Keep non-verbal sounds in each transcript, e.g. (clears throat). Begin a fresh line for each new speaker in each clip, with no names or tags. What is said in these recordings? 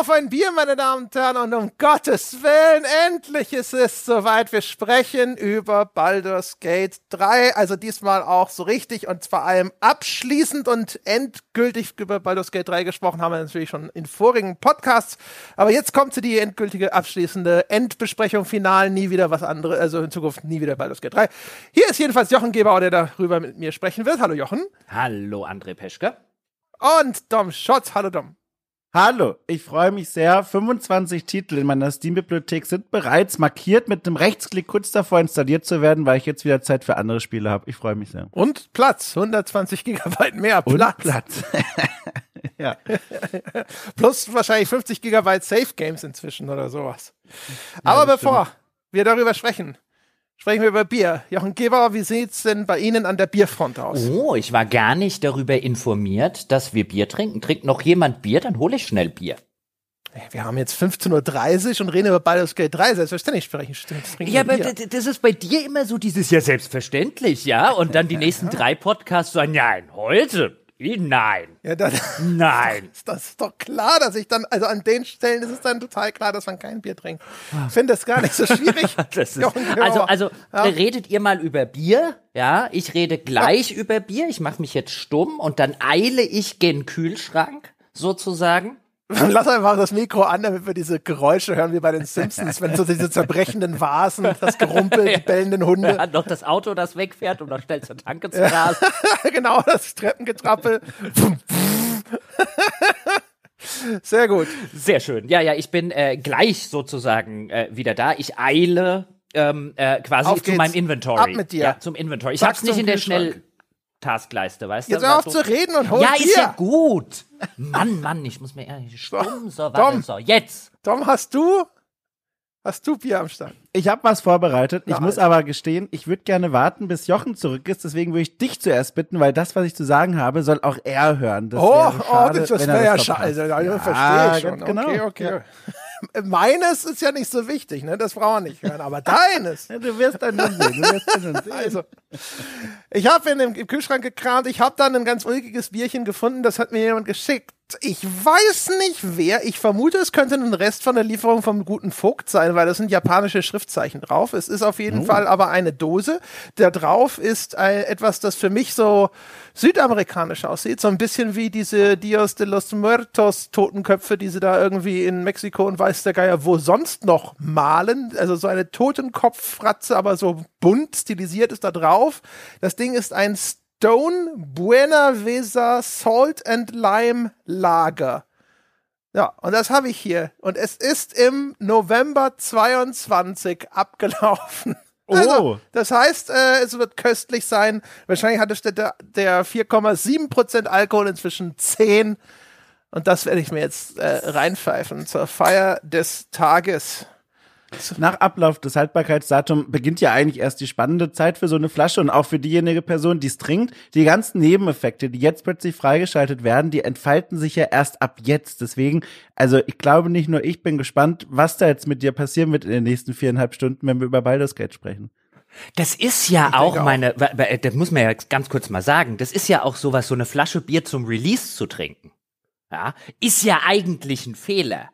auf ein Bier, meine Damen und Herren, und um Gottes Willen, endlich ist es soweit. Wir sprechen über Baldur's Gate 3, also diesmal auch so richtig und vor allem abschließend und endgültig über Baldur's Gate 3 gesprochen haben wir natürlich schon in vorigen Podcasts, aber jetzt kommt zu die endgültige abschließende Endbesprechung, final, nie wieder was anderes, also in Zukunft nie wieder Baldur's Gate 3. Hier ist jedenfalls Jochen Gebauer, der darüber mit mir sprechen wird. Hallo Jochen.
Hallo André Peschke.
Und Dom Schotz. Hallo Dom.
Hallo, ich freue mich sehr. 25 Titel in meiner Steam-Bibliothek sind bereits markiert mit einem Rechtsklick kurz davor installiert zu werden, weil ich jetzt wieder Zeit für andere Spiele habe. Ich freue mich sehr.
Und Platz, 120 Gigabyte mehr Platz.
Und Platz. (laughs)
ja. (laughs) Plus wahrscheinlich 50 Gigabyte Safe Games inzwischen oder sowas. Aber ja, bevor stimmt. wir darüber sprechen, Sprechen wir über Bier. Jochen Gebauer, wie sieht's denn bei Ihnen an der Bierfront aus?
Oh, ich war gar nicht darüber informiert, dass wir Bier trinken. Trinkt noch jemand Bier? Dann hole ich schnell Bier.
Wir haben jetzt 15.30 Uhr und reden über Baldur's Gate 3. Selbstverständlich sprechen.
Ja, aber das ist bei dir immer so dieses, ja, selbstverständlich, ja. Und dann die nächsten drei Podcasts sagen, nein, heute Nein.
Ja, dann,
Nein.
Ist (laughs) das ist doch klar, dass ich dann, also an den Stellen ist es dann total klar, dass man kein Bier trinkt. Ich finde das gar nicht so schwierig. (laughs)
ist, also, also ja. redet ihr mal über Bier, ja? Ich rede gleich ja. über Bier. Ich mache mich jetzt stumm und dann eile ich gen Kühlschrank, sozusagen.
Lass einfach das Mikro an, damit wir diese Geräusche hören wie bei den Simpsons, wenn so diese zerbrechenden Vasen, das Gerumpel, die bellenden Hunde.
Ja, noch das Auto, das wegfährt, um noch schnell zur Tanke zu rasen. (laughs)
genau, das Treppengetrappel. Sehr gut.
Sehr schön. Ja, ja, ich bin äh, gleich sozusagen äh, wieder da. Ich eile ähm, äh, quasi Auf zu meinem Inventory.
Ab mit dir.
Ja, zum Inventory. Ich Pack's hab's nicht in der schnell Taskleiste, weißt
du? Jetzt hör auf zu reden und hol
Ja,
Bier.
ist ja gut. Mann, Mann, ich muss mir ehrlich stumm, so, warte, Tom, so, jetzt.
Tom, hast du, hast du Bier am Start?
Ich habe was vorbereitet. Ich muss aber gestehen, ich würde gerne warten, bis Jochen zurück ist. Deswegen würde ich dich zuerst bitten, weil das, was ich zu sagen habe, soll auch er hören.
Das oh, schade, oh, das wäre ja scheiße. Ja, ja, verstehe ich schon. Genau. Okay, okay. Ja. Meines ist ja nicht so wichtig, ne? Das brauchen wir nicht hören, aber deines. (laughs)
du wirst dann sehen. Du wirst dann sehen.
Also, ich habe in dem im Kühlschrank gekramt. Ich habe dann ein ganz ulkiges Bierchen gefunden. Das hat mir jemand geschickt. Ich weiß nicht wer. Ich vermute, es könnte ein Rest von der Lieferung vom guten Vogt sein, weil das sind japanische Schriftzeichen drauf. Es ist auf jeden oh. Fall aber eine Dose. Da drauf ist ein, etwas, das für mich so südamerikanisch aussieht. So ein bisschen wie diese Dios de los Muertos Totenköpfe, die sie da irgendwie in Mexiko und weiß der Geier wo sonst noch malen. Also so eine Totenkopffratze, aber so bunt stilisiert ist da drauf. Das Ding ist ein Stone Buena Vesa Salt and Lime Lager. Ja, und das habe ich hier. Und es ist im November 22 abgelaufen. Also, oh. das heißt, äh, es wird köstlich sein. Wahrscheinlich hat es der, der 4,7% Alkohol inzwischen 10. Und das werde ich mir jetzt äh, reinpfeifen zur Feier des Tages.
Nach Ablauf des Haltbarkeitsdatums beginnt ja eigentlich erst die spannende Zeit für so eine Flasche und auch für diejenige Person, die es trinkt. Die ganzen Nebeneffekte, die jetzt plötzlich freigeschaltet werden, die entfalten sich ja erst ab jetzt. Deswegen, also ich glaube nicht nur ich bin gespannt, was da jetzt mit dir passieren wird in den nächsten viereinhalb Stunden, wenn wir über Baldur's Gate sprechen.
Das ist ja ich auch meine, auch. das muss man ja ganz kurz mal sagen, das ist ja auch sowas, so eine Flasche Bier zum Release zu trinken. Ja, ist ja eigentlich ein Fehler.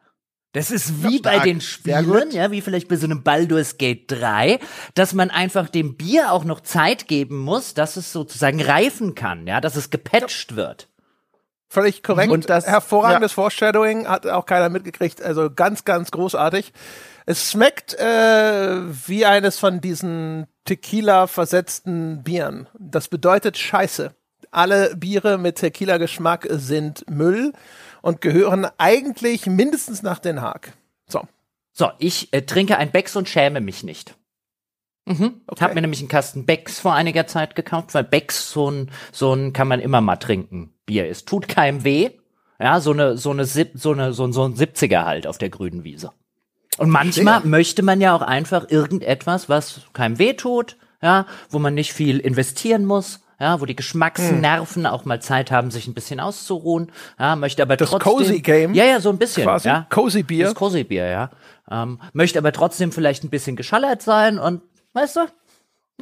Das ist wie bei den Spielen, ja, wie vielleicht bei so einem Baldur's Gate 3, dass man einfach dem Bier auch noch Zeit geben muss, dass es sozusagen reifen kann, ja, dass es gepatcht ja. wird.
Völlig korrekt. Und das hervorragendes ja. Foreshadowing hat auch keiner mitgekriegt. Also ganz, ganz großartig. Es schmeckt äh, wie eines von diesen Tequila versetzten Bieren. Das bedeutet Scheiße. Alle Biere mit Tequila-Geschmack sind Müll und gehören eigentlich mindestens nach Den Haag. So.
So, ich äh, trinke ein Becks und schäme mich nicht. Mhm. Okay. Hab mir nämlich einen Kasten Becks vor einiger Zeit gekauft, weil Becks so ein, so ein kann man immer mal trinken. Bier ist. Tut keinem weh. Ja, so eine, so eine, so eine, so ein, so ein 70er halt auf der grünen Wiese. Und manchmal Sehr. möchte man ja auch einfach irgendetwas, was keinem weh tut, ja, wo man nicht viel investieren muss, ja, wo die Geschmacksnerven hm. auch mal Zeit haben, sich ein bisschen auszuruhen, ja, möchte aber
das
trotzdem.
Cozy Game.
Ja, ja, so ein bisschen,
quasi.
ja.
Cozy Bier.
Das Cozy Bier, ja. Ähm, möchte aber trotzdem vielleicht ein bisschen geschallert sein und, weißt du?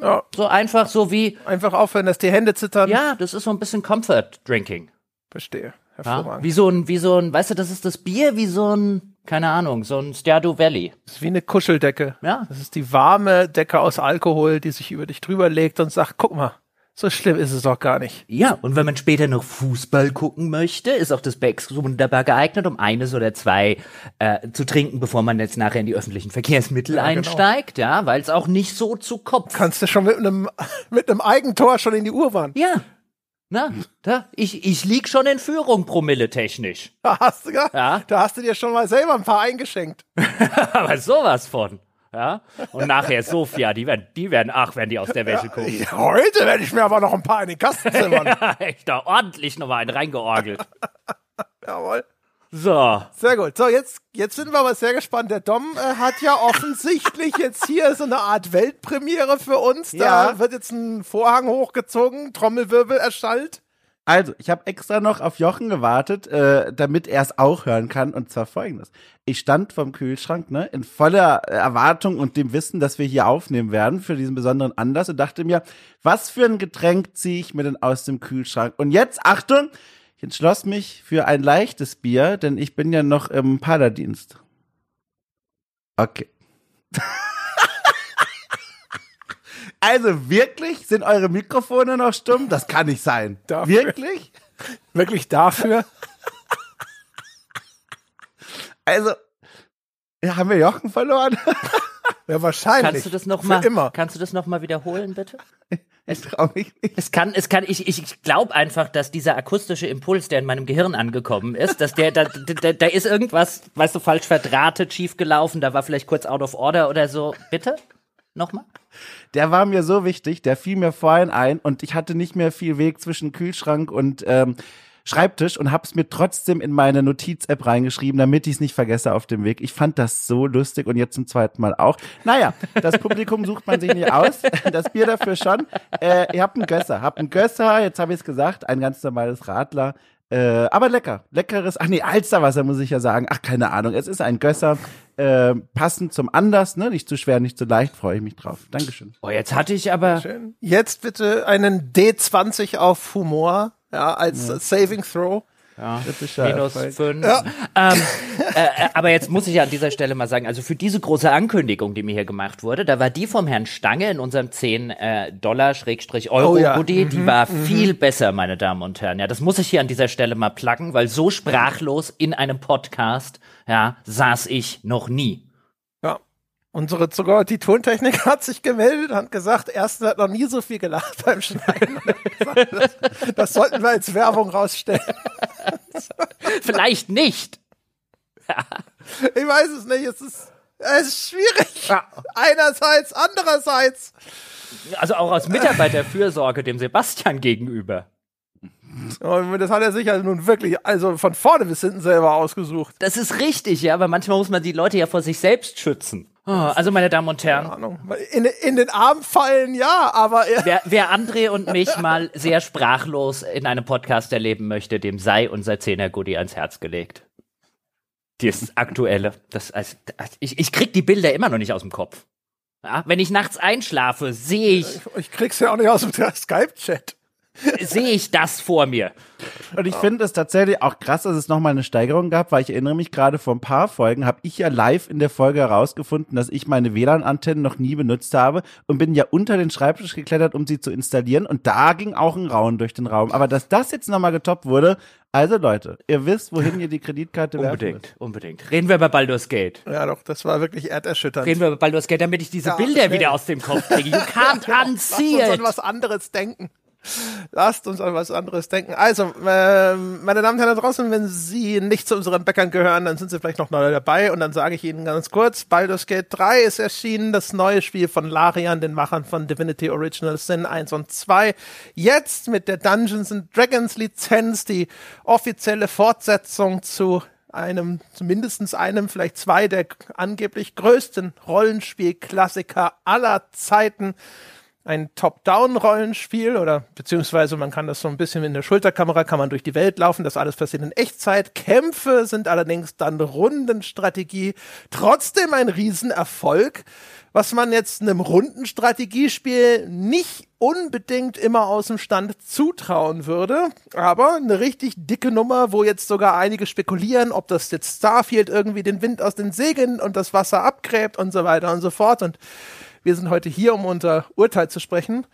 Ja. So einfach so wie.
Einfach aufhören, dass die Hände zittern.
Ja, das ist so ein bisschen Comfort Drinking.
Verstehe.
Ja? Wie so ein, wie so ein, weißt du, das ist das Bier wie so ein, keine Ahnung, so ein Stardew Valley.
Das ist wie eine Kuscheldecke.
Ja.
Das ist die warme Decke aus Alkohol, die sich über dich drüber legt und sagt, guck mal, so schlimm ist es doch gar nicht.
Ja, und wenn man später noch Fußball gucken möchte, ist auch das Becks wunderbar geeignet, um eines oder zwei äh, zu trinken, bevor man jetzt nachher in die öffentlichen Verkehrsmittel ja, genau. einsteigt, genau. ja, weil es auch nicht so zu Kopf.
Kannst du schon mit einem (laughs) mit einem Eigentor schon in die Uhr
Ja. Na, da, ich, ich lieg schon in Führung, Promille technisch.
Da hast du, ja? Da hast du dir schon mal selber ein paar eingeschenkt. (laughs)
Aber sowas von. Ja? Und nachher Sophia, die werden, die werden, ach, wenn die aus der Wäsche gucken.
Ja, heute werde ich mir aber noch ein paar in den Kasten zimmern. (laughs)
ja, echt, da ordentlich nochmal einen reingeorgelt. (laughs)
Jawohl.
So.
Sehr gut. So, jetzt, jetzt sind wir aber sehr gespannt. Der Dom äh, hat ja offensichtlich jetzt hier so eine Art Weltpremiere für uns. Da ja. wird jetzt ein Vorhang hochgezogen, Trommelwirbel erschallt.
Also, ich habe extra noch auf Jochen gewartet, äh, damit er es auch hören kann. Und zwar folgendes. Ich stand vom Kühlschrank, ne, in voller Erwartung und dem Wissen, dass wir hier aufnehmen werden für diesen besonderen Anlass und dachte mir, was für ein Getränk ziehe ich mir denn aus dem Kühlschrank? Und jetzt, Achtung, ich entschloss mich für ein leichtes Bier, denn ich bin ja noch im Paderdienst. Okay. (laughs) Also wirklich? Sind eure Mikrofone noch stumm? Das kann nicht sein. Dafür. Wirklich?
Wirklich dafür?
Also, haben wir Jochen verloren? (laughs)
Ja, wahrscheinlich.
Kannst du das noch mal, immer. Kannst du das noch mal wiederholen, bitte? (laughs)
Ich traue mich nicht.
Es kann, es kann, ich, ich glaube einfach, dass dieser akustische Impuls, der in meinem Gehirn angekommen ist, dass der, da, da, da ist irgendwas, weißt du, falsch verdrahtet, schief gelaufen, da war vielleicht kurz out of order oder so. Bitte? Nochmal?
Der war mir so wichtig, der fiel mir vorhin ein und ich hatte nicht mehr viel Weg zwischen Kühlschrank und ähm, Schreibtisch und hab's mir trotzdem in meine Notiz-App reingeschrieben, damit ich es nicht vergesse auf dem Weg. Ich fand das so lustig und jetzt zum zweiten Mal auch. Naja, das Publikum (laughs) sucht man sich nicht aus, das Bier dafür schon. Äh, ihr habt einen Gösser, habt einen Gösser, jetzt habe ich es gesagt, ein ganz normales Radler. Äh, aber lecker. Leckeres, ach nee, Alsterwasser muss ich ja sagen. Ach, keine Ahnung. Es ist ein Gösser. Äh, passend zum Anlass, ne? Nicht zu schwer, nicht zu leicht, freue ich mich drauf. Dankeschön.
Oh, jetzt hatte ich aber.
Schön. Jetzt bitte einen D20 auf Humor, ja, als ja. Saving Throw.
Ja, minus fünf. Ja. Ähm, äh, äh, aber jetzt muss ich ja an dieser Stelle mal sagen, also für diese große Ankündigung, die mir hier gemacht wurde, da war die vom Herrn Stange in unserem 10 äh, Dollar Schrägstrich Euro oh, ja. Goodie, die mhm, war mhm. viel besser, meine Damen und Herren. Ja, das muss ich hier an dieser Stelle mal placken, weil so sprachlos in einem Podcast, ja, saß ich noch nie.
Unsere sogar die Tontechnik hat sich gemeldet und gesagt, erstens hat noch nie so viel gelacht beim Schneiden. das, (laughs) das sollten wir als Werbung rausstellen. (laughs)
Vielleicht nicht.
Ich weiß es nicht. Es ist, es ist schwierig. Ja. Einerseits, andererseits.
Also auch aus Mitarbeiterfürsorge dem Sebastian gegenüber.
Und das hat er sich also nun wirklich, also von vorne bis hinten selber ausgesucht.
Das ist richtig, ja, aber manchmal muss man die Leute ja vor sich selbst schützen. Oh, also, meine Damen und Herren.
In, in den Arm fallen, ja, aber.
Wer, wer André und mich mal sehr sprachlos in einem Podcast erleben möchte, dem sei unser Zehner-Goodie ans Herz gelegt. Das aktuelle. Das, also, ich, ich krieg die Bilder immer noch nicht aus dem Kopf. Ja, wenn ich nachts einschlafe, sehe ich.
Ich, ich krieg's ja auch nicht aus dem Skype-Chat
sehe ich das vor mir.
Und ich finde es tatsächlich auch krass, dass es nochmal eine Steigerung gab, weil ich erinnere mich gerade vor ein paar Folgen, habe ich ja live in der Folge herausgefunden, dass ich meine WLAN-Antennen noch nie benutzt habe und bin ja unter den Schreibtisch geklettert, um sie zu installieren. Und da ging auch ein Rauen durch den Raum. Aber dass das jetzt nochmal getoppt wurde, also Leute, ihr wisst, wohin ihr die Kreditkarte
Unbedingt, unbedingt. Reden wir über Baldur's Gate.
Ja doch, das war wirklich erderschütternd.
Reden wir über Baldur's Gate, damit ich diese ja, Bilder wieder aus dem Kopf kriege. You (laughs) can't unsee it. Lass
uns an was anderes denken. Lasst uns an was anderes denken. Also, äh, meine Damen und Herren da draußen, wenn Sie nicht zu unseren Bäckern gehören, dann sind Sie vielleicht noch neu dabei. Und dann sage ich Ihnen ganz kurz, Baldur's Gate 3 ist erschienen, das neue Spiel von Larian, den Machern von Divinity Original Sin 1 und 2. Jetzt mit der Dungeons and Dragons Lizenz, die offizielle Fortsetzung zu einem, zumindest einem, vielleicht zwei der angeblich größten Rollenspielklassiker aller Zeiten. Ein Top-Down-Rollenspiel oder beziehungsweise man kann das so ein bisschen in der Schulterkamera, kann man durch die Welt laufen, das alles passiert in Echtzeit. Kämpfe sind allerdings dann Rundenstrategie. Trotzdem ein Riesenerfolg, was man jetzt einem Rundenstrategiespiel nicht unbedingt immer aus dem Stand zutrauen würde. Aber eine richtig dicke Nummer, wo jetzt sogar einige spekulieren, ob das jetzt Starfield irgendwie den Wind aus den Segeln und das Wasser abgräbt und so weiter und so fort. Und wir sind heute hier, um unser Urteil zu sprechen.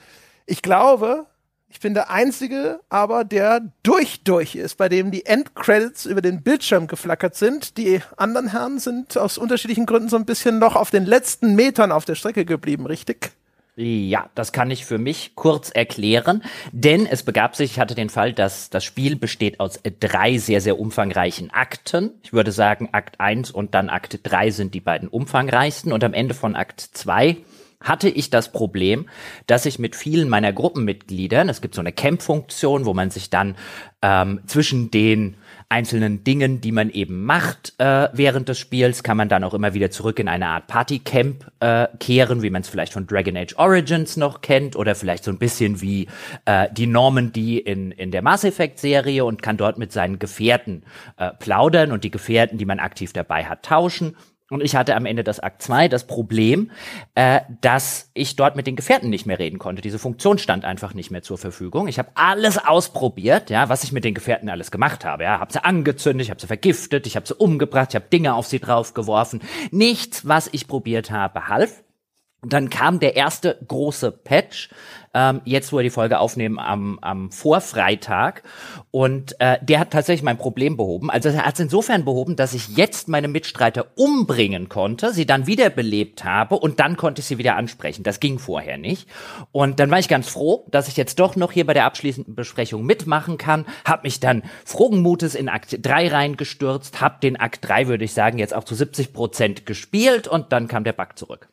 Ich glaube, ich bin der Einzige, aber der durch durch ist, bei dem die Endcredits über den Bildschirm geflackert sind. Die anderen Herren sind aus unterschiedlichen Gründen so ein bisschen noch auf den letzten Metern auf der Strecke geblieben, richtig?
Ja, das kann ich für mich kurz erklären, denn es begab sich, ich hatte den Fall, dass das Spiel besteht aus drei sehr, sehr umfangreichen Akten. Ich würde sagen, Akt 1 und dann Akt 3 sind die beiden umfangreichsten und am Ende von Akt 2 hatte ich das Problem, dass ich mit vielen meiner Gruppenmitgliedern, es gibt so eine Camp-Funktion, wo man sich dann ähm, zwischen den einzelnen Dingen, die man eben macht äh, während des Spiels, kann man dann auch immer wieder zurück in eine Art Partycamp äh, kehren, wie man es vielleicht von Dragon Age Origins noch kennt oder vielleicht so ein bisschen wie äh, die Normandy in, in der Mass Effect Serie und kann dort mit seinen Gefährten äh, plaudern und die Gefährten, die man aktiv dabei hat, tauschen und ich hatte am Ende des Akt 2 das Problem, äh, dass ich dort mit den Gefährten nicht mehr reden konnte. Diese Funktion stand einfach nicht mehr zur Verfügung. Ich habe alles ausprobiert, ja, was ich mit den Gefährten alles gemacht habe. Ja, habe sie angezündet, ich habe sie vergiftet, ich habe sie umgebracht, ich habe Dinge auf sie draufgeworfen. Nichts, was ich probiert habe, half. Dann kam der erste große Patch, ähm, jetzt wo wir die Folge aufnehmen am, am Vorfreitag. Und äh, der hat tatsächlich mein Problem behoben. Also er hat es insofern behoben, dass ich jetzt meine Mitstreiter umbringen konnte, sie dann wiederbelebt habe und dann konnte ich sie wieder ansprechen. Das ging vorher nicht. Und dann war ich ganz froh, dass ich jetzt doch noch hier bei der abschließenden Besprechung mitmachen kann. Hab mich dann frohen Mutes in Akt 3 reingestürzt, hab den Akt 3, würde ich sagen, jetzt auch zu 70 Prozent gespielt und dann kam der Bug zurück.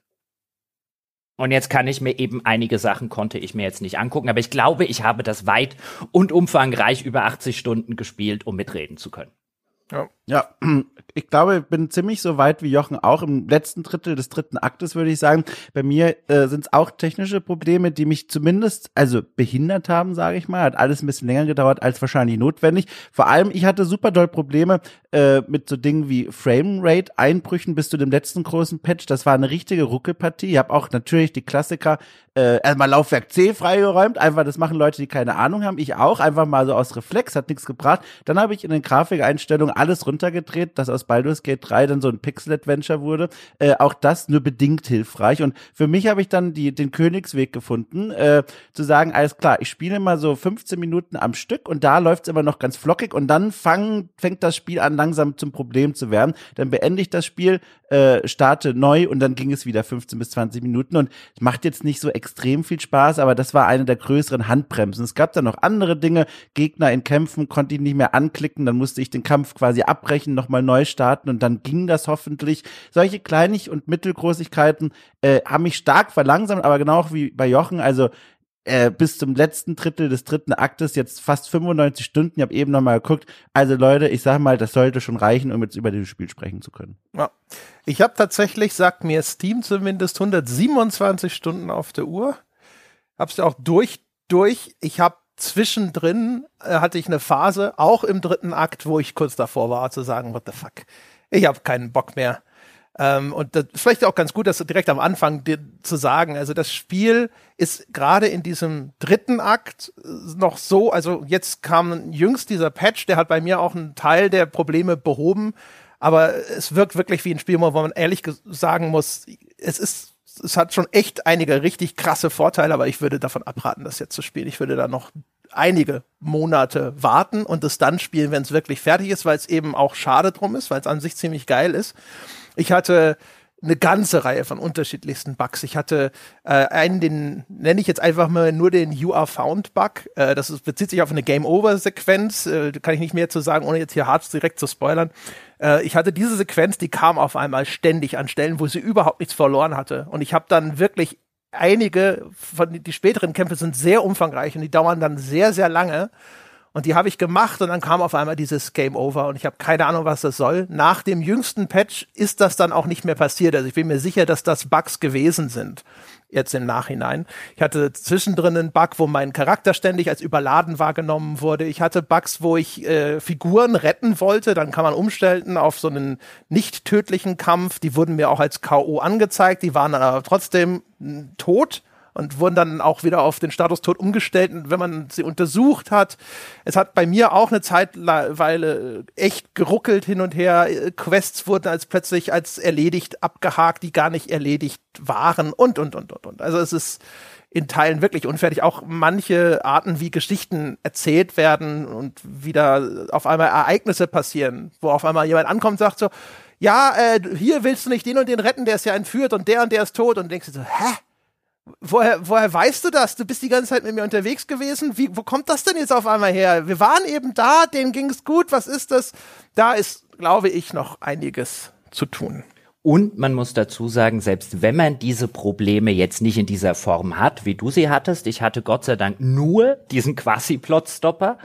Und jetzt kann ich mir eben einige Sachen konnte ich mir jetzt nicht angucken, aber ich glaube, ich habe das weit und umfangreich über 80 Stunden gespielt, um mitreden zu können.
Ja. Ja, (clears throat) ich glaube, ich bin ziemlich so weit wie Jochen auch im letzten Drittel des dritten Aktes, würde ich sagen. Bei mir äh, sind es auch technische Probleme, die mich zumindest also behindert haben, sage ich mal. Hat alles ein bisschen länger gedauert als wahrscheinlich notwendig. Vor allem, ich hatte super doll Probleme äh, mit so Dingen wie Framerate-Einbrüchen bis zu dem letzten großen Patch. Das war eine richtige Ruckelpartie. Ich habe auch natürlich die Klassiker äh, erstmal Laufwerk C freigeräumt. Einfach, das machen Leute, die keine Ahnung haben. Ich auch. Einfach mal so aus Reflex, hat nichts gebracht. Dann habe ich in den Grafikeinstellungen alles runtergedreht, dass aus Baldur's Gate 3 dann so ein Pixel-Adventure wurde. Äh, auch das nur bedingt hilfreich. Und für mich habe ich dann die, den Königsweg gefunden, äh, zu sagen, alles klar, ich spiele mal so 15 Minuten am Stück und da läuft es immer noch ganz flockig und dann fang, fängt das Spiel an, langsam zum Problem zu werden. Dann beende ich das Spiel, äh, starte neu und dann ging es wieder 15 bis 20 Minuten und macht jetzt nicht so extrem viel Spaß, aber das war eine der größeren Handbremsen. Es gab dann noch andere Dinge, Gegner in Kämpfen konnte ich nicht mehr anklicken, dann musste ich den Kampf quasi abbrechen, nochmal neu starten und dann ging das hoffentlich. Solche Kleinig- und Mittelgroßigkeiten äh, haben mich stark verlangsamt, aber genau wie bei Jochen, also äh, bis zum letzten Drittel des dritten Aktes jetzt fast 95 Stunden. Ich habe eben noch mal geguckt. Also Leute, ich sag mal, das sollte schon reichen, um jetzt über dieses Spiel sprechen zu können.
Ja. Ich habe tatsächlich, sagt mir Steam zumindest 127 Stunden auf der Uhr. Hab's ja auch durch durch. Ich habe zwischendrin äh, hatte ich eine Phase, auch im dritten Akt, wo ich kurz davor war zu sagen, what the fuck. Ich habe keinen Bock mehr. Ähm, und das ist vielleicht auch ganz gut, das direkt am Anfang zu sagen. Also das Spiel ist gerade in diesem dritten Akt äh, noch so, also jetzt kam jüngst dieser Patch, der hat bei mir auch einen Teil der Probleme behoben, aber es wirkt wirklich wie ein Spiel, wo man ehrlich sagen muss, es ist es hat schon echt einige richtig krasse Vorteile, aber ich würde davon abraten, das jetzt zu spielen. Ich würde da noch einige Monate warten und es dann spielen, wenn es wirklich fertig ist, weil es eben auch schade drum ist, weil es an sich ziemlich geil ist. Ich hatte eine ganze Reihe von unterschiedlichsten Bugs. Ich hatte äh, einen, den nenne ich jetzt einfach mal nur den You Are Found Bug. Äh, das ist, bezieht sich auf eine Game Over Sequenz. Äh, kann ich nicht mehr zu sagen, ohne jetzt hier hart direkt zu spoilern. Äh, ich hatte diese Sequenz, die kam auf einmal ständig an Stellen, wo sie überhaupt nichts verloren hatte. Und ich habe dann wirklich einige von die späteren Kämpfe sind sehr umfangreich und die dauern dann sehr sehr lange. Und die habe ich gemacht und dann kam auf einmal dieses Game Over und ich habe keine Ahnung, was das soll. Nach dem jüngsten Patch ist das dann auch nicht mehr passiert. Also ich bin mir sicher, dass das Bugs gewesen sind jetzt im Nachhinein. Ich hatte zwischendrin einen Bug, wo mein Charakter ständig als überladen wahrgenommen wurde. Ich hatte Bugs, wo ich äh, Figuren retten wollte. Dann kann man umstellen auf so einen nicht tödlichen Kampf. Die wurden mir auch als K.O. angezeigt. Die waren aber trotzdem tot und wurden dann auch wieder auf den Status tot umgestellt, wenn man sie untersucht hat. Es hat bei mir auch eine Zeitweile echt geruckelt hin und her. Quests wurden als plötzlich als erledigt abgehakt, die gar nicht erledigt waren und, und, und, und, und. Also es ist in Teilen wirklich unfertig. Auch manche Arten, wie Geschichten erzählt werden und wieder auf einmal Ereignisse passieren, wo auf einmal jemand ankommt und sagt so, ja, äh, hier willst du nicht den und den retten, der ist ja entführt und der und der ist tot und denkst du so, hä? Woher, woher weißt du das? Du bist die ganze Zeit mit mir unterwegs gewesen. Wie, wo kommt das denn jetzt auf einmal her? Wir waren eben da, denen ging es gut. Was ist das? Da ist, glaube ich, noch einiges zu tun.
Und man muss dazu sagen, selbst wenn man diese Probleme jetzt nicht in dieser Form hat, wie du sie hattest, ich hatte Gott sei Dank nur diesen Quasi-Plot-Stopper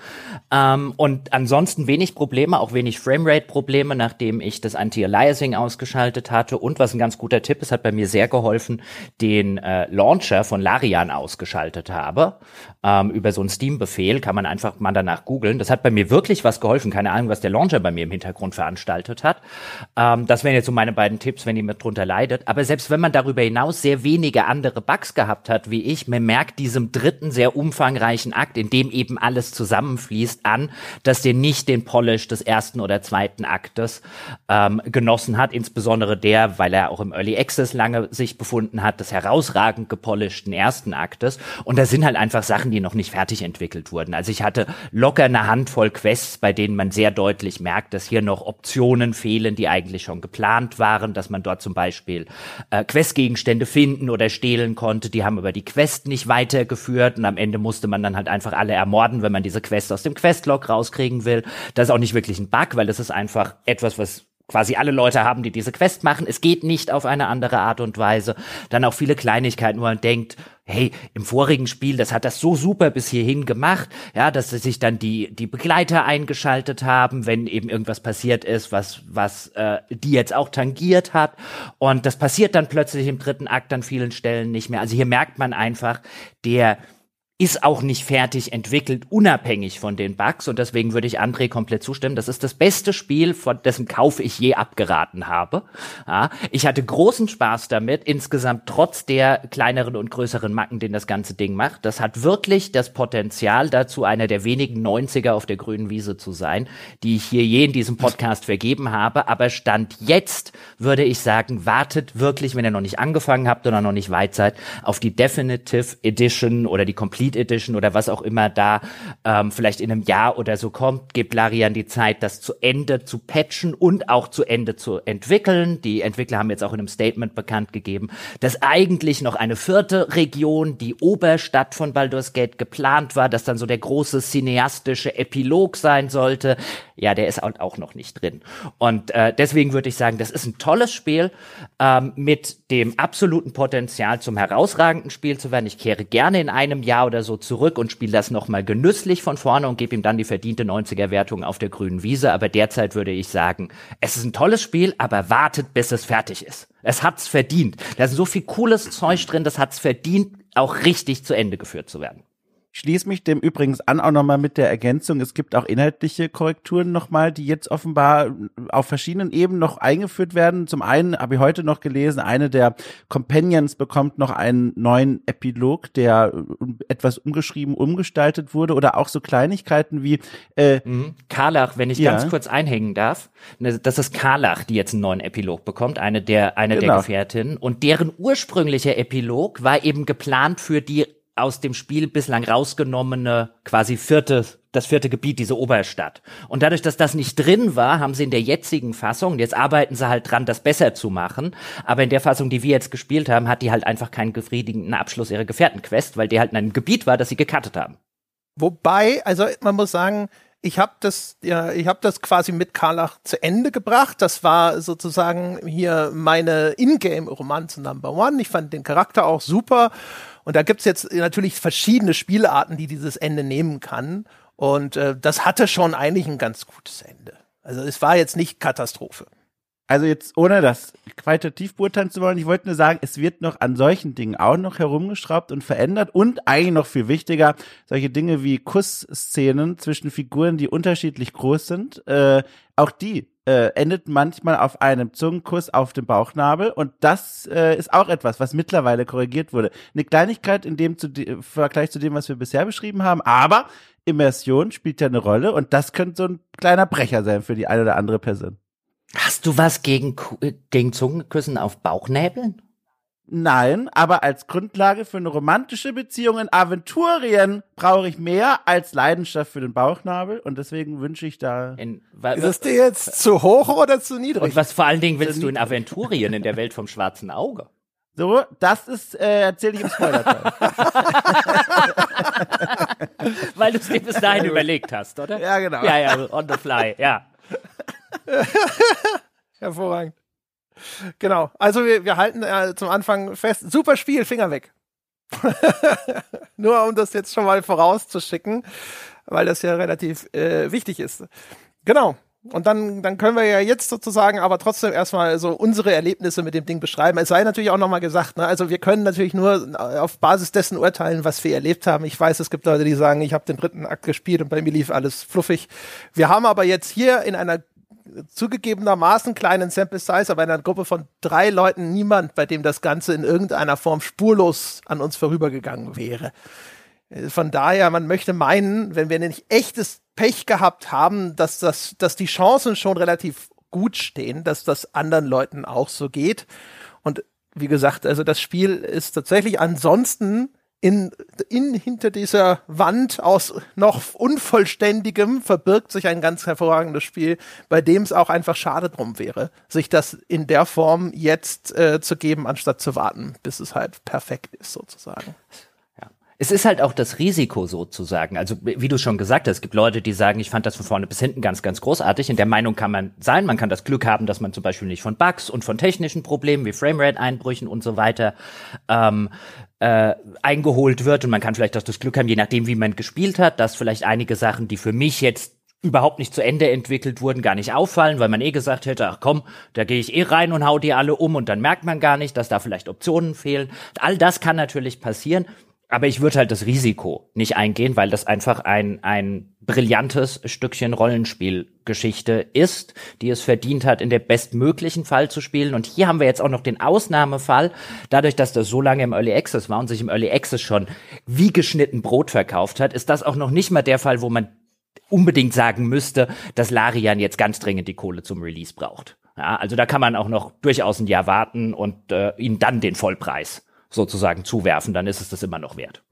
ähm, und ansonsten wenig Probleme, auch wenig Framerate-Probleme, nachdem ich das Anti-Aliasing ausgeschaltet hatte. Und was ein ganz guter Tipp ist, hat bei mir sehr geholfen, den äh, Launcher von Larian ausgeschaltet habe. Ähm, über so einen Steam-Befehl kann man einfach mal danach googeln. Das hat bei mir wirklich was geholfen. Keine Ahnung, was der Launcher bei mir im Hintergrund veranstaltet hat. Ähm, das wären jetzt so meine beiden Tipps wenn jemand drunter leidet. Aber selbst wenn man darüber hinaus sehr wenige andere Bugs gehabt hat, wie ich, man merkt diesem dritten sehr umfangreichen Akt, in dem eben alles zusammenfließt, an, dass der nicht den Polish des ersten oder zweiten Aktes ähm, genossen hat. Insbesondere der, weil er auch im Early Access lange sich befunden hat, des herausragend gepolischten ersten Aktes. Und da sind halt einfach Sachen, die noch nicht fertig entwickelt wurden. Also ich hatte locker eine Handvoll Quests, bei denen man sehr deutlich merkt, dass hier noch Optionen fehlen, die eigentlich schon geplant waren dass man dort zum Beispiel äh, Questgegenstände finden oder stehlen konnte. Die haben aber die Quest nicht weitergeführt und am Ende musste man dann halt einfach alle ermorden, wenn man diese Quest aus dem Questlog rauskriegen will. Das ist auch nicht wirklich ein Bug, weil das ist einfach etwas, was quasi alle Leute haben, die diese Quest machen. Es geht nicht auf eine andere Art und Weise. Dann auch viele Kleinigkeiten, wo man denkt, hey, im vorigen Spiel, das hat das so super bis hierhin gemacht, ja, dass sich dann die, die Begleiter eingeschaltet haben, wenn eben irgendwas passiert ist, was, was äh, die jetzt auch tangiert hat. Und das passiert dann plötzlich im dritten Akt an vielen Stellen nicht mehr. Also hier merkt man einfach, der ist auch nicht fertig entwickelt, unabhängig von den Bugs. Und deswegen würde ich André komplett zustimmen. Das ist das beste Spiel, von dessen Kauf ich je abgeraten habe. Ja, ich hatte großen Spaß damit, insgesamt trotz der kleineren und größeren Macken, den das ganze Ding macht. Das hat wirklich das Potenzial dazu, einer der wenigen 90er auf der grünen Wiese zu sein, die ich hier je in diesem Podcast vergeben habe. Aber Stand jetzt würde ich sagen, wartet wirklich, wenn ihr noch nicht angefangen habt oder noch nicht weit seid, auf die Definitive Edition oder die Complete Complete Edition oder was auch immer da ähm, vielleicht in einem Jahr oder so kommt, gibt Larian die Zeit, das zu Ende zu patchen und auch zu Ende zu entwickeln. Die Entwickler haben jetzt auch in einem Statement bekannt gegeben, dass eigentlich noch eine vierte Region, die Oberstadt von Baldur's Gate geplant war, dass dann so der große cineastische Epilog sein sollte. Ja, der ist auch noch nicht drin. Und äh, deswegen würde ich sagen, das ist ein tolles Spiel ähm, mit dem absoluten Potenzial zum herausragenden Spiel zu werden. Ich kehre gerne in einem Jahr oder so zurück und spiele das nochmal genüsslich von vorne und gebe ihm dann die verdiente 90er-Wertung auf der grünen Wiese. Aber derzeit würde ich sagen, es ist ein tolles Spiel, aber wartet, bis es fertig ist. Es hat's verdient. Da ist so viel cooles Zeug drin, das hat's verdient, auch richtig zu Ende geführt zu werden.
Ich schließe mich dem übrigens an, auch nochmal mit der Ergänzung. Es gibt auch inhaltliche Korrekturen nochmal, die jetzt offenbar auf verschiedenen Ebenen noch eingeführt werden. Zum einen habe ich heute noch gelesen, eine der Companions bekommt noch einen neuen Epilog, der etwas umgeschrieben, umgestaltet wurde oder auch so Kleinigkeiten wie
äh, mhm. Karlach, wenn ich ja. ganz kurz einhängen darf. Ne, das ist Karlach, die jetzt einen neuen Epilog bekommt, eine der, eine genau. der Gefährtinnen. Und deren ursprünglicher Epilog war eben geplant für die aus dem Spiel bislang rausgenommene quasi vierte, das vierte Gebiet, diese Oberstadt. Und dadurch, dass das nicht drin war, haben sie in der jetzigen Fassung, jetzt arbeiten sie halt dran, das besser zu machen, aber in der Fassung, die wir jetzt gespielt haben, hat die halt einfach keinen befriedigenden Abschluss ihrer Gefährtenquest, weil die halt in einem Gebiet war, das sie gecuttet haben.
Wobei, also man muss sagen, ich habe das, ja, ich habe das quasi mit Karlach zu Ende gebracht. Das war sozusagen hier meine Ingame-Romanze Number One. Ich fand den Charakter auch super und da gibt's jetzt natürlich verschiedene Spielarten, die dieses Ende nehmen kann. Und äh, das hatte schon eigentlich ein ganz gutes Ende. Also es war jetzt nicht Katastrophe.
Also jetzt, ohne das qualitativ beurteilen zu wollen, ich wollte nur sagen, es wird noch an solchen Dingen auch noch herumgeschraubt und verändert und eigentlich noch viel wichtiger, solche Dinge wie Kussszenen zwischen Figuren, die unterschiedlich groß sind, äh, auch die äh, endet manchmal auf einem Zungenkuss auf dem Bauchnabel und das äh, ist auch etwas, was mittlerweile korrigiert wurde. Eine Kleinigkeit in dem zu im Vergleich zu dem, was wir bisher beschrieben haben, aber Immersion spielt ja eine Rolle und das könnte so ein kleiner Brecher sein für die eine oder andere Person.
Hast du was gegen, gegen Zungenküssen auf Bauchnäbeln?
Nein, aber als Grundlage für eine romantische Beziehung in Aventurien brauche ich mehr als Leidenschaft für den Bauchnabel und deswegen wünsche ich da.
In,
ist es dir jetzt zu hoch oder zu niedrig?
Und was vor allen Dingen willst du in Aventurien in der Welt vom schwarzen Auge?
So, das ist, äh, erzähle ich im Spoiler-Teil. (laughs)
Weil du es dir bis dahin überlegt hast, oder?
Ja, genau.
Ja, ja, on the fly, ja. (laughs)
Hervorragend. Genau. Also wir, wir halten äh, zum Anfang fest. Super Spiel, Finger weg. (laughs) Nur um das jetzt schon mal vorauszuschicken, weil das ja relativ äh, wichtig ist. Genau. Und dann, dann können wir ja jetzt sozusagen aber trotzdem erstmal so unsere Erlebnisse mit dem Ding beschreiben. Es sei natürlich auch nochmal gesagt, ne? also wir können natürlich nur auf Basis dessen urteilen, was wir erlebt haben. Ich weiß, es gibt Leute, die sagen, ich habe den dritten Akt gespielt und bei mir lief alles fluffig. Wir haben aber jetzt hier in einer zugegebenermaßen kleinen Sample Size, aber in einer Gruppe von drei Leuten niemand, bei dem das Ganze in irgendeiner Form spurlos an uns vorübergegangen wäre. Von daher, man möchte meinen, wenn wir nicht echtes Pech gehabt haben, dass das, dass die Chancen schon relativ gut stehen, dass das anderen Leuten auch so geht. Und wie gesagt, also das Spiel ist tatsächlich ansonsten in, in hinter dieser Wand aus noch unvollständigem verbirgt sich ein ganz hervorragendes Spiel, bei dem es auch einfach schade drum wäre, sich das in der Form jetzt äh, zu geben, anstatt zu warten, bis es halt perfekt ist sozusagen.
Es ist halt auch das Risiko sozusagen. Also wie du schon gesagt hast, es gibt Leute, die sagen, ich fand das von vorne bis hinten ganz, ganz großartig. In der Meinung kann man sein. Man kann das Glück haben, dass man zum Beispiel nicht von Bugs und von technischen Problemen wie Framerate-Einbrüchen und so weiter ähm, äh, eingeholt wird. Und man kann vielleicht auch das Glück haben, je nachdem, wie man gespielt hat, dass vielleicht einige Sachen, die für mich jetzt überhaupt nicht zu Ende entwickelt wurden, gar nicht auffallen, weil man eh gesagt hätte, ach komm, da gehe ich eh rein und hau die alle um und dann merkt man gar nicht, dass da vielleicht Optionen fehlen. All das kann natürlich passieren. Aber ich würde halt das Risiko nicht eingehen, weil das einfach ein, ein brillantes Stückchen Rollenspielgeschichte ist, die es verdient hat, in der bestmöglichen Fall zu spielen. Und hier haben wir jetzt auch noch den Ausnahmefall, dadurch, dass das so lange im Early Access war und sich im Early Access schon wie geschnitten Brot verkauft hat, ist das auch noch nicht mal der Fall, wo man unbedingt sagen müsste, dass Larian jetzt ganz dringend die Kohle zum Release braucht. Ja, also da kann man auch noch durchaus ein Jahr warten und äh, ihnen dann den Vollpreis sozusagen zuwerfen, dann ist es das immer noch wert.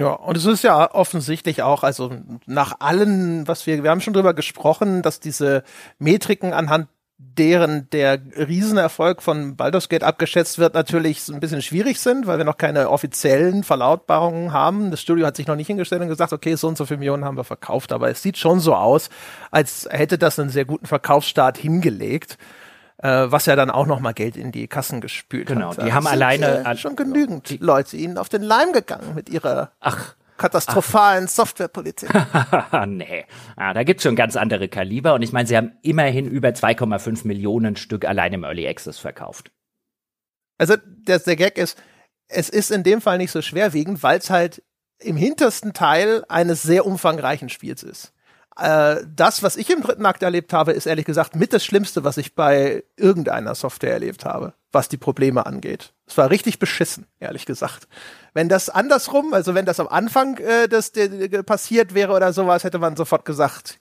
Ja, und es ist ja offensichtlich auch, also nach allen, was wir, wir haben schon drüber gesprochen, dass diese Metriken anhand deren der Riesenerfolg von Baldur's Gate abgeschätzt wird, natürlich ein bisschen schwierig sind, weil wir noch keine offiziellen Verlautbarungen haben. Das Studio hat sich noch nicht hingestellt und gesagt, okay, so und so viele Millionen haben wir verkauft, aber es sieht schon so aus, als hätte das einen sehr guten Verkaufsstart hingelegt äh, was ja dann auch noch mal Geld in die Kassen gespült
genau,
hat.
Genau, die haben alleine
äh, schon genügend Leute ihnen auf den Leim gegangen mit ihrer Ach, katastrophalen. Softwarepolitik. (laughs)
nee, ah, da gibt's schon ganz andere Kaliber und ich meine, sie haben immerhin über 2,5 Millionen Stück allein im Early Access verkauft.
Also der, der Gag ist, es ist in dem Fall nicht so schwerwiegend, weil es halt im hintersten Teil eines sehr umfangreichen Spiels ist äh, das, was ich im dritten Akt erlebt habe, ist ehrlich gesagt mit das Schlimmste, was ich bei irgendeiner Software erlebt habe, was die Probleme angeht. Es war richtig beschissen, ehrlich gesagt. Wenn das andersrum, also wenn das am Anfang äh, das, de, passiert wäre oder sowas, hätte man sofort gesagt,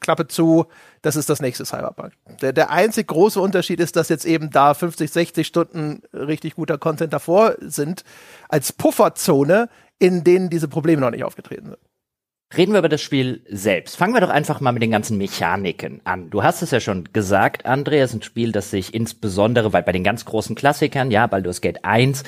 Klappe zu, das ist das nächste Cyberpunk. Der, der einzig große Unterschied ist, dass jetzt eben da 50, 60 Stunden richtig guter Content davor sind, als Pufferzone, in denen diese Probleme noch nicht aufgetreten sind.
Reden wir über das Spiel selbst. Fangen wir doch einfach mal mit den ganzen Mechaniken an. Du hast es ja schon gesagt, André, es ist ein Spiel, das sich insbesondere, weil bei den ganz großen Klassikern, ja, Baldur's Gate 1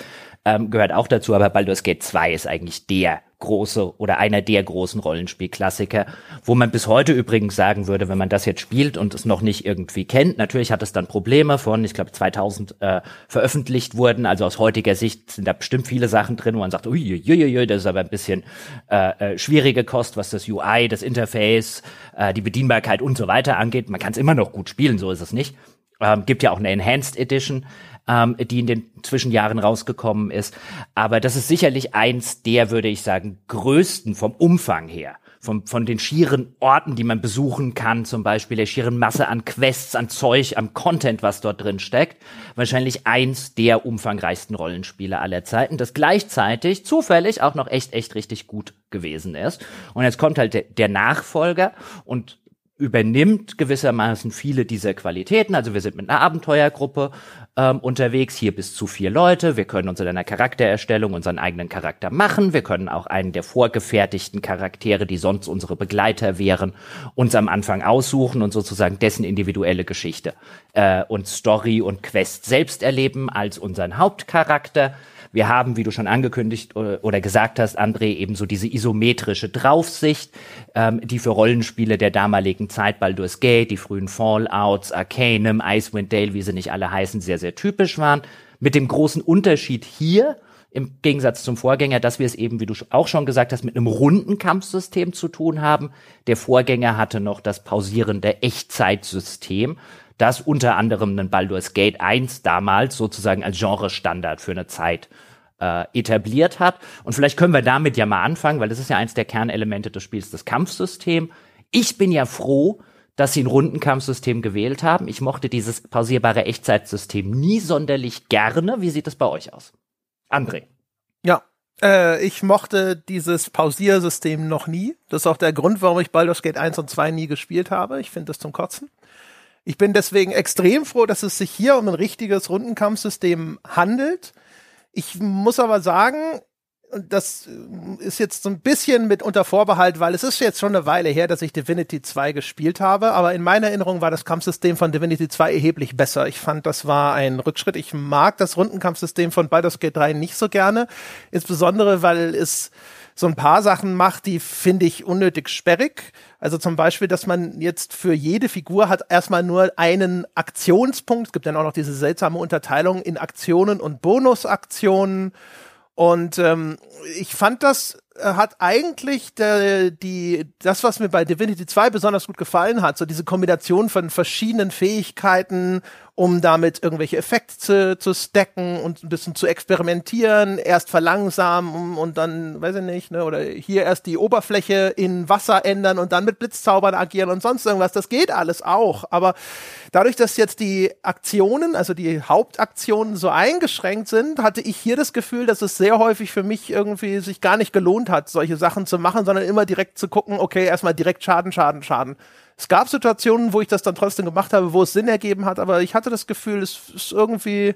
ähm, gehört auch dazu, aber Baldur's Gate 2 ist eigentlich der große oder einer der großen Rollenspielklassiker, wo man bis heute übrigens sagen würde, wenn man das jetzt spielt und es noch nicht irgendwie kennt, natürlich hat es dann Probleme von, ich glaube 2000 äh, veröffentlicht wurden, also aus heutiger Sicht sind da bestimmt viele Sachen drin, wo man sagt, uiuiui, das ist aber ein bisschen äh, äh, schwierige Kost, was das UI, das Interface, äh, die Bedienbarkeit und so weiter angeht. Man kann es immer noch gut spielen, so ist es nicht. Ähm, gibt ja auch eine Enhanced Edition, ähm, die in den Zwischenjahren rausgekommen ist. Aber das ist sicherlich eins der, würde ich sagen, größten vom Umfang her. Vom, von den schieren Orten, die man besuchen kann, zum Beispiel der schieren Masse an Quests, an Zeug, am Content, was dort drin steckt. Wahrscheinlich eins der umfangreichsten Rollenspiele aller Zeiten, das gleichzeitig zufällig auch noch echt, echt richtig gut gewesen ist. Und jetzt kommt halt der, der Nachfolger und übernimmt gewissermaßen viele dieser Qualitäten. Also wir sind mit einer Abenteuergruppe ähm, unterwegs, hier bis zu vier Leute. Wir können uns in einer Charaktererstellung unseren eigenen Charakter machen. Wir können auch einen der vorgefertigten Charaktere, die sonst unsere Begleiter wären, uns am Anfang aussuchen und sozusagen dessen individuelle Geschichte äh, und Story und Quest selbst erleben als unseren Hauptcharakter. Wir haben, wie du schon angekündigt oder gesagt hast, André, eben so diese isometrische Draufsicht, ähm, die für Rollenspiele der damaligen Zeit, Baldur's Gate, die frühen Fallouts, Arcanum, Icewind Dale, wie sie nicht alle heißen, sehr, sehr typisch waren. Mit dem großen Unterschied hier, im Gegensatz zum Vorgänger, dass wir es eben, wie du auch schon gesagt hast, mit einem runden Kampfsystem zu tun haben. Der Vorgänger hatte noch das pausierende Echtzeitsystem, das unter anderem einen Baldur's Gate 1 damals sozusagen als Genre-Standard für eine Zeit äh, etabliert hat. Und vielleicht können wir damit ja mal anfangen, weil das ist ja eins der Kernelemente des Spiels, das Kampfsystem. Ich bin ja froh, dass sie ein Rundenkampfsystem gewählt haben. Ich mochte dieses pausierbare Echtzeitsystem nie sonderlich gerne. Wie sieht es bei euch aus? André.
Ja, äh, ich mochte dieses Pausiersystem noch nie. Das ist auch der Grund, warum ich Baldur's Gate 1 und 2 nie gespielt habe. Ich finde das zum Kotzen. Ich bin deswegen extrem froh, dass es sich hier um ein richtiges Rundenkampfsystem handelt. Ich muss aber sagen, und das ist jetzt so ein bisschen mit unter Vorbehalt, weil es ist jetzt schon eine Weile her, dass ich Divinity 2 gespielt habe, aber in meiner Erinnerung war das Kampfsystem von Divinity 2 erheblich besser. Ich fand, das war ein Rückschritt. Ich mag das Rundenkampfsystem von Baldur's Gate 3 nicht so gerne, insbesondere weil es so ein paar Sachen macht, die finde ich unnötig sperrig. Also zum Beispiel, dass man jetzt für jede Figur hat erstmal nur einen Aktionspunkt. Es gibt dann auch noch diese seltsame Unterteilung in Aktionen und Bonusaktionen. Und ähm, ich fand das äh, hat eigentlich der, die, das, was mir bei Divinity 2 besonders gut gefallen hat, so diese Kombination von verschiedenen Fähigkeiten um damit irgendwelche Effekte zu, zu stacken und ein bisschen zu experimentieren, erst verlangsamen und dann, weiß ich nicht, ne, oder hier erst die Oberfläche in Wasser ändern und dann mit Blitzzaubern agieren und sonst irgendwas. Das geht alles auch. Aber dadurch, dass jetzt die Aktionen, also die Hauptaktionen so eingeschränkt sind, hatte ich hier das Gefühl, dass es sehr häufig für mich irgendwie sich gar nicht gelohnt hat, solche Sachen zu machen, sondern immer direkt zu gucken, okay, erstmal direkt Schaden, Schaden, Schaden. Es gab Situationen, wo ich das dann trotzdem gemacht habe, wo es Sinn ergeben hat, aber ich hatte das Gefühl, es ist irgendwie,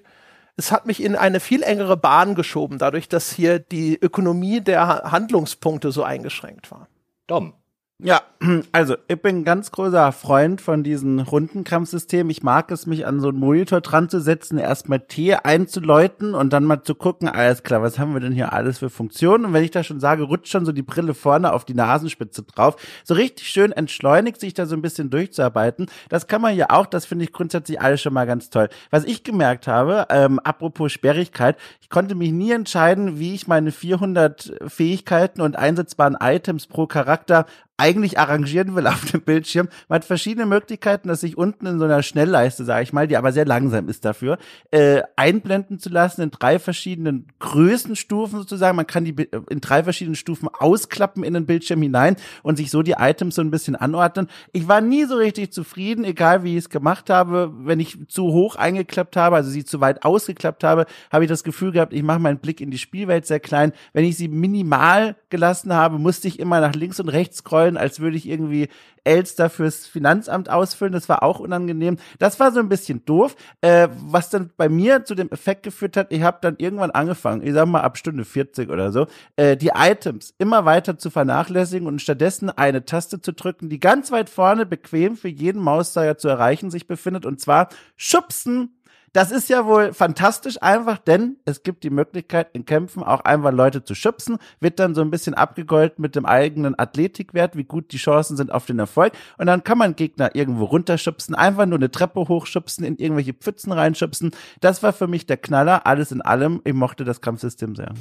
es hat mich in eine viel engere Bahn geschoben, dadurch, dass hier die Ökonomie der Handlungspunkte so eingeschränkt war.
Dom.
Ja, (clears throat) also ich bin ein ganz großer Freund von diesen Rundenkampfsystemen. Ich mag es, mich an so einen Monitor dran zu setzen, erstmal T einzuläuten und dann mal zu gucken, alles klar, was haben wir denn hier alles für Funktionen? Und wenn ich da schon sage, rutscht schon so die Brille vorne auf die Nasenspitze drauf. So richtig schön entschleunigt sich da so ein bisschen durchzuarbeiten. Das kann man ja auch, das finde ich grundsätzlich alles schon mal ganz toll. Was ich gemerkt habe, ähm, apropos Sperrigkeit, ich konnte mich nie entscheiden, wie ich meine 400 Fähigkeiten und einsetzbaren Items pro Charakter eigentlich arrangieren will auf dem Bildschirm. Man hat verschiedene Möglichkeiten, das sich unten in so einer Schnellleiste, sage ich mal, die aber sehr langsam ist dafür, äh, einblenden zu lassen in drei verschiedenen Größenstufen sozusagen. Man kann die in drei verschiedenen Stufen ausklappen in den Bildschirm hinein und sich so die Items so ein bisschen anordnen. Ich war nie so richtig zufrieden, egal wie ich es gemacht habe. Wenn ich zu hoch eingeklappt habe, also sie zu weit ausgeklappt habe, habe ich das Gefühl gehabt, ich mache meinen Blick in die Spielwelt sehr klein. Wenn ich sie minimal gelassen habe, musste ich immer nach links und rechts scrollen wollen, als würde ich irgendwie Elster fürs Finanzamt ausfüllen. Das war auch unangenehm. Das war so ein bisschen doof, äh, was dann bei mir zu dem Effekt geführt hat, ich habe dann irgendwann angefangen, ich sag mal ab Stunde 40 oder so, äh, die Items immer weiter zu vernachlässigen und stattdessen eine Taste zu drücken, die ganz weit vorne bequem für jeden Mauszeiger zu erreichen sich befindet und zwar schubsen Das ist ja wohl fantastisch einfach, denn es gibt die Möglichkeit in Kämpfen auch einfach Leute zu schubsen, wird dann so ein bisschen abgegolten mit dem eigenen Athletikwert, wie gut die Chancen sind auf den Erfolg und dann kann man Gegner irgendwo runterschubsen, einfach nur eine Treppe hochschubsen, in irgendwelche Pfützen reinschubsen. Das war für mich der Knaller, alles in allem. Ich mochte das Kampfsystem sehr.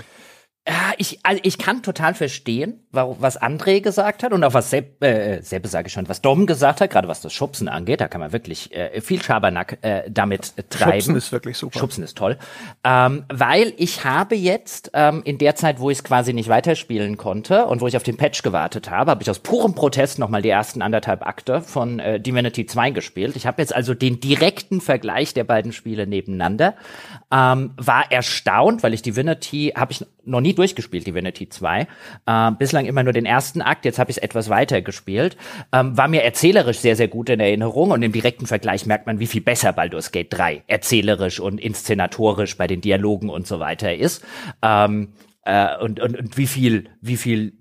Ja, ich, also ich kann total verstehen, was André gesagt hat und auch was Sepp, äh, Sepp sage ich schon, was Dom gesagt hat, gerade was das Schubsen angeht, da kann man wirklich äh, viel Schabernack äh, damit treiben.
Schubsen ist wirklich super.
Schubsen ist toll. Ähm, weil ich habe jetzt ähm, in der Zeit, wo ich es quasi nicht weiterspielen konnte und wo ich auf den Patch gewartet habe, habe ich aus purem Protest nochmal die ersten anderthalb Akte von äh, Divinity 2 gespielt. Ich habe jetzt also den direkten Vergleich der beiden Spiele nebeneinander. Ähm, war erstaunt, weil ich Divinity habe ich noch nie durchgespielt, Divinity 2. Äh, bislang immer nur den ersten Akt, jetzt habe ich es etwas weiter gespielt. Ähm, war mir erzählerisch sehr, sehr gut in Erinnerung und im direkten Vergleich merkt man, wie viel besser Baldur's Gate 3 erzählerisch und inszenatorisch bei den Dialogen und so weiter ist. Ähm, äh, und, und, und wie viel, wie viel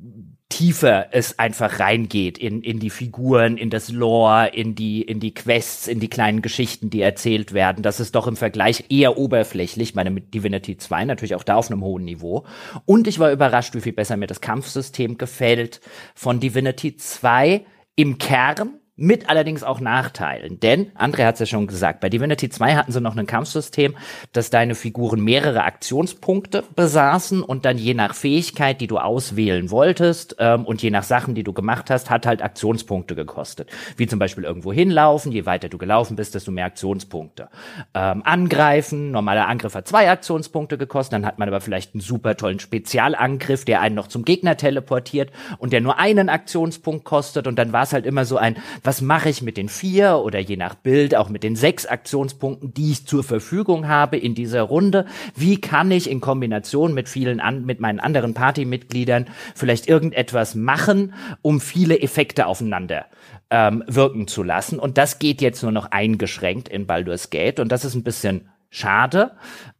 tiefer es einfach reingeht in, in die Figuren, in das Lore, in die, in die Quests, in die kleinen Geschichten, die erzählt werden. Das ist doch im Vergleich eher oberflächlich, meine mit Divinity 2 natürlich auch da auf einem hohen Niveau. Und ich war überrascht, wie viel besser mir das Kampfsystem gefällt von Divinity 2 im Kern mit allerdings auch Nachteilen. Denn, André hat es ja schon gesagt, bei Divinity 2 hatten sie noch ein Kampfsystem, dass deine Figuren mehrere Aktionspunkte besaßen und dann je nach Fähigkeit, die du auswählen wolltest ähm, und je nach Sachen, die du gemacht hast, hat halt Aktionspunkte gekostet. Wie zum Beispiel irgendwo hinlaufen, je weiter du gelaufen bist, desto mehr Aktionspunkte. Ähm, angreifen, normaler Angriff hat zwei Aktionspunkte gekostet, dann hat man aber vielleicht einen super tollen Spezialangriff, der einen noch zum Gegner teleportiert und der nur einen Aktionspunkt kostet und dann war es halt immer so ein was mache ich mit den vier oder je nach Bild auch mit den sechs Aktionspunkten, die ich zur Verfügung habe in dieser Runde? Wie kann ich in Kombination mit vielen an, mit meinen anderen Partymitgliedern vielleicht irgendetwas machen, um viele Effekte aufeinander ähm, wirken zu lassen? Und das geht jetzt nur noch eingeschränkt in Baldur's Gate und das ist ein bisschen schade.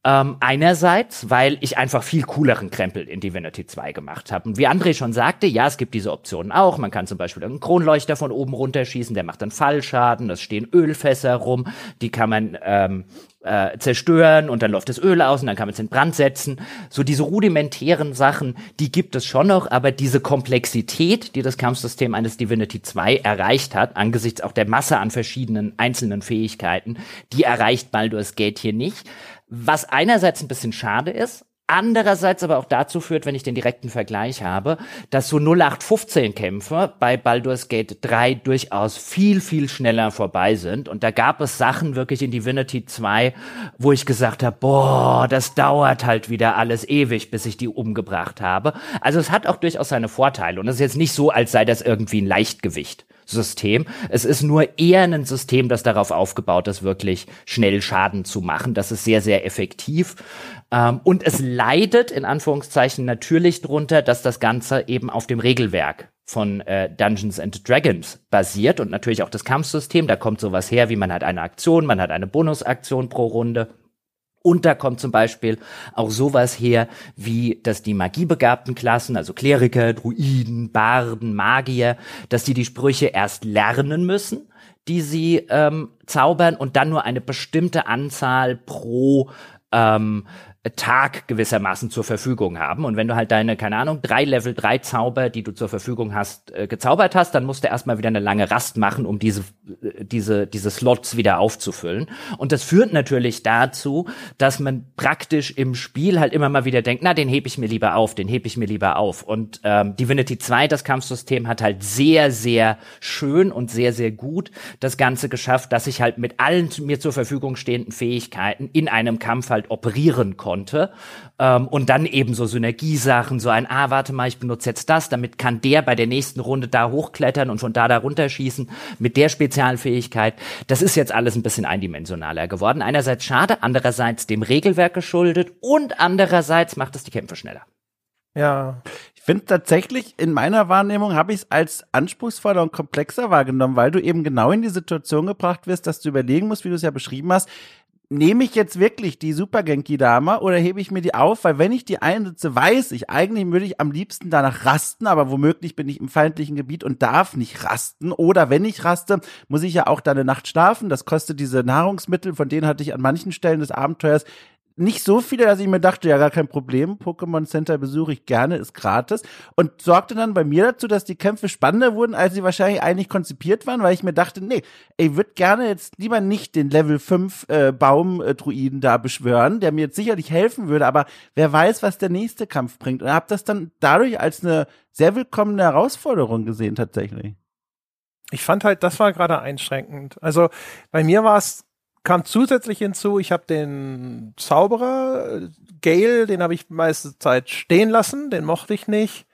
Ähm, einerseits, weil ich einfach viel cooleren Krempel in Divinity 2 gemacht habe. Und wie André schon sagte, ja, es gibt diese Optionen auch. Man kann zum Beispiel einen Kronleuchter von oben runterschießen, der macht dann Fallschaden. Es stehen Ölfässer rum, die kann man ähm, äh, zerstören und dann läuft das Öl aus und dann kann man es in Brand setzen. So diese rudimentären Sachen, die gibt es schon noch, aber diese Komplexität, die das Kampfsystem eines Divinity 2 erreicht hat, angesichts auch der Masse an verschiedenen einzelnen Fähigkeiten, die erreicht Baldur's Gate hier nicht. Was einerseits ein bisschen schade ist, andererseits aber auch dazu führt, wenn ich den direkten Vergleich habe, dass so 0815 Kämpfe bei Baldur's Gate 3 durchaus viel, viel schneller vorbei sind. Und da gab es Sachen wirklich in Divinity 2, wo ich gesagt habe, boah, das dauert halt wieder alles ewig, bis ich die umgebracht habe. Also es hat auch durchaus seine Vorteile. Und es ist jetzt nicht so, als sei das irgendwie ein Leichtgewicht. System. Es ist nur eher ein System, das darauf aufgebaut ist, wirklich schnell Schaden zu machen. Das ist sehr, sehr effektiv. Ähm, und es leidet in Anführungszeichen natürlich drunter, dass das Ganze eben auf dem Regelwerk von äh, Dungeons and Dragons basiert und natürlich auch das Kampfsystem. Da kommt sowas her, wie man hat eine Aktion, man hat eine Bonusaktion pro Runde. Und da kommt zum Beispiel auch sowas her, wie dass die magiebegabten Klassen, also Kleriker, Druiden, Barden, Magier, dass die die Sprüche erst lernen müssen, die sie ähm, zaubern und dann nur eine bestimmte Anzahl pro ähm, Tag gewissermaßen zur Verfügung haben. Und wenn du halt deine, keine Ahnung, drei Level 3 Zauber, die du zur Verfügung hast, äh, gezaubert hast, dann musst du erstmal wieder eine lange Rast machen, um diese, äh, diese, diese Slots wieder aufzufüllen. Und das führt natürlich dazu, dass man praktisch im Spiel halt immer mal wieder denkt, na, den hebe ich mir lieber auf, den hebe ich mir lieber auf. Und ähm, Divinity 2, das Kampfsystem, hat halt sehr, sehr schön und sehr, sehr gut das Ganze geschafft, dass ich halt mit allen mir zur Verfügung stehenden Fähigkeiten in einem Kampf halt operieren konnte konnte. Ähm, und dann eben so Synergiesachen, so ein, ah, warte mal, ich benutze jetzt das, damit kann der bei der nächsten Runde da hochklettern und von da da runterschießen mit der Spezialfähigkeit. Das ist jetzt alles ein bisschen eindimensionaler geworden. Einerseits schade, andererseits dem Regelwerk geschuldet und andererseits macht es die Kämpfe schneller.
Ja. Ich finde tatsächlich, in meiner Wahrnehmung habe ich es als anspruchsvoller und komplexer wahrgenommen, weil du eben genau in die Situation gebracht wirst, dass du überlegen musst, wie du es ja beschrieben hast, nehme ich jetzt wirklich die Super Genki Dama oder hebe ich mir die auf? Weil wenn ich die einsetze, weiß ich, eigentlich würde ich am liebsten danach rasten, aber womöglich bin ich im feindlichen Gebiet und darf nicht rasten. Oder wenn ich raste, muss ich ja auch da eine Nacht schlafen. Das kostet diese Nahrungsmittel, von denen hatte ich an manchen Stellen des Abenteuers nicht so viele, dass ich mir dachte, ja, gar kein Problem. Pokémon Center besuche ich gerne, ist gratis. Und sorgte dann bei mir dazu, dass die Kämpfe spannender wurden, als sie wahrscheinlich eigentlich konzipiert waren, weil ich mir dachte, nee, ich würde gerne jetzt lieber nicht den Level 5 äh, Baum-Druiden da beschwören, der mir jetzt sicherlich helfen würde, aber wer weiß, was der nächste Kampf bringt. Und habe das dann dadurch als eine sehr willkommene Herausforderung gesehen, tatsächlich.
Ich fand halt, das war gerade einschränkend. Also bei mir war es kam zusätzlich hinzu, ich habe den Zauberer, Gale, den habe ich meiste Zeit stehen lassen, den mochte ich nicht.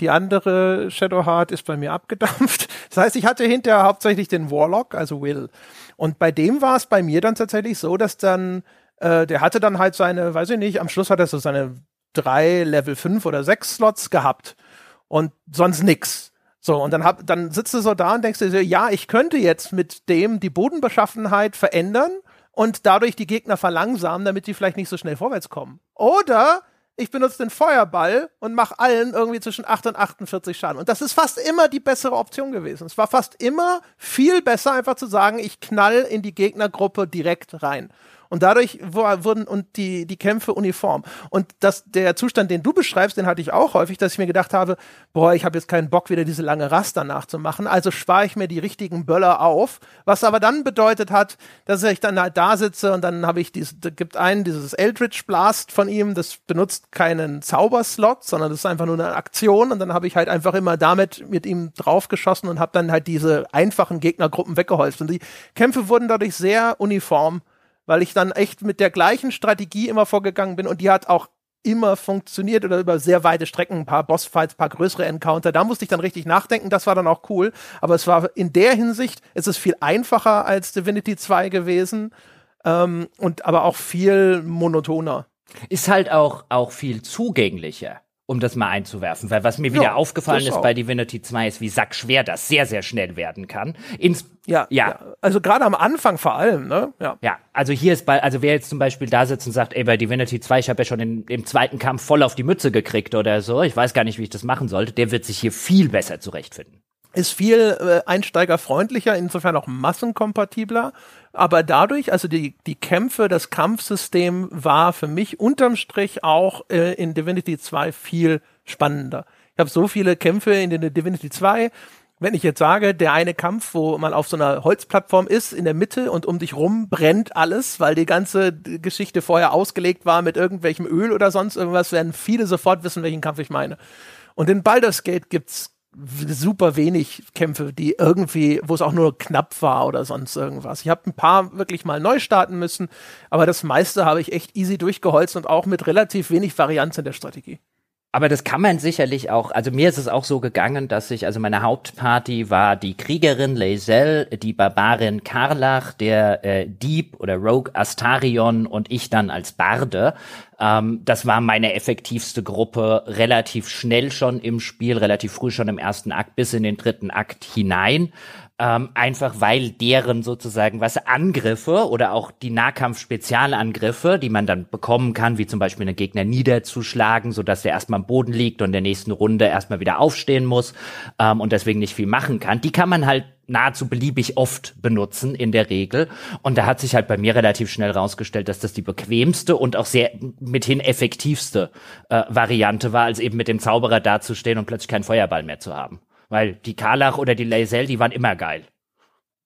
Die andere Shadowheart ist bei mir (laughs) abgedampft. Das heißt, ich hatte hinterher hauptsächlich den Warlock, also Will. Und bei dem war es bei mir dann tatsächlich so, dass dann, äh, der hatte dann halt seine, weiß ich nicht, am Schluss hat er so seine drei Level 5 oder 6 Slots gehabt. Und sonst nix. So, und dann, hab, dann sitzt du so da und denkst dir so, ja, ich könnte jetzt mit dem die Bodenbeschaffenheit verändern und dadurch die Gegner verlangsamen, damit die vielleicht nicht so schnell vorwärts kommen. Oder ich benutze den Feuerball und mache allen irgendwie zwischen 8 und 48 Schaden. Und das ist fast immer die bessere Option gewesen. Es war fast immer viel besser, einfach zu sagen, ich knall in die Gegnergruppe direkt rein. Und dadurch wurden und die, die Kämpfe uniform. Und das, der Zustand, den du beschreibst, den hatte ich auch häufig, dass ich mir gedacht habe, boah, ich habe jetzt keinen Bock, wieder diese lange Raster nachzumachen. Also spare ich mir die richtigen Böller auf. Was aber dann bedeutet hat, dass ich dann halt da sitze und dann habe ich dieses, da gibt einen dieses Eldritch Blast von ihm, das benutzt keinen Zauberslot, sondern das ist einfach nur eine Aktion und dann habe ich halt einfach immer damit mit ihm draufgeschossen und habe dann halt diese einfachen Gegnergruppen weggeholfen. Und die Kämpfe wurden dadurch sehr uniform weil ich dann echt mit der gleichen Strategie immer vorgegangen bin und die hat auch immer funktioniert oder über sehr weite Strecken, ein paar Bossfights, ein paar größere Encounter. Da musste ich dann richtig nachdenken, das war dann auch cool. Aber es war in der Hinsicht, es ist viel einfacher als Divinity 2 gewesen ähm, und aber auch viel monotoner.
Ist halt auch, auch viel zugänglicher um das mal einzuwerfen, weil was mir wieder ja, aufgefallen ist bei Divinity 2 ist, wie sackschwer das sehr, sehr schnell werden kann. Ins
ja, ja, ja. Also gerade am Anfang vor allem, ne?
Ja. Ja, also hier ist bei, also wer jetzt zum Beispiel da sitzt und sagt, ey, bei Divinity 2, ich habe ja schon in, im zweiten Kampf voll auf die Mütze gekriegt oder so, ich weiß gar nicht, wie ich das machen sollte, der wird sich hier viel besser zurechtfinden
ist viel äh, einsteigerfreundlicher, insofern auch massenkompatibler. Aber dadurch, also die, die Kämpfe, das Kampfsystem war für mich unterm Strich auch äh, in Divinity 2 viel spannender. Ich habe so viele Kämpfe in der Divinity 2. Wenn ich jetzt sage, der eine Kampf, wo man auf so einer Holzplattform ist, in der Mitte und um dich rum brennt alles, weil die ganze Geschichte vorher ausgelegt war mit irgendwelchem Öl oder sonst irgendwas, werden viele sofort wissen, welchen Kampf ich meine. Und in Baldur's Gate gibt's super wenig Kämpfe, die irgendwie, wo es auch nur knapp war oder sonst irgendwas. Ich habe ein paar wirklich mal neu starten müssen, aber das meiste habe ich echt easy durchgeholzt und auch mit relativ wenig Varianz in der Strategie.
Aber das kann man sicherlich auch, also mir ist es auch so gegangen, dass ich, also meine Hauptparty war die Kriegerin Leisel, die Barbarin Karlach, der äh, Dieb oder Rogue Astarion und ich dann als Barde. Ähm, das war meine effektivste Gruppe relativ schnell schon im Spiel, relativ früh schon im ersten Akt bis in den dritten Akt hinein. Ähm, einfach weil deren sozusagen was Angriffe oder auch die Nahkampf-Spezialangriffe, die man dann bekommen kann, wie zum Beispiel einen Gegner niederzuschlagen, so dass er erstmal am Boden liegt und in der nächsten Runde erstmal wieder aufstehen muss ähm, und deswegen nicht viel machen kann, die kann man halt nahezu beliebig oft benutzen in der Regel. Und da hat sich halt bei mir relativ schnell rausgestellt, dass das die bequemste und auch sehr mithin effektivste äh, Variante war, als eben mit dem Zauberer dazustehen und plötzlich keinen Feuerball mehr zu haben. Weil die Karlach oder die Laisel, die waren immer geil.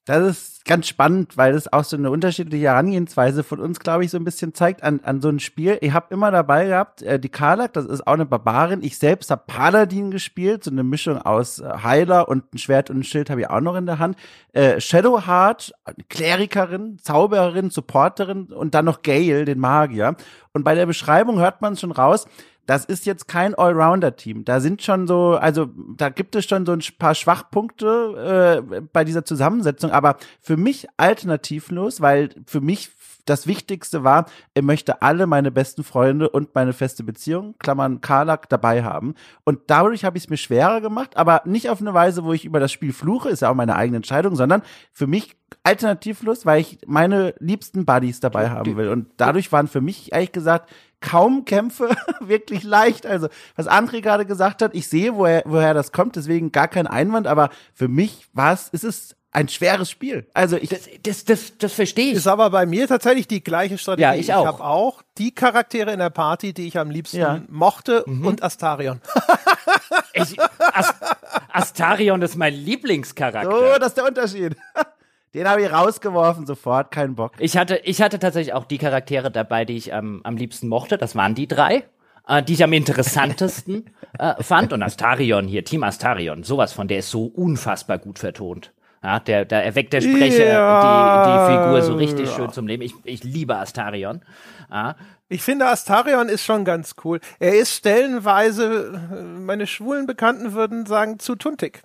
Das ist ganz spannend, weil das auch so eine unterschiedliche Herangehensweise von uns, glaube ich, so ein bisschen zeigt an, an so ein Spiel. Ich habe immer dabei gehabt, äh, die Karlach, das ist auch eine Barbarin. Ich selbst habe Paladin gespielt, so eine Mischung aus äh, Heiler und ein Schwert und ein Schild habe ich auch noch in der Hand. Äh, Shadowheart, Klerikerin, Zaubererin, Supporterin und dann noch Gale, den Magier. Und bei der Beschreibung hört man schon raus, das ist jetzt kein Allrounder-Team. Da sind schon so, also da gibt es schon so ein paar Schwachpunkte äh, bei dieser Zusammensetzung, aber für mich alternativlos, weil für mich das Wichtigste war, er möchte alle meine besten Freunde und meine feste Beziehung, Klammern Karlak, dabei haben. Und dadurch habe ich es mir schwerer gemacht, aber nicht auf eine Weise, wo ich über das Spiel fluche, ist ja auch meine eigene Entscheidung, sondern für mich alternativlos, weil ich meine liebsten Buddies dabei haben will. Und dadurch waren für mich ehrlich gesagt kaum Kämpfe (laughs) wirklich leicht. Also, was André gerade gesagt hat, ich sehe, woher, woher das kommt, deswegen gar kein Einwand, aber für mich war es, ist es ein schweres Spiel. Also ich
das, das, das, das verstehe ich.
Ist aber bei mir tatsächlich die gleiche Strategie.
Ja, ich auch.
Ich habe auch die Charaktere in der Party, die ich am liebsten ja. mochte mhm. und Astarion.
ich, Ast Astarion ist mein Lieblingscharakter.
Oh, das ist der Unterschied. Den habe ich rausgeworfen, sofort, kein Bock.
Ich hatte, ich hatte tatsächlich auch die Charaktere dabei, die ich ähm, am liebsten mochte. Das waren die drei, äh, die ich am interessantesten äh, fand. Und Astarion hier, Team Astarion, sowas von, der ist so unfassbar gut vertont. Ja, der, da erweckt der Sprecher ja. die, die Figur so richtig ja. schön zum Leben. Ich, ich liebe Astarion. Ja.
Ich finde, Astarion ist schon ganz cool. Er ist stellenweise, meine schwulen Bekannten würden sagen, zu tuntig.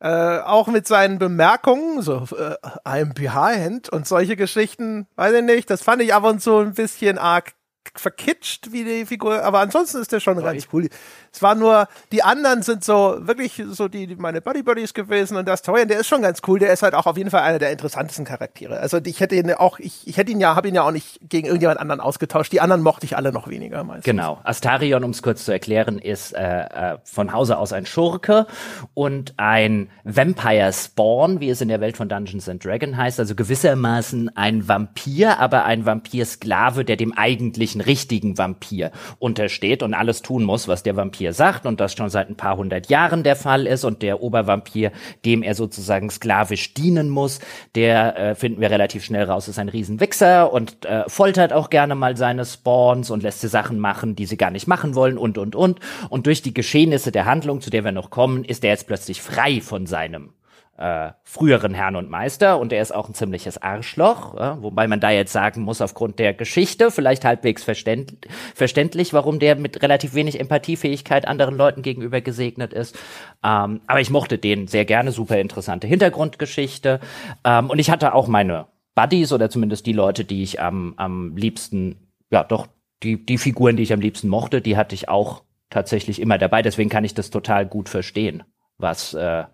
Äh, auch mit seinen Bemerkungen, so äh, I'm behind und solche Geschichten, weiß ich nicht, das fand ich ab und zu ein bisschen arg verkitscht wie die Figur, aber ansonsten ist der schon ganz cool. Es war nur, die anderen sind so wirklich so die, die meine Buddy Buddies gewesen und das Torian, der ist schon ganz cool, der ist halt auch auf jeden Fall einer der interessantesten Charaktere. Also ich hätte ihn auch, ich, ich hätte ihn ja, habe ihn ja auch nicht gegen irgendjemand anderen ausgetauscht. Die anderen mochte ich alle noch weniger meistens.
Genau. Astarion, um es kurz zu erklären, ist äh, äh, von Hause aus ein Schurke und ein Vampire Spawn, wie es in der Welt von Dungeons and Dragons heißt, also gewissermaßen ein Vampir, aber ein Vampir-Sklave, der dem eigentlichen richtigen Vampir untersteht und alles tun muss, was der Vampir sagt und das schon seit ein paar hundert Jahren der Fall ist und der Obervampir, dem er sozusagen sklavisch dienen muss, der äh, finden wir relativ schnell raus, ist ein Riesenwichser und äh, foltert auch gerne mal seine Spawns und lässt sie Sachen machen, die sie gar nicht machen wollen und und und. Und durch die Geschehnisse der Handlung, zu der wir noch kommen, ist er jetzt plötzlich frei von seinem äh, früheren Herrn und Meister und er ist auch ein ziemliches Arschloch, äh, wobei man da jetzt sagen muss, aufgrund der Geschichte vielleicht halbwegs verständ verständlich, warum der mit relativ wenig Empathiefähigkeit anderen Leuten gegenüber gesegnet ist. Ähm, aber ich mochte den sehr gerne, super interessante Hintergrundgeschichte ähm, und ich hatte auch meine Buddies oder zumindest die Leute, die ich am, am liebsten, ja doch, die, die Figuren, die ich am liebsten mochte, die hatte ich auch tatsächlich immer dabei. Deswegen kann ich das total gut verstehen, was äh,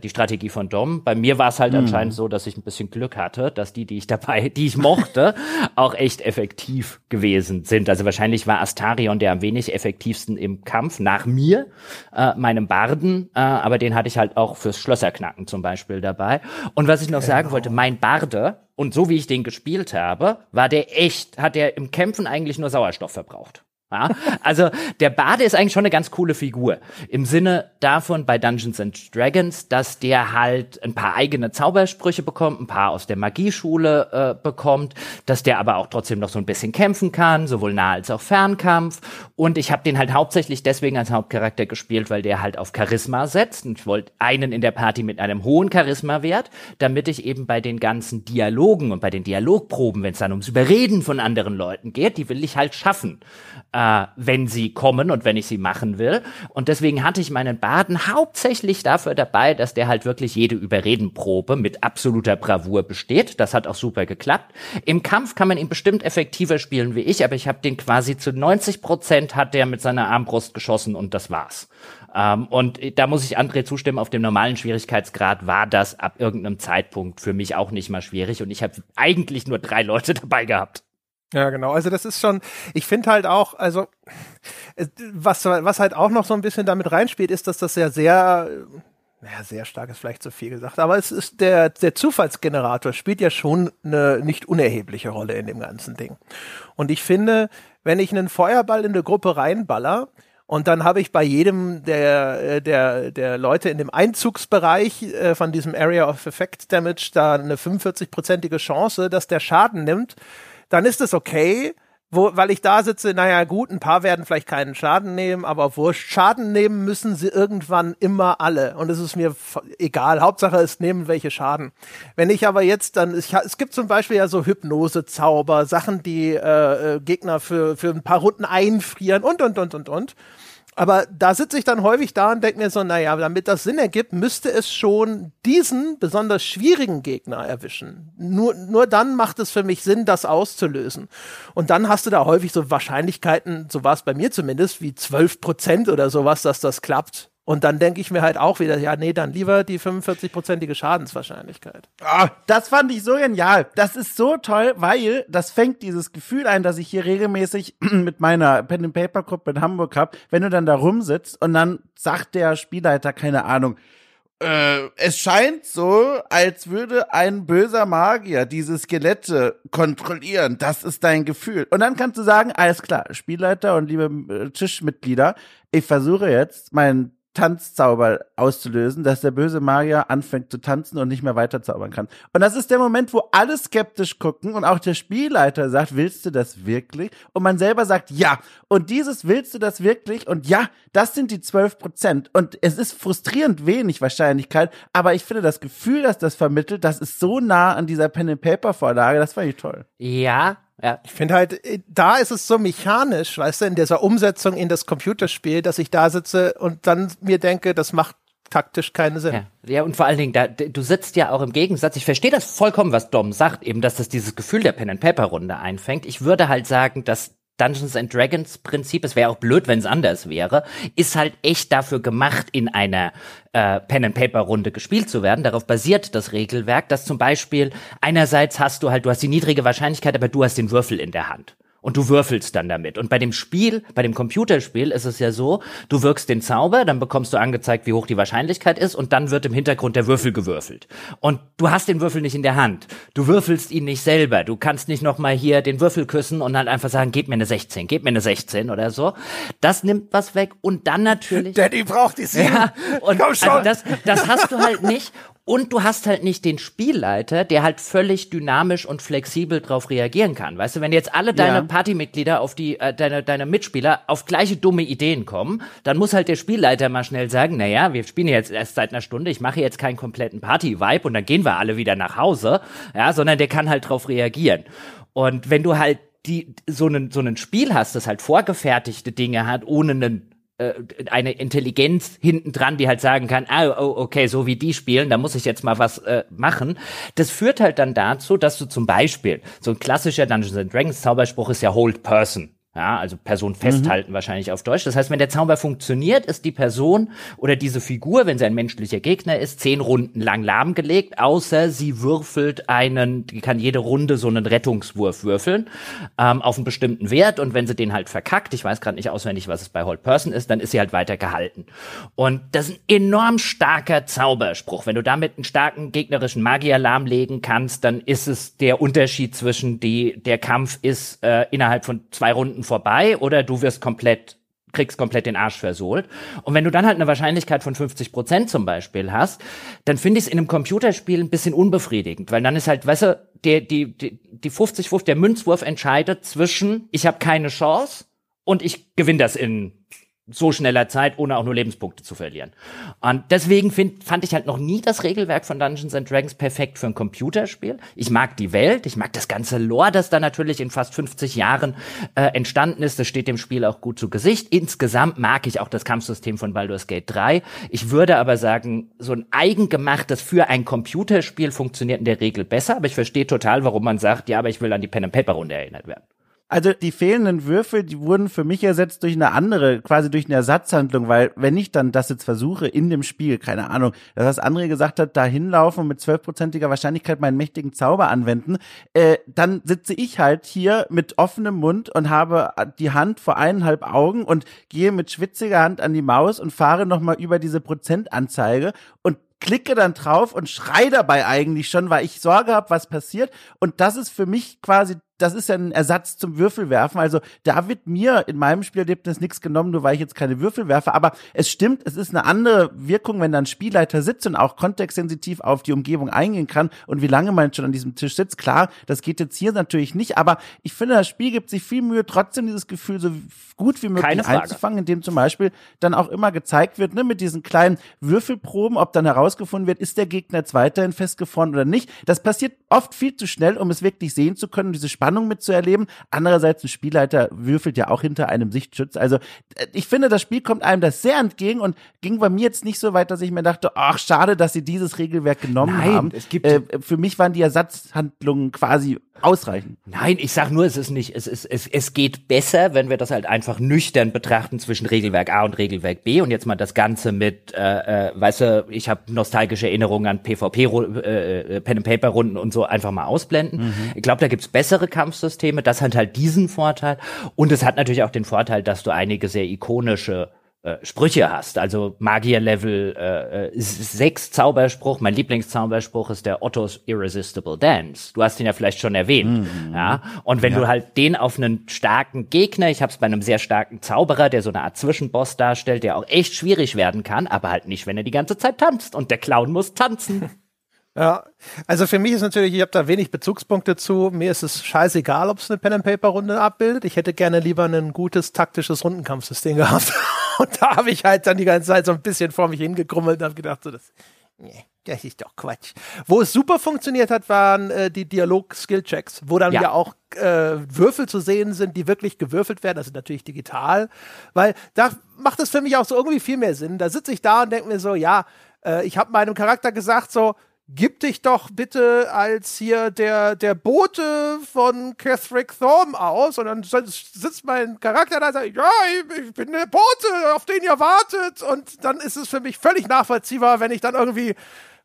die Strategie von Dom. Bei mir war es halt mhm. anscheinend so, dass ich ein bisschen Glück hatte, dass die, die ich dabei, die ich mochte, (laughs) auch echt effektiv gewesen sind. Also wahrscheinlich war Astarion der am wenig effektivsten im Kampf nach mir, äh, meinem Barden, äh, aber den hatte ich halt auch fürs Schlösserknacken zum Beispiel dabei. Und was ich noch genau. sagen wollte, mein Barde und so wie ich den gespielt habe, war der echt, hat der im Kämpfen eigentlich nur Sauerstoff verbraucht. Ja, also der Bade ist eigentlich schon eine ganz coole Figur. Im Sinne davon bei Dungeons and Dragons, dass der halt ein paar eigene Zaubersprüche bekommt, ein paar aus der Magieschule äh, bekommt, dass der aber auch trotzdem noch so ein bisschen kämpfen kann, sowohl nah als auch Fernkampf. Und ich habe den halt hauptsächlich deswegen als Hauptcharakter gespielt, weil der halt auf Charisma setzt. Und ich wollte einen in der Party mit einem hohen Charisma-Wert, damit ich eben bei den ganzen Dialogen und bei den Dialogproben, wenn es dann ums Überreden von anderen Leuten geht, die will ich halt schaffen äh, wenn sie kommen und wenn ich sie machen will. Und deswegen hatte ich meinen Baden hauptsächlich dafür dabei, dass der halt wirklich jede Überredenprobe mit absoluter Bravour besteht. Das hat auch super geklappt. Im Kampf kann man ihn bestimmt effektiver spielen wie ich, aber ich habe den quasi zu 90 Prozent hat der mit seiner Armbrust geschossen und das war's. Ähm, und da muss ich André zustimmen, auf dem normalen Schwierigkeitsgrad war das ab irgendeinem Zeitpunkt für mich auch nicht mal schwierig und ich habe eigentlich nur drei Leute dabei gehabt.
Ja, genau. Also das ist schon, ich finde halt auch, also was, was halt auch noch so ein bisschen damit reinspielt, ist, dass das ja sehr, naja, sehr stark ist vielleicht zu viel gesagt, aber es ist der, der Zufallsgenerator spielt ja schon eine nicht unerhebliche Rolle in dem ganzen Ding. Und ich finde, wenn ich einen Feuerball in eine Gruppe reinballer, und dann habe ich bei jedem der, der, der Leute in dem Einzugsbereich äh, von diesem Area of Effect Damage da eine 45-prozentige Chance, dass der Schaden nimmt dann ist es okay, wo, weil ich da sitze, naja gut, ein paar werden vielleicht keinen Schaden nehmen, aber wurscht, Schaden nehmen müssen sie irgendwann immer alle. Und es ist mir egal, Hauptsache es nehmen welche Schaden. Wenn ich aber jetzt dann, ich, es gibt zum Beispiel ja so Hypnosezauber, Sachen, die äh, äh, Gegner für, für ein paar Runden einfrieren und, und, und, und, und. Aber da sitze ich dann häufig da und denke mir so, naja, damit das Sinn ergibt, müsste es schon diesen besonders schwierigen Gegner erwischen. Nur, nur dann macht es für mich Sinn, das auszulösen. Und dann hast du da häufig so Wahrscheinlichkeiten, so war es bei mir zumindest, wie 12 Prozent oder sowas, dass das klappt. Und dann denke ich mir halt auch wieder, ja, nee, dann lieber die 45-prozentige Schadenswahrscheinlichkeit.
Oh, das fand ich so genial. Das ist so toll, weil das fängt dieses Gefühl ein, dass ich hier regelmäßig (clears throat) mit meiner Pen and Paper Gruppe in Hamburg habe, wenn du dann da rumsitzt und dann sagt der Spielleiter, keine Ahnung, äh, es scheint so, als würde ein böser Magier diese Skelette kontrollieren. Das ist dein Gefühl. Und dann kannst du sagen, alles klar, Spielleiter und liebe äh, Tischmitglieder, ich versuche jetzt meinen Tanzzauber auszulösen, dass der böse Magier anfängt zu tanzen und nicht mehr weiter zaubern kann. Und das ist der Moment, wo alle skeptisch gucken und auch der Spielleiter sagt, willst du das wirklich? Und man selber sagt, ja. Und dieses willst du das wirklich? Und ja, das sind die 12 Prozent. Und es ist frustrierend wenig Wahrscheinlichkeit, aber ich finde das Gefühl, dass das vermittelt, das ist so nah an dieser Pen-and-Paper-Vorlage, das fand ich toll.
Ja, ja.
Ich finde halt, äh, da ist es so mechanisch, weißt du, in dieser Umsetzung in das Computerspiel, dass ich da sitze und dann mir denke, das macht taktisch keinen Sinn.
Ja, ja und vor allen Dingen, da, du sitzt ja auch im Gegensatz, ich verstehe das vollkommen, was Dom sagt, eben, dass das dieses Gefühl der Pen-and-Paper-Runde einfängt. Ich würde halt sagen, dass Dungeons and Dragons Prinzip, es wäre auch blöd, wenn es anders wäre, ist halt echt dafür gemacht, in einer äh, Pen and Paper Runde gespielt zu werden. Darauf basiert das Regelwerk, dass zum Beispiel einerseits hast du halt, du hast die niedrige Wahrscheinlichkeit, aber du hast den Würfel in der Hand und du würfelst dann damit. Und bei dem Spiel, bei dem Computerspiel ist es ja so, du wirkst den Zauber, dann bekommst du angezeigt, wie hoch die Wahrscheinlichkeit ist und dann wird im Hintergrund der Würfel gewürfelt. Und du hast den Würfel nicht in der Hand. Du würfelst ihn nicht selber. Du kannst nicht nochmal hier den Würfel küssen und dann einfach sagen, gib mir eine 16, gib mir eine 16 oder so. Das nimmt was weg und dann natürlich.
Daddy braucht die sieben.
Ja, und Komm schon. Also das, das hast du halt nicht. Und du hast halt nicht den Spielleiter, der halt völlig dynamisch und flexibel drauf reagieren kann. Weißt du, wenn jetzt alle deine ja. Partymitglieder auf die, äh, deine, deine Mitspieler auf gleiche dumme Ideen kommen, dann muss halt der Spielleiter mal schnell sagen, na ja, wir spielen jetzt erst seit einer Stunde, ich mache jetzt keinen kompletten Party-Vibe und dann gehen wir alle wieder nach Hause, ja, sondern der kann halt drauf reagieren. Und wenn du halt die, so einen, so einen Spiel hast, das halt vorgefertigte Dinge hat, ohne einen eine Intelligenz hinten dran, die halt sagen kann, ah, oh, okay, so wie die spielen, da muss ich jetzt mal was äh, machen. Das führt halt dann dazu, dass du zum Beispiel, so ein klassischer Dungeons and Dragons Zauberspruch ist ja Hold Person. Ja, also Person festhalten mhm. wahrscheinlich auf Deutsch. Das heißt, wenn der Zauber funktioniert, ist die Person oder diese Figur, wenn sie ein menschlicher Gegner ist, zehn Runden lang lahmgelegt, außer sie würfelt einen, die kann jede Runde so einen Rettungswurf würfeln ähm, auf einen bestimmten Wert und wenn sie den halt verkackt, ich weiß gerade nicht auswendig, was es bei Hold Person ist, dann ist sie halt weiter gehalten. Und das ist ein enorm starker Zauberspruch. Wenn du damit einen starken gegnerischen Magier lahmlegen kannst, dann ist es der Unterschied zwischen die, der Kampf ist äh, innerhalb von zwei Runden Minuten vorbei oder du wirst komplett kriegst komplett den Arsch versohlt. Und wenn du dann halt eine Wahrscheinlichkeit von 50 Prozent zum Beispiel hast, dann finde ich es in einem Computerspiel ein bisschen unbefriedigend, weil dann ist halt, weißt du, die, die, die 50 50 der Münzwurf entscheidet zwischen, ich habe keine Chance und ich gewinne das in so schneller Zeit, ohne auch nur Lebenspunkte zu verlieren. Und deswegen find, fand ich halt noch nie das Regelwerk von Dungeons and Dragons perfekt für ein Computerspiel. Ich mag die Welt, ich mag das ganze Lore, das da natürlich in fast 50 Jahren äh, entstanden ist. Das steht dem Spiel auch gut zu Gesicht. Insgesamt mag ich auch das Kampfsystem von Baldur's Gate 3. Ich würde aber sagen, so ein eigengemachtes für ein Computerspiel funktioniert in der Regel besser. Aber ich verstehe total, warum man sagt, ja, aber ich will an die Pen and Paper Runde erinnert werden.
Also die fehlenden Würfel, die wurden für mich ersetzt durch eine andere, quasi durch eine Ersatzhandlung, weil wenn ich dann das jetzt versuche in dem Spiel, keine Ahnung, dass das André gesagt hat, da hinlaufen und mit zwölfprozentiger Wahrscheinlichkeit meinen mächtigen Zauber anwenden, äh, dann sitze ich halt hier mit offenem Mund und habe die Hand vor eineinhalb Augen und gehe mit schwitziger Hand an die Maus und fahre nochmal über diese Prozentanzeige und klicke dann drauf und schrei dabei eigentlich schon, weil ich Sorge habe, was passiert. Und das ist für mich quasi das ist ja ein Ersatz zum Würfelwerfen. Also da wird mir in meinem Spielerlebnis nichts genommen, nur weil ich jetzt keine Würfel werfe. Aber es stimmt, es ist eine andere Wirkung, wenn da ein Spielleiter sitzt und auch kontextsensitiv auf die Umgebung eingehen kann und wie lange man schon an diesem Tisch sitzt. Klar, das geht jetzt hier natürlich nicht, aber ich finde, das Spiel gibt sich viel Mühe, trotzdem dieses Gefühl so gut wie möglich einzufangen, indem zum Beispiel dann auch immer gezeigt wird, ne, mit diesen kleinen Würfelproben, ob dann herausgefunden wird, ist der Gegner jetzt weiterhin festgefroren oder nicht. Das passiert oft viel zu schnell, um es wirklich sehen zu können, diese Spannung Spannung mitzuerleben. Andererseits, ein Spielleiter würfelt ja auch hinter einem Sichtschutz. Also äh, ich finde, das Spiel kommt einem das sehr entgegen und ging bei mir jetzt nicht so weit, dass ich mir dachte, ach, schade, dass sie dieses Regelwerk genommen
Nein,
haben.
Es gibt
äh, für mich waren die Ersatzhandlungen quasi ausreichen.
Nein, ich sag nur, es ist nicht, es ist, es, es geht besser, wenn wir das halt einfach nüchtern betrachten zwischen Regelwerk A und Regelwerk B und jetzt mal das Ganze mit, äh, äh, weißt du, ich habe nostalgische Erinnerungen an PvP, äh, äh, Pen and Paper Runden und so einfach mal ausblenden. Mhm. Ich glaube, da gibt's bessere Kampfsysteme. Das hat halt diesen Vorteil und es hat natürlich auch den Vorteil, dass du einige sehr ikonische äh, Sprüche hast. Also Magier-Level äh, 6 äh, Zauberspruch. Mein Lieblingszauberspruch ist der Otto's Irresistible Dance. Du hast ihn ja vielleicht schon erwähnt. Mhm. Ja? Und wenn ja. du halt den auf einen starken Gegner, ich habe es bei einem sehr starken Zauberer, der so eine Art Zwischenboss darstellt, der auch echt schwierig werden kann, aber halt nicht, wenn er die ganze Zeit tanzt. Und der Clown muss tanzen. (laughs)
Ja, also für mich ist natürlich, ich habe da wenig Bezugspunkte zu. Mir ist es scheißegal, ob es eine Pen-and-Paper-Runde abbildet. Ich hätte gerne lieber ein gutes taktisches Rundenkampfsystem gehabt. (laughs) Und da habe ich halt dann die ganze Zeit so ein bisschen vor mich hingekrummelt und habe gedacht, so das, nee, das ist doch Quatsch. Wo es super funktioniert hat, waren äh, die Dialog-Skill-Checks, wo dann ja, ja auch äh, Würfel zu sehen sind, die wirklich gewürfelt werden. Das ist natürlich digital, weil da macht es für mich auch so irgendwie viel mehr Sinn. Da sitze ich da und denke mir so, ja, äh, ich habe meinem Charakter gesagt so, gib dich doch bitte als hier der, der Bote von Catherick Thorm aus. Und dann sitzt mein Charakter da und sagt, ja, ich, ich bin der Bote, auf den ihr wartet. Und dann ist es für mich völlig nachvollziehbar, wenn ich dann irgendwie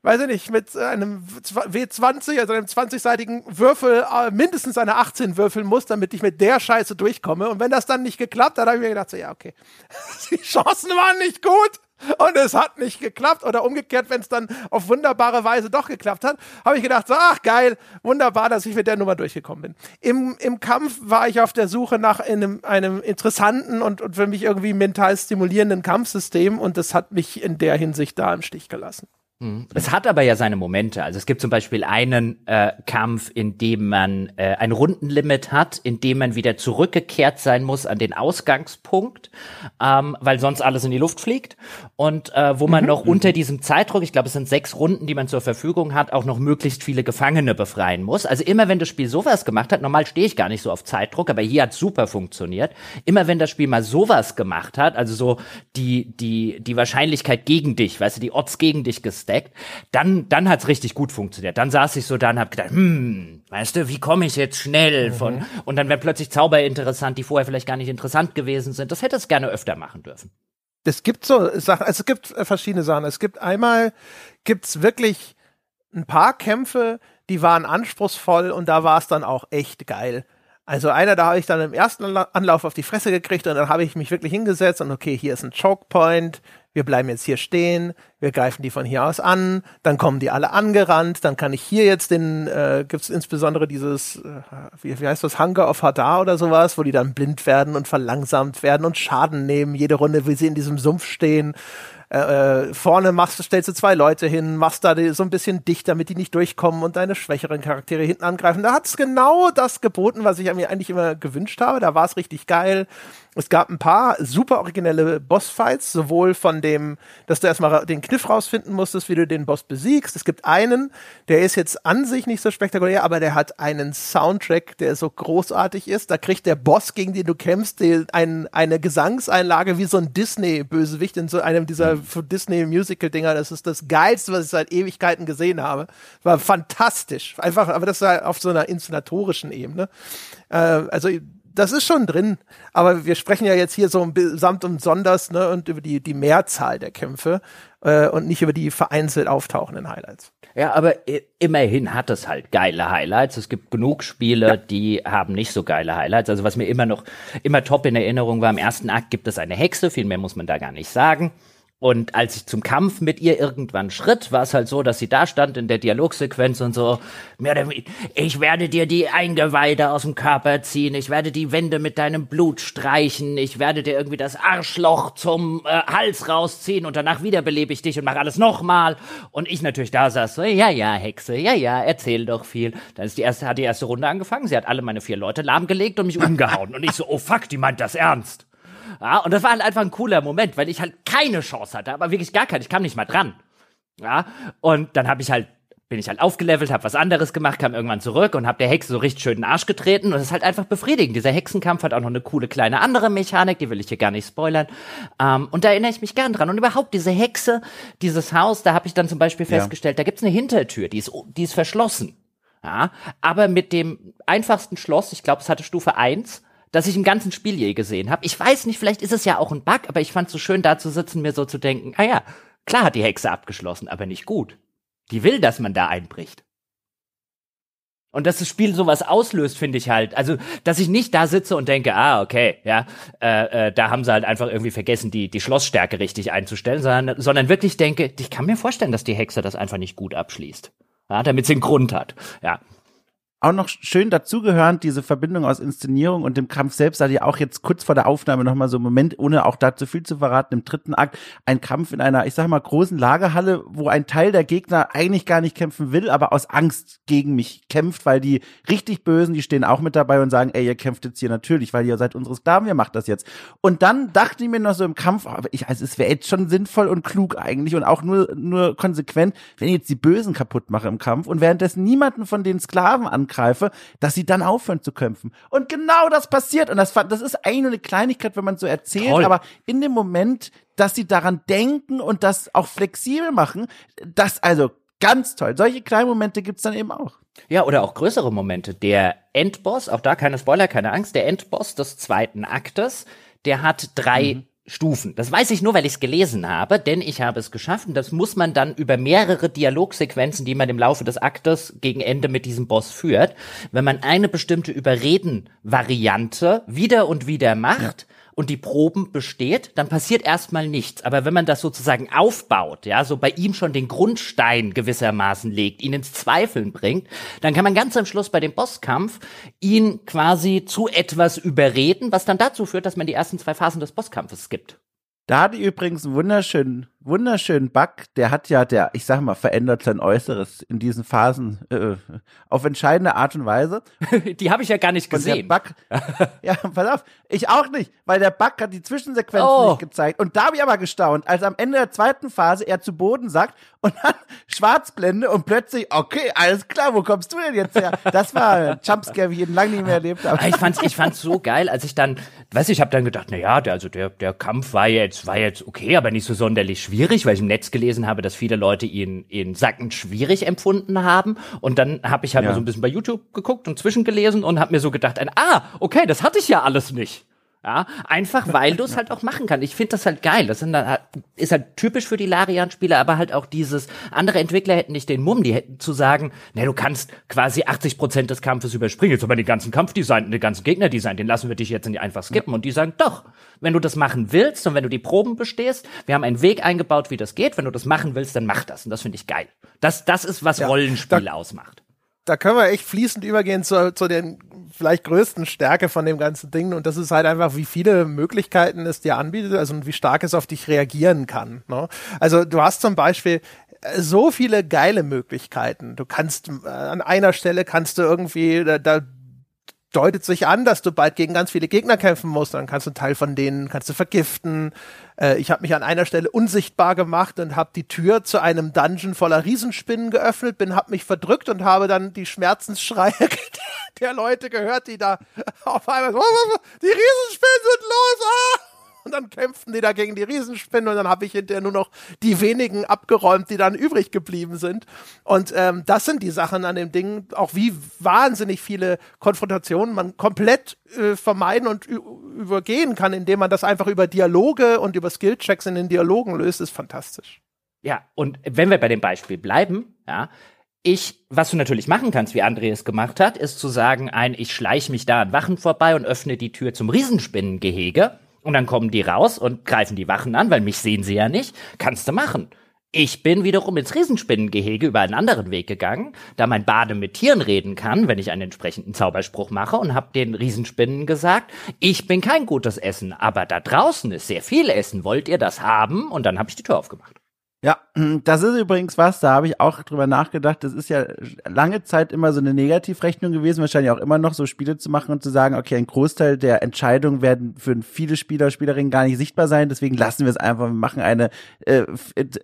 weiß ich nicht, mit einem W20, also einem 20-seitigen Würfel äh, mindestens eine 18 würfeln muss, damit ich mit der Scheiße durchkomme. Und wenn das dann nicht geklappt hat, habe ich mir gedacht, so, ja, okay, (laughs) die Chancen waren nicht gut und es hat nicht geklappt oder umgekehrt, wenn es dann auf wunderbare Weise doch geklappt hat, habe ich gedacht, so, ach geil, wunderbar, dass ich mit der Nummer durchgekommen bin. Im, im Kampf war ich auf der Suche nach einem, einem interessanten und, und für mich irgendwie mental stimulierenden Kampfsystem und das hat mich in der Hinsicht da im Stich gelassen.
Mhm. Es hat aber ja seine Momente. Also es gibt zum Beispiel einen äh, Kampf, in dem man äh, ein Rundenlimit hat, in dem man wieder zurückgekehrt sein muss an den Ausgangspunkt, ähm, weil sonst alles in die Luft fliegt. Und äh, wo man mhm. noch unter diesem Zeitdruck, ich glaube, es sind sechs Runden, die man zur Verfügung hat, auch noch möglichst viele Gefangene befreien muss. Also immer wenn das Spiel sowas gemacht hat, normal stehe ich gar nicht so auf Zeitdruck, aber hier hat super funktioniert. Immer wenn das Spiel mal sowas gemacht hat, also so die die die Wahrscheinlichkeit gegen dich, weißt du, die Odds gegen dich gesteckt, gesteckt. Dann, dann hat's richtig gut funktioniert. Dann saß ich so da und hab gedacht, hm, weißt du, wie komme ich jetzt schnell von, mhm. und dann werden plötzlich Zauber interessant, die vorher vielleicht gar nicht interessant gewesen sind. Das hätte es gerne öfter machen dürfen.
Es gibt so Sachen, also es gibt äh, verschiedene Sachen. Es gibt einmal, gibt's wirklich ein paar Kämpfe, die waren anspruchsvoll und da war es dann auch echt geil. Also einer, da habe ich dann im ersten Anlauf auf die Fresse gekriegt und dann habe ich mich wirklich hingesetzt und okay, hier ist ein Choke Point, wir bleiben jetzt hier stehen, wir greifen die von hier aus an, dann kommen die alle angerannt, dann kann ich hier jetzt den, äh, gibt es insbesondere dieses, äh, wie, wie heißt das, Hunger of Hadar oder sowas, wo die dann blind werden und verlangsamt werden und Schaden nehmen, jede Runde, wie sie in diesem Sumpf stehen. Äh, äh, vorne machst, stellst du zwei Leute hin, machst da die, so ein bisschen dicht, damit die nicht durchkommen und deine schwächeren Charaktere hinten angreifen. Da hat's genau das geboten, was ich mir eigentlich immer gewünscht habe. Da war es richtig geil. Es gab ein paar super originelle Bossfights, sowohl von dem, dass du erstmal den Kniff rausfinden musstest, wie du den Boss besiegst. Es gibt einen, der ist jetzt an sich nicht so spektakulär, aber der hat einen Soundtrack, der so großartig ist. Da kriegt der Boss, gegen den du kämpfst, die, ein, eine Gesangseinlage wie so ein Disney-Bösewicht in so einem dieser mhm. Disney-Musical-Dinger. Das ist das Geilste, was ich seit Ewigkeiten gesehen habe. War fantastisch. Einfach, aber das war auf so einer inszenatorischen Ebene. Äh, also das ist schon drin, aber wir sprechen ja jetzt hier so samt und sonders ne, und über die, die Mehrzahl der Kämpfe äh, und nicht über die vereinzelt auftauchenden Highlights.
Ja, aber immerhin hat es halt geile Highlights. Es gibt genug Spiele, ja. die haben nicht so geile Highlights. Also was mir immer noch immer top in Erinnerung war, im ersten Akt gibt es eine Hexe, viel mehr muss man da gar nicht sagen. Und als ich zum Kampf mit ihr irgendwann schritt, war es halt so, dass sie da stand in der Dialogsequenz und so, ich werde dir die Eingeweide aus dem Körper ziehen, ich werde die Wände mit deinem Blut streichen, ich werde dir irgendwie das Arschloch zum äh, Hals rausziehen und danach wiederbelebe ich dich und mach alles nochmal. Und ich natürlich da saß so, ja, ja, Hexe, ja, ja, erzähl doch viel. Dann ist die erste, hat die erste Runde angefangen, sie hat alle meine vier Leute lahmgelegt und mich umgehauen. Und ich so, oh fuck, die meint das ernst. Ja, und das war halt einfach ein cooler Moment, weil ich halt keine Chance hatte, aber wirklich gar keine. Ich kam nicht mal dran. Ja, und dann habe ich halt bin ich halt aufgelevelt, habe was anderes gemacht, kam irgendwann zurück und habe der Hexe so richtig schön den Arsch getreten und das ist halt einfach befriedigend. Dieser Hexenkampf hat auch noch eine coole kleine andere Mechanik, die will ich hier gar nicht spoilern. Ähm, und da erinnere ich mich gern dran. Und überhaupt diese Hexe, dieses Haus, da habe ich dann zum Beispiel festgestellt, ja. da gibt's eine Hintertür, die ist, die ist verschlossen. Ja, aber mit dem einfachsten Schloss, ich glaube, es hatte Stufe 1, das ich im ganzen Spiel je gesehen habe. Ich weiß nicht, vielleicht ist es ja auch ein Bug, aber ich fand es so schön, da zu sitzen, mir so zu denken, ah ja, klar hat die Hexe abgeschlossen, aber nicht gut. Die will, dass man da einbricht. Und dass das Spiel sowas auslöst, finde ich halt. Also, dass ich nicht da sitze und denke, ah, okay, ja, äh, äh, da haben sie halt einfach irgendwie vergessen, die, die Schlossstärke richtig einzustellen, sondern, sondern wirklich denke, ich kann mir vorstellen, dass die Hexe das einfach nicht gut abschließt. Ja, damit sie einen Grund hat. Ja
auch noch schön dazugehören, diese Verbindung aus Inszenierung und dem Kampf selbst, da ja auch jetzt kurz vor der Aufnahme nochmal so einen Moment, ohne auch dazu viel zu verraten, im dritten Akt, ein Kampf in einer, ich sag mal, großen Lagerhalle, wo ein Teil der Gegner eigentlich gar nicht kämpfen will, aber aus Angst gegen mich kämpft, weil die richtig Bösen, die stehen auch mit dabei und sagen, ey, ihr kämpft jetzt hier natürlich, weil ihr seid unsere Sklaven, ihr macht das jetzt. Und dann dachte ich mir noch so im Kampf, aber ich, also es wäre jetzt schon sinnvoll und klug eigentlich und auch nur, nur konsequent, wenn ich jetzt die Bösen kaputt mache im Kampf und währenddessen niemanden von den Sklaven angreift, angreife, dass sie dann aufhören zu kämpfen. Und genau das passiert. Und das, das ist eigentlich nur eine Kleinigkeit, wenn man so erzählt, Toll. aber in dem Moment, dass sie daran denken und das auch flexibel machen, das also ganz toll. Solche kleinen Momente gibt's dann eben auch.
Ja, oder auch größere Momente. Der Endboss, auch da keine Spoiler, keine Angst, der Endboss des zweiten Aktes, der hat drei mhm. Stufen. Das weiß ich nur, weil ich es gelesen habe, denn ich habe es geschafft und das muss man dann über mehrere Dialogsequenzen, die man im Laufe des Aktes gegen Ende mit diesem Boss führt, wenn man eine bestimmte Überreden-Variante wieder und wieder macht, ja und die Proben besteht, dann passiert erstmal nichts. Aber wenn man das sozusagen aufbaut, ja, so bei ihm schon den Grundstein gewissermaßen legt, ihn ins Zweifeln bringt, dann kann man ganz am Schluss bei dem Bosskampf ihn quasi zu etwas überreden, was dann dazu führt, dass man die ersten zwei Phasen des Bosskampfes skippt.
Da hat übrigens einen wunderschönen wunderschönen Bug, der hat ja, der, ich sag mal, verändert sein Äußeres in diesen Phasen äh, auf entscheidende Art und Weise. (laughs)
die habe ich ja gar nicht gesehen.
Bug, (laughs) ja, pass auf, ich auch nicht, weil der Bug hat die Zwischensequenzen oh. nicht gezeigt. Und da habe ich aber gestaunt, als am Ende der zweiten Phase er zu Boden sagt und dann (laughs) Schwarzblende und plötzlich, okay, alles klar, wo kommst du denn jetzt her? Das war ein Jumpscare, wie ich ihn lange nicht mehr erlebt habe.
Ich fand's, ich fand's so geil, als ich dann, weiß ich, habe dann gedacht, na ja, der, also der, der Kampf war jetzt, war jetzt okay, aber nicht so sonderlich schwierig schwierig, weil ich im Netz gelesen habe, dass viele Leute ihn in sackend schwierig empfunden haben. Und dann habe ich halt ja. mal so ein bisschen bei YouTube geguckt und zwischengelesen und habe mir so gedacht, ein, ah, okay, das hatte ich ja alles nicht. Ja, einfach weil du es halt auch machen kannst. Ich finde das halt geil. Das sind halt, ist halt typisch für die Larian-Spieler, aber halt auch dieses, andere Entwickler hätten nicht den Mumm, die hätten zu sagen, ne, du kannst quasi 80 Prozent des Kampfes überspringen. Jetzt aber den ganzen Kampfdesign, den ganzen Gegnerdesign, den lassen wir dich jetzt nicht einfach skippen. Und die sagen, doch, wenn du das machen willst und wenn du die Proben bestehst, wir haben einen Weg eingebaut, wie das geht. Wenn du das machen willst, dann mach das. Und das finde ich geil. Das, das ist, was ja, Rollenspiele ausmacht
da können wir echt fließend übergehen zu, zu den vielleicht größten Stärke von dem ganzen Ding. Und das ist halt einfach, wie viele Möglichkeiten es dir anbietet, also wie stark es auf dich reagieren kann. Ne? Also du hast zum Beispiel äh, so viele geile Möglichkeiten. Du kannst äh, an einer Stelle kannst du irgendwie, da, da deutet sich an, dass du bald gegen ganz viele Gegner kämpfen musst. Dann kannst du einen Teil von denen kannst du vergiften. Äh, ich habe mich an einer Stelle unsichtbar gemacht und habe die Tür zu einem Dungeon voller Riesenspinnen geöffnet, bin, habe mich verdrückt und habe dann die Schmerzensschreie (laughs) der Leute gehört, die da auf einmal so, (laughs) die Riesenspinnen sind los. Ah! Und dann kämpften die da gegen die Riesenspinnen und dann habe ich hinterher nur noch die wenigen abgeräumt, die dann übrig geblieben sind. Und ähm, das sind die Sachen an dem Ding, auch wie wahnsinnig viele Konfrontationen man komplett äh, vermeiden und übergehen kann, indem man das einfach über Dialoge und über Skillchecks in den Dialogen löst, ist fantastisch.
Ja, und wenn wir bei dem Beispiel bleiben, ja, ich, was du natürlich machen kannst, wie André es gemacht hat, ist zu sagen, ein, ich schleiche mich da an Wachen vorbei und öffne die Tür zum Riesenspinnengehege und dann kommen die raus und greifen die Wachen an, weil mich sehen sie ja nicht. Kannst du machen. Ich bin wiederum ins Riesenspinnengehege über einen anderen Weg gegangen, da mein Bade mit Tieren reden kann, wenn ich einen entsprechenden Zauberspruch mache und hab den Riesenspinnen gesagt, ich bin kein gutes Essen, aber da draußen ist sehr viel Essen, wollt ihr das haben? Und dann habe ich die Tür aufgemacht.
Ja, das ist übrigens was, da habe ich auch drüber nachgedacht. Das ist ja lange Zeit immer so eine Negativrechnung gewesen, wahrscheinlich auch immer noch so Spiele zu machen und zu sagen, okay, ein Großteil der Entscheidungen werden für viele Spieler, Spielerinnen gar nicht sichtbar sein, deswegen lassen wir es einfach, wir machen eine äh,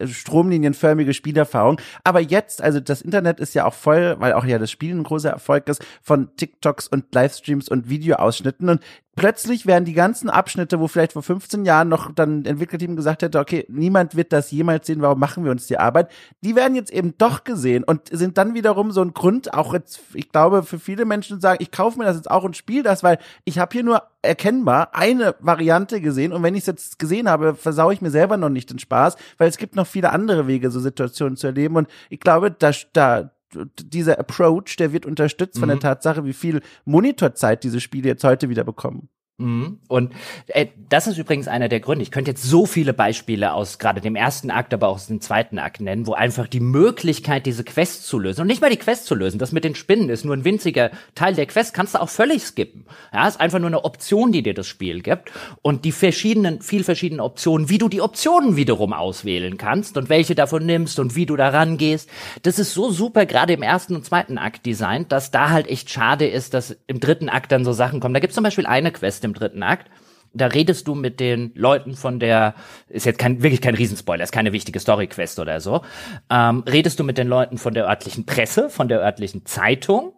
stromlinienförmige Spielerfahrung. Aber jetzt, also das Internet ist ja auch voll, weil auch ja das Spiel ein großer Erfolg ist, von TikToks und Livestreams und Videoausschnitten und plötzlich werden die ganzen Abschnitte, wo vielleicht vor 15 Jahren noch dann Entwicklerteam gesagt hätte, okay, niemand wird das jemals sehen, warum machen wir uns die Arbeit, die werden jetzt eben doch gesehen und sind dann wiederum so ein Grund, auch jetzt, ich glaube, für viele Menschen sagen, ich kaufe mir das jetzt auch und spiele das, weil ich habe hier nur erkennbar eine Variante gesehen und wenn ich es jetzt gesehen habe, versaue ich mir selber noch nicht den Spaß, weil es gibt noch viele andere Wege, so Situationen zu erleben und ich glaube, da, da dieser Approach, der wird unterstützt mhm. von der mhm. Tatsache, wie viel Monitorzeit diese Spiele jetzt heute wieder bekommen.
Mhm. Und äh, das ist übrigens einer der Gründe. Ich könnte jetzt so viele Beispiele aus gerade dem ersten Akt, aber auch aus dem zweiten Akt nennen, wo einfach die Möglichkeit, diese Quest zu lösen und nicht mal die Quest zu lösen, das mit den Spinnen ist nur ein winziger Teil der Quest, kannst du auch völlig skippen. Ja, ist einfach nur eine Option, die dir das Spiel gibt und die verschiedenen, viel verschiedenen Optionen, wie du die Optionen wiederum auswählen kannst und welche davon nimmst und wie du da rangehst. Das ist so super gerade im ersten und zweiten Akt designt, dass da halt echt schade ist, dass im dritten Akt dann so Sachen kommen. Da gibt es zum Beispiel eine Quest im dritten Akt. Da redest du mit den Leuten von der, ist jetzt kein, wirklich kein Riesenspoiler, ist keine wichtige Story-Quest oder so. Ähm, redest du mit den Leuten von der örtlichen Presse, von der örtlichen Zeitung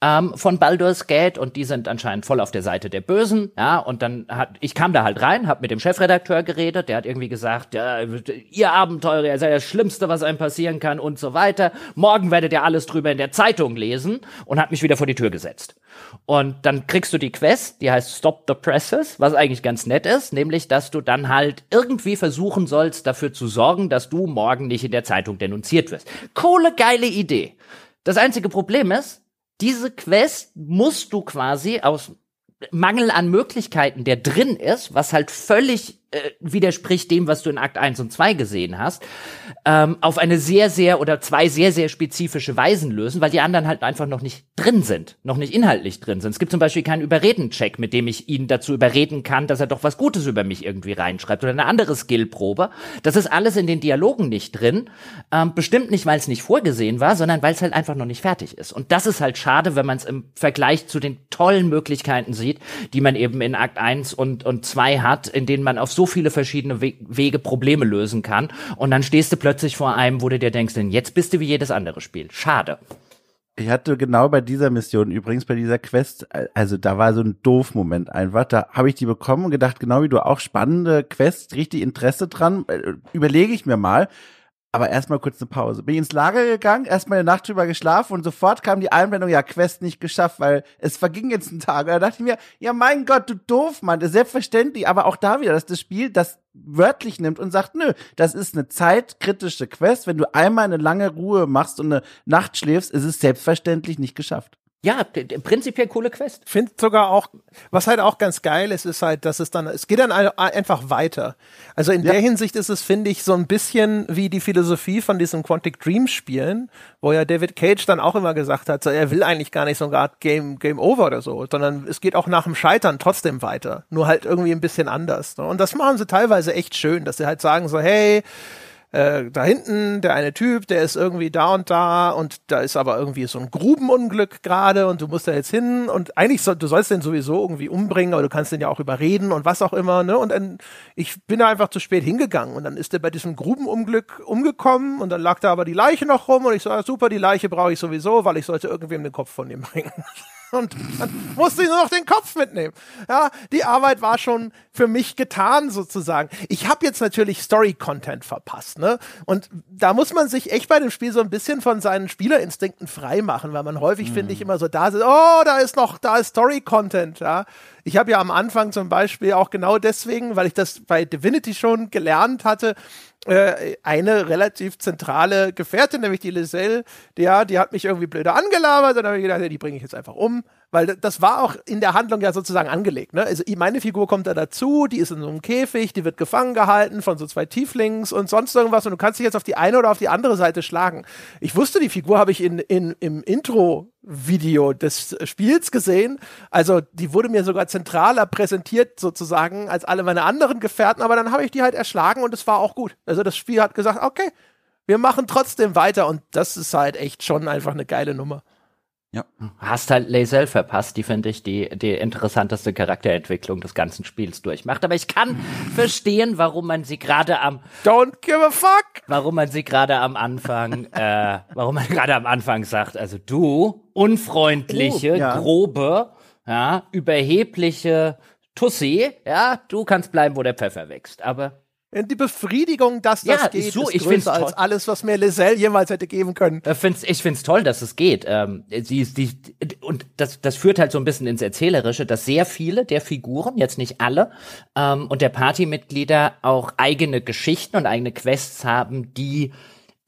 ähm, von Baldur's Gate und die sind anscheinend voll auf der Seite der Bösen, ja, und dann hat, ich kam da halt rein, hab mit dem Chefredakteur geredet, der hat irgendwie gesagt, ja, ihr Abenteurer, ihr seid das Schlimmste, was einem passieren kann und so weiter, morgen werdet ihr alles drüber in der Zeitung lesen und hat mich wieder vor die Tür gesetzt. Und dann kriegst du die Quest, die heißt Stop the Presses, was eigentlich ganz nett ist, nämlich, dass du dann halt irgendwie versuchen sollst, dafür zu sorgen, dass du morgen nicht in der Zeitung denunziert wirst. Coole, geile Idee. Das einzige Problem ist, diese Quest musst du quasi aus Mangel an Möglichkeiten, der drin ist, was halt völlig äh, widerspricht dem, was du in Akt 1 und 2 gesehen hast, ähm, auf eine sehr, sehr oder zwei sehr, sehr spezifische Weisen lösen, weil die anderen halt einfach noch nicht drin sind, noch nicht inhaltlich drin sind. Es gibt zum Beispiel keinen Überreden-Check, mit dem ich ihn dazu überreden kann, dass er doch was Gutes über mich irgendwie reinschreibt oder eine andere Skillprobe. Das ist alles in den Dialogen nicht drin. Ähm, bestimmt nicht, weil es nicht vorgesehen war, sondern weil es halt einfach noch nicht fertig ist. Und das ist halt schade, wenn man es im Vergleich zu den tollen Möglichkeiten sieht, die man eben in Akt 1 und, und 2 hat, in denen man auf so viele verschiedene We Wege Probleme lösen kann. Und dann stehst du plötzlich vor einem, wo du dir denkst, denn jetzt bist du wie jedes andere Spiel. Schade.
Ich hatte genau bei dieser Mission übrigens, bei dieser Quest, also da war so ein Doof-Moment einfach. Da habe ich die bekommen und gedacht, genau wie du auch spannende Quest, richtig Interesse dran, äh, überlege ich mir mal. Aber erstmal kurz eine Pause. Bin ins Lager gegangen, erstmal eine Nacht drüber geschlafen und sofort kam die Einblendung, ja, Quest nicht geschafft, weil es verging jetzt ein Tag. Und da dachte ich mir, ja, mein Gott, du doof, Mann, das ist selbstverständlich, aber auch da wieder, dass das Spiel das wörtlich nimmt und sagt, nö, das ist eine zeitkritische Quest. Wenn du einmal eine lange Ruhe machst und eine Nacht schläfst, ist es selbstverständlich nicht geschafft.
Ja, prinzipiell coole Quest.
Finde sogar auch, was halt auch ganz geil ist, ist halt, dass es dann, es geht dann einfach weiter. Also in ja. der Hinsicht ist es, finde ich, so ein bisschen wie die Philosophie von diesen Quantic Dream Spielen, wo ja David Cage dann auch immer gesagt hat, so, er will eigentlich gar nicht so eine Art Game, Game Over oder so, sondern es geht auch nach dem Scheitern trotzdem weiter. Nur halt irgendwie ein bisschen anders. Ne? Und das machen sie teilweise echt schön, dass sie halt sagen so, hey, äh, da hinten, der eine Typ, der ist irgendwie da und da und da ist aber irgendwie so ein Grubenunglück gerade und du musst da jetzt hin und eigentlich soll, du sollst den sowieso irgendwie umbringen, aber du kannst den ja auch überreden und was auch immer, ne? Und dann, ich bin da einfach zu spät hingegangen und dann ist der bei diesem Grubenunglück umgekommen und dann lag da aber die Leiche noch rum und ich so, ah, super, die Leiche brauche ich sowieso, weil ich sollte irgendwem den Kopf von ihm bringen (laughs) und dann musste ich nur noch den Kopf mitnehmen. Ja, die Arbeit war schon für mich getan sozusagen. Ich habe jetzt natürlich Story-Content verpasst, ne? Und da muss man sich echt bei dem Spiel so ein bisschen von seinen Spielerinstinkten freimachen, weil man häufig, mhm. finde ich, immer so da sitzt, oh, da ist noch, da ist Story-Content, ja. Ich habe ja am Anfang zum Beispiel auch genau deswegen, weil ich das bei Divinity schon gelernt hatte, äh, eine relativ zentrale Gefährtin, nämlich die Liselle, ja, die hat mich irgendwie blöder angelabert, dann habe ich gedacht, ja, die bringe ich jetzt einfach um. Weil das war auch in der Handlung ja sozusagen angelegt. Ne? Also meine Figur kommt da dazu, die ist in so einem Käfig, die wird gefangen gehalten von so zwei Tieflings und sonst irgendwas und du kannst dich jetzt auf die eine oder auf die andere Seite schlagen. Ich wusste, die Figur habe ich in, in, im Intro Video des Spiels gesehen. Also die wurde mir sogar zentraler präsentiert sozusagen als alle meine anderen Gefährten, aber dann habe ich die halt erschlagen und es war auch gut. Also das Spiel hat gesagt, okay, wir machen trotzdem weiter und das ist halt echt schon einfach eine geile Nummer.
Ja. Hast halt Lazel verpasst, die finde ich die, die interessanteste Charakterentwicklung des ganzen Spiels durchmacht. Aber ich kann verstehen, warum man sie gerade am
Don't give a fuck!
Warum man sie gerade am Anfang, (laughs) äh, warum man gerade am Anfang sagt, also du, unfreundliche, oh, ja. grobe, ja, überhebliche Tussi, ja, du kannst bleiben, wo der Pfeffer wächst, aber
die Befriedigung, dass das
ja,
geht,
so,
ist
ich
größer als alles, was mir Lizelle jemals hätte geben können.
Ich find's, ich find's toll, dass es geht. Ähm, sie, die, und das, das führt halt so ein bisschen ins Erzählerische, dass sehr viele der Figuren, jetzt nicht alle, ähm, und der Partymitglieder auch eigene Geschichten und eigene Quests haben, die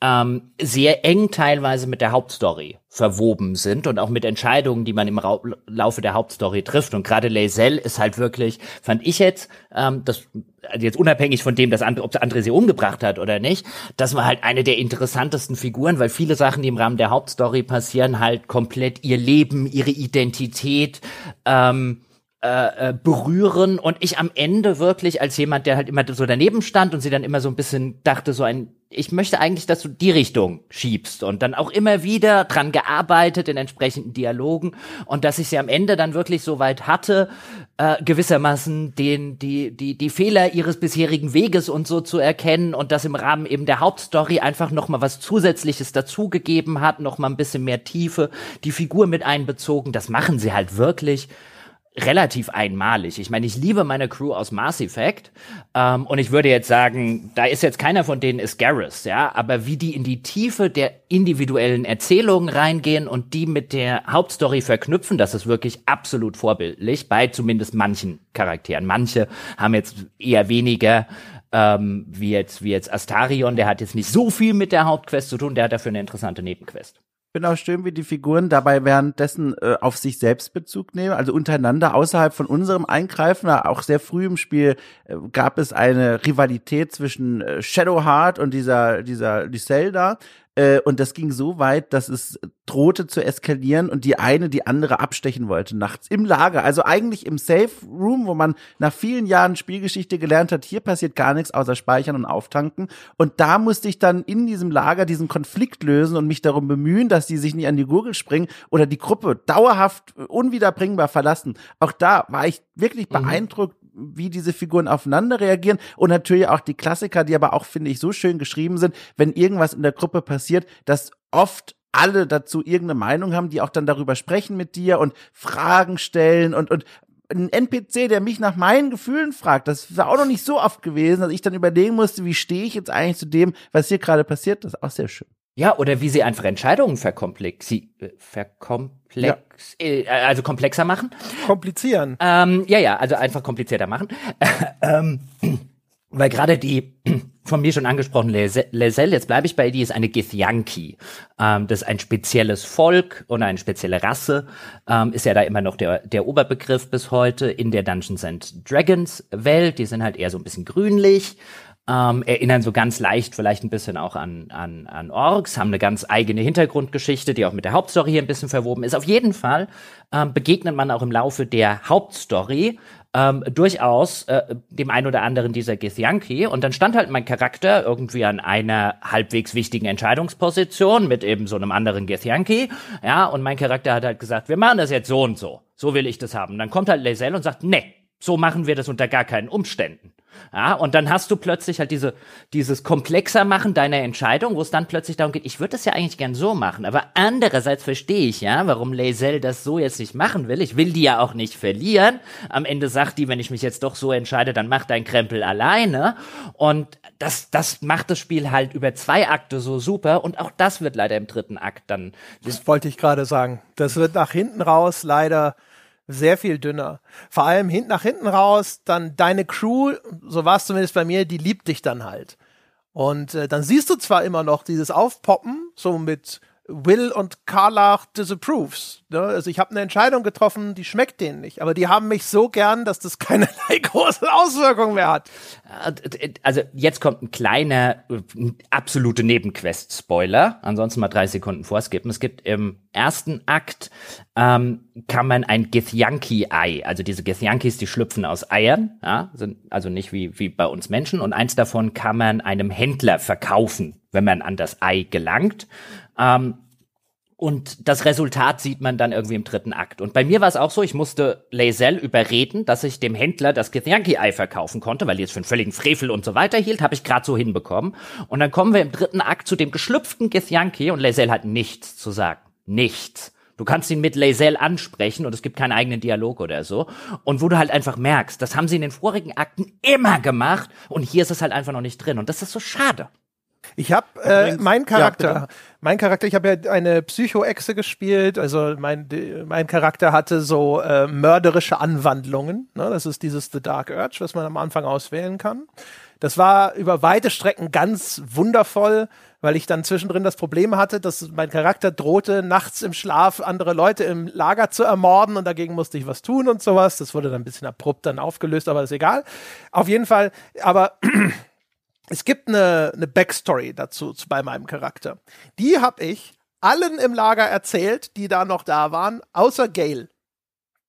ähm, sehr eng teilweise mit der Hauptstory verwoben sind und auch mit Entscheidungen, die man im Ra Laufe der Hauptstory trifft. Und gerade Lae'zel ist halt wirklich, fand ich jetzt, ähm, das also jetzt unabhängig von dem, dass andere, ob André sie umgebracht hat oder nicht, das war halt eine der interessantesten Figuren, weil viele Sachen, die im Rahmen der Hauptstory passieren, halt komplett ihr Leben, ihre Identität ähm, äh, äh, berühren und ich am Ende wirklich als jemand, der halt immer so daneben stand und sie dann immer so ein bisschen dachte, so ein, ich möchte eigentlich, dass du die Richtung schiebst und dann auch immer wieder dran gearbeitet in entsprechenden Dialogen und dass ich sie am Ende dann wirklich so weit hatte, äh, gewissermaßen den, die, die, die Fehler ihres bisherigen Weges und so zu erkennen und das im Rahmen eben der Hauptstory einfach nochmal was Zusätzliches dazugegeben hat, nochmal ein bisschen mehr Tiefe, die Figur mit einbezogen, das machen sie halt wirklich relativ einmalig. Ich meine, ich liebe meine Crew aus Mass Effect ähm, und ich würde jetzt sagen, da ist jetzt keiner von denen ist Garrus, ja, aber wie die in die Tiefe der individuellen Erzählungen reingehen und die mit der Hauptstory verknüpfen, das ist wirklich absolut vorbildlich bei zumindest manchen Charakteren. Manche haben jetzt eher weniger ähm, wie jetzt wie jetzt Astarion, der hat jetzt nicht so viel mit der Hauptquest zu tun, der hat dafür eine interessante Nebenquest
finde auch schön, wie die Figuren dabei währenddessen äh, auf sich selbst Bezug nehmen, also untereinander außerhalb von unserem Eingreifen. Auch sehr früh im Spiel äh, gab es eine Rivalität zwischen äh, Shadowheart und dieser dieser Lyselda, äh, und das ging so weit, dass es drohte zu eskalieren und die eine die andere abstechen wollte nachts im Lager. Also eigentlich im Safe Room, wo man nach vielen Jahren Spielgeschichte gelernt hat, hier passiert gar nichts außer speichern und auftanken. Und da musste ich dann in diesem Lager diesen Konflikt lösen und mich darum bemühen, dass die sich nicht an die Gurgel springen oder die Gruppe dauerhaft unwiederbringbar verlassen. Auch da war ich wirklich mhm. Wie diese Figuren aufeinander reagieren und natürlich auch die Klassiker, die aber auch, finde ich, so schön geschrieben sind, wenn irgendwas in der Gruppe passiert, dass oft alle dazu irgendeine Meinung haben, die auch dann darüber sprechen mit dir und Fragen stellen und, und ein NPC, der mich nach meinen Gefühlen fragt, das war auch noch nicht so oft gewesen, dass ich dann überlegen musste, wie stehe ich jetzt eigentlich zu dem, was hier gerade passiert, das ist auch sehr schön.
Ja, oder wie sie einfach Entscheidungen verkomplexi äh, verkomplex, ja. äh, also komplexer machen.
Komplizieren.
Ähm, ja, ja, also einfach komplizierter machen. ähm, weil gerade die von mir schon angesprochene Lesel, jetzt bleibe ich bei die, ist eine Githyanki. Ähm, das ist ein spezielles Volk und eine spezielle Rasse. Ähm, ist ja da immer noch der, der Oberbegriff bis heute in der Dungeons and Dragons Welt. Die sind halt eher so ein bisschen grünlich ähm, erinnern so ganz leicht vielleicht ein bisschen auch an, an, an Orks, haben eine ganz eigene Hintergrundgeschichte, die auch mit der Hauptstory hier ein bisschen verwoben ist. Auf jeden Fall ähm, begegnet man auch im Laufe der Hauptstory ähm, durchaus äh, dem ein oder anderen dieser Githyanki. Und dann stand halt mein Charakter irgendwie an einer halbwegs wichtigen Entscheidungsposition mit eben so einem anderen Githyanki. Ja, und mein Charakter hat halt gesagt, wir machen das jetzt so und so. So will ich das haben. Und dann kommt halt Lae'zel und sagt, nee, so machen wir das unter gar keinen Umständen. Ja, und dann hast du plötzlich halt diese, dieses komplexer machen deiner Entscheidung, wo es dann plötzlich darum geht, ich würde das ja eigentlich gern so machen, aber andererseits verstehe ich ja, warum Lae'zel das so jetzt nicht machen will. Ich will die ja auch nicht verlieren. Am Ende sagt die, wenn ich mich jetzt doch so entscheide, dann mach dein Krempel alleine. Und das, das macht das Spiel halt über zwei Akte so super und auch das wird leider im dritten Akt dann.
Das wollte ich gerade sagen. Das wird nach hinten raus leider sehr viel dünner. Vor allem hinten nach hinten raus, dann deine Crew, so war es zumindest bei mir, die liebt dich dann halt. Und äh, dann siehst du zwar immer noch dieses Aufpoppen, so mit Will und Karlach disapproves. Ne? Also ich habe eine Entscheidung getroffen, die schmeckt denen nicht, aber die haben mich so gern, dass das keinerlei (laughs) große Auswirkungen mehr hat.
Also jetzt kommt ein kleiner, absolute Nebenquest-Spoiler. Ansonsten mal drei Sekunden vorskippen. Es gibt im ersten Akt ähm, kann man ein Githyanki-Ei, also diese Githyankis, die schlüpfen aus Eiern, ja, sind also nicht wie, wie bei uns Menschen. Und eins davon kann man einem Händler verkaufen, wenn man an das Ei gelangt. Ähm, und das Resultat sieht man dann irgendwie im dritten Akt. Und bei mir war es auch so, ich musste Lae'zel überreden, dass ich dem Händler das Githyanki-Ei verkaufen konnte, weil die es für einen völligen Frevel und so weiter hielt, habe ich gerade so hinbekommen. Und dann kommen wir im dritten Akt zu dem geschlüpften Githyanki und Lae'zel hat nichts zu sagen. Nichts. Du kannst ihn mit Lae'zel ansprechen und es gibt keinen eigenen Dialog oder so. Und wo du halt einfach merkst, das haben sie in den vorigen Akten immer gemacht und hier ist es halt einfach noch nicht drin. Und das ist so schade.
Ich habe äh, mein Charakter, ja, mein Charakter, ich habe ja eine Psycho-Echse gespielt, also mein, mein Charakter hatte so äh, mörderische Anwandlungen. Ne? Das ist dieses The Dark Urge, was man am Anfang auswählen kann. Das war über weite Strecken ganz wundervoll, weil ich dann zwischendrin das Problem hatte, dass mein Charakter drohte, nachts im Schlaf andere Leute im Lager zu ermorden und dagegen musste ich was tun und sowas. Das wurde dann ein bisschen abrupt dann aufgelöst, aber ist egal. Auf jeden Fall, aber es gibt eine, eine Backstory dazu zu, bei meinem Charakter. Die habe ich allen im Lager erzählt, die da noch da waren, außer Gail.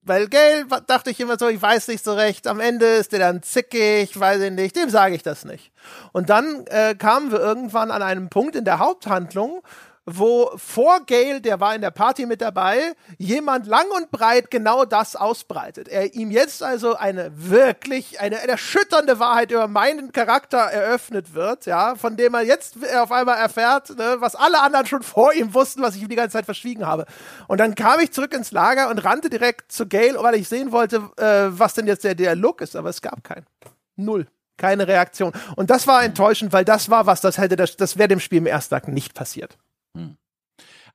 Weil Gail dachte ich immer so, ich weiß nicht so recht, am Ende ist der dann zickig, weiß ich nicht, dem sage ich das nicht. Und dann äh, kamen wir irgendwann an einem Punkt in der Haupthandlung, wo vor Gail, der war in der Party mit dabei, jemand lang und breit genau das ausbreitet. Er ihm jetzt also eine wirklich, eine, erschütternde Wahrheit über meinen Charakter eröffnet wird, ja, von dem er jetzt auf einmal erfährt, ne, was alle anderen schon vor ihm wussten, was ich ihm die ganze Zeit verschwiegen habe. Und dann kam ich zurück ins Lager und rannte direkt zu Gail, weil ich sehen wollte, äh, was denn jetzt der Dialog ist, aber es gab keinen. Null keine Reaktion. Und das war enttäuschend, weil das war was, das hätte das, das wäre dem Spiel im ersten Akt nicht passiert. Hm.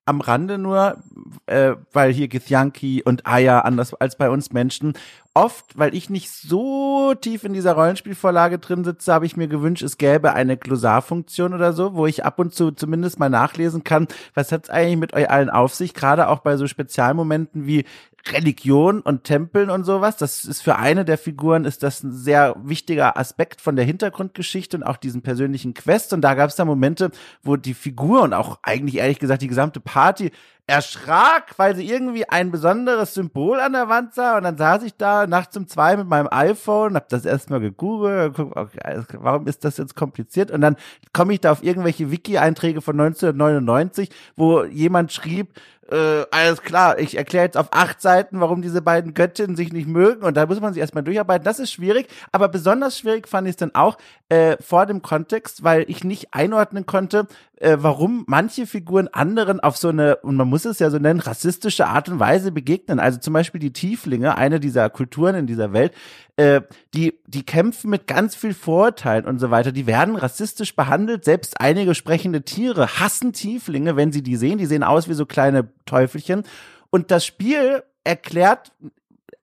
Am Rande nur, äh, weil hier Githyanki und Aya anders als bei uns Menschen oft, weil ich nicht so tief in dieser Rollenspielvorlage drin sitze, habe ich mir gewünscht, es gäbe eine Glossarfunktion oder so, wo ich ab und zu zumindest mal nachlesen kann, was hat's eigentlich mit euch allen auf sich, gerade auch bei so Spezialmomenten wie Religion und Tempeln und sowas. Das ist für eine der Figuren ist das ein sehr wichtiger Aspekt von der Hintergrundgeschichte und auch diesen persönlichen Quest. Und da gab es da Momente, wo die Figur und auch eigentlich ehrlich gesagt die gesamte Party erschrak, weil sie irgendwie ein besonderes Symbol an der Wand sah. Und dann saß ich da nachts um zwei mit meinem iPhone, hab das erstmal gegoogelt, guck, okay, warum ist das jetzt kompliziert? Und dann komme ich da auf irgendwelche Wiki-Einträge von 1999, wo jemand schrieb, äh, alles klar, ich erkläre jetzt auf acht Seiten, warum diese beiden Göttinnen sich nicht mögen. Und da muss man sich erstmal durcharbeiten. Das ist schwierig, aber besonders schwierig fand ich es dann auch äh, vor dem Kontext, weil ich nicht einordnen konnte, äh, warum manche Figuren anderen auf so eine, und man muss es ja so nennen, rassistische Art und Weise begegnen. Also zum Beispiel die Tieflinge, eine dieser Kulturen in dieser Welt, äh, die, die kämpfen mit ganz viel Vorurteilen und so weiter. Die werden rassistisch behandelt. Selbst einige sprechende Tiere hassen Tieflinge, wenn sie die sehen. Die sehen aus wie so kleine Teufelchen. Und das Spiel erklärt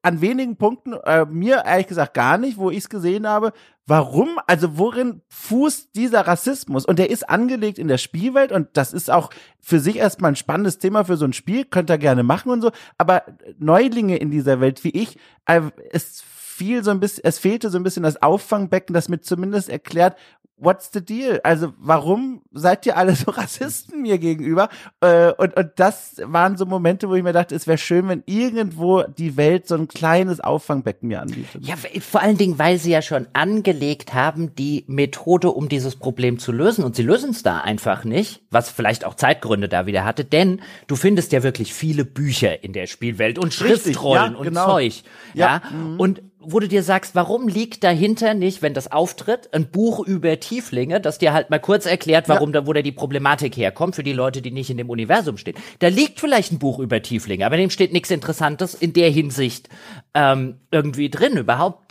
an wenigen Punkten, äh, mir ehrlich gesagt gar nicht, wo ich es gesehen habe, warum, also worin fußt dieser Rassismus? Und der ist angelegt in der Spielwelt und das ist auch für sich erstmal ein spannendes Thema für so ein Spiel, könnt ihr gerne machen und so, aber Neulinge in dieser Welt wie ich, äh, es fiel so ein bisschen, es fehlte so ein bisschen das Auffangbecken, das mir zumindest erklärt, what's the deal? Also warum seid ihr alle so (laughs) Rassisten mir gegenüber? Äh, und, und das waren so Momente, wo ich mir dachte, es wäre schön, wenn irgendwo die Welt so ein kleines Auffangbecken mir anbietet.
Ja, vor allen Dingen, weil sie ja schon angelegt haben, die Methode, um dieses Problem zu lösen. Und sie lösen es da einfach nicht, was vielleicht auch Zeitgründe da wieder hatte, denn du findest ja wirklich viele Bücher in der Spielwelt und Schriftrollen ja, genau. und Zeug. Ja, ja? Mhm. und wo du dir sagst, warum liegt dahinter nicht, wenn das auftritt, ein Buch über Tieflinge, das dir halt mal kurz erklärt, warum ja. da, wo da die Problematik herkommt für die Leute, die nicht in dem Universum stehen. Da liegt vielleicht ein Buch über Tieflinge, aber dem steht nichts Interessantes in der Hinsicht ähm, irgendwie drin. Überhaupt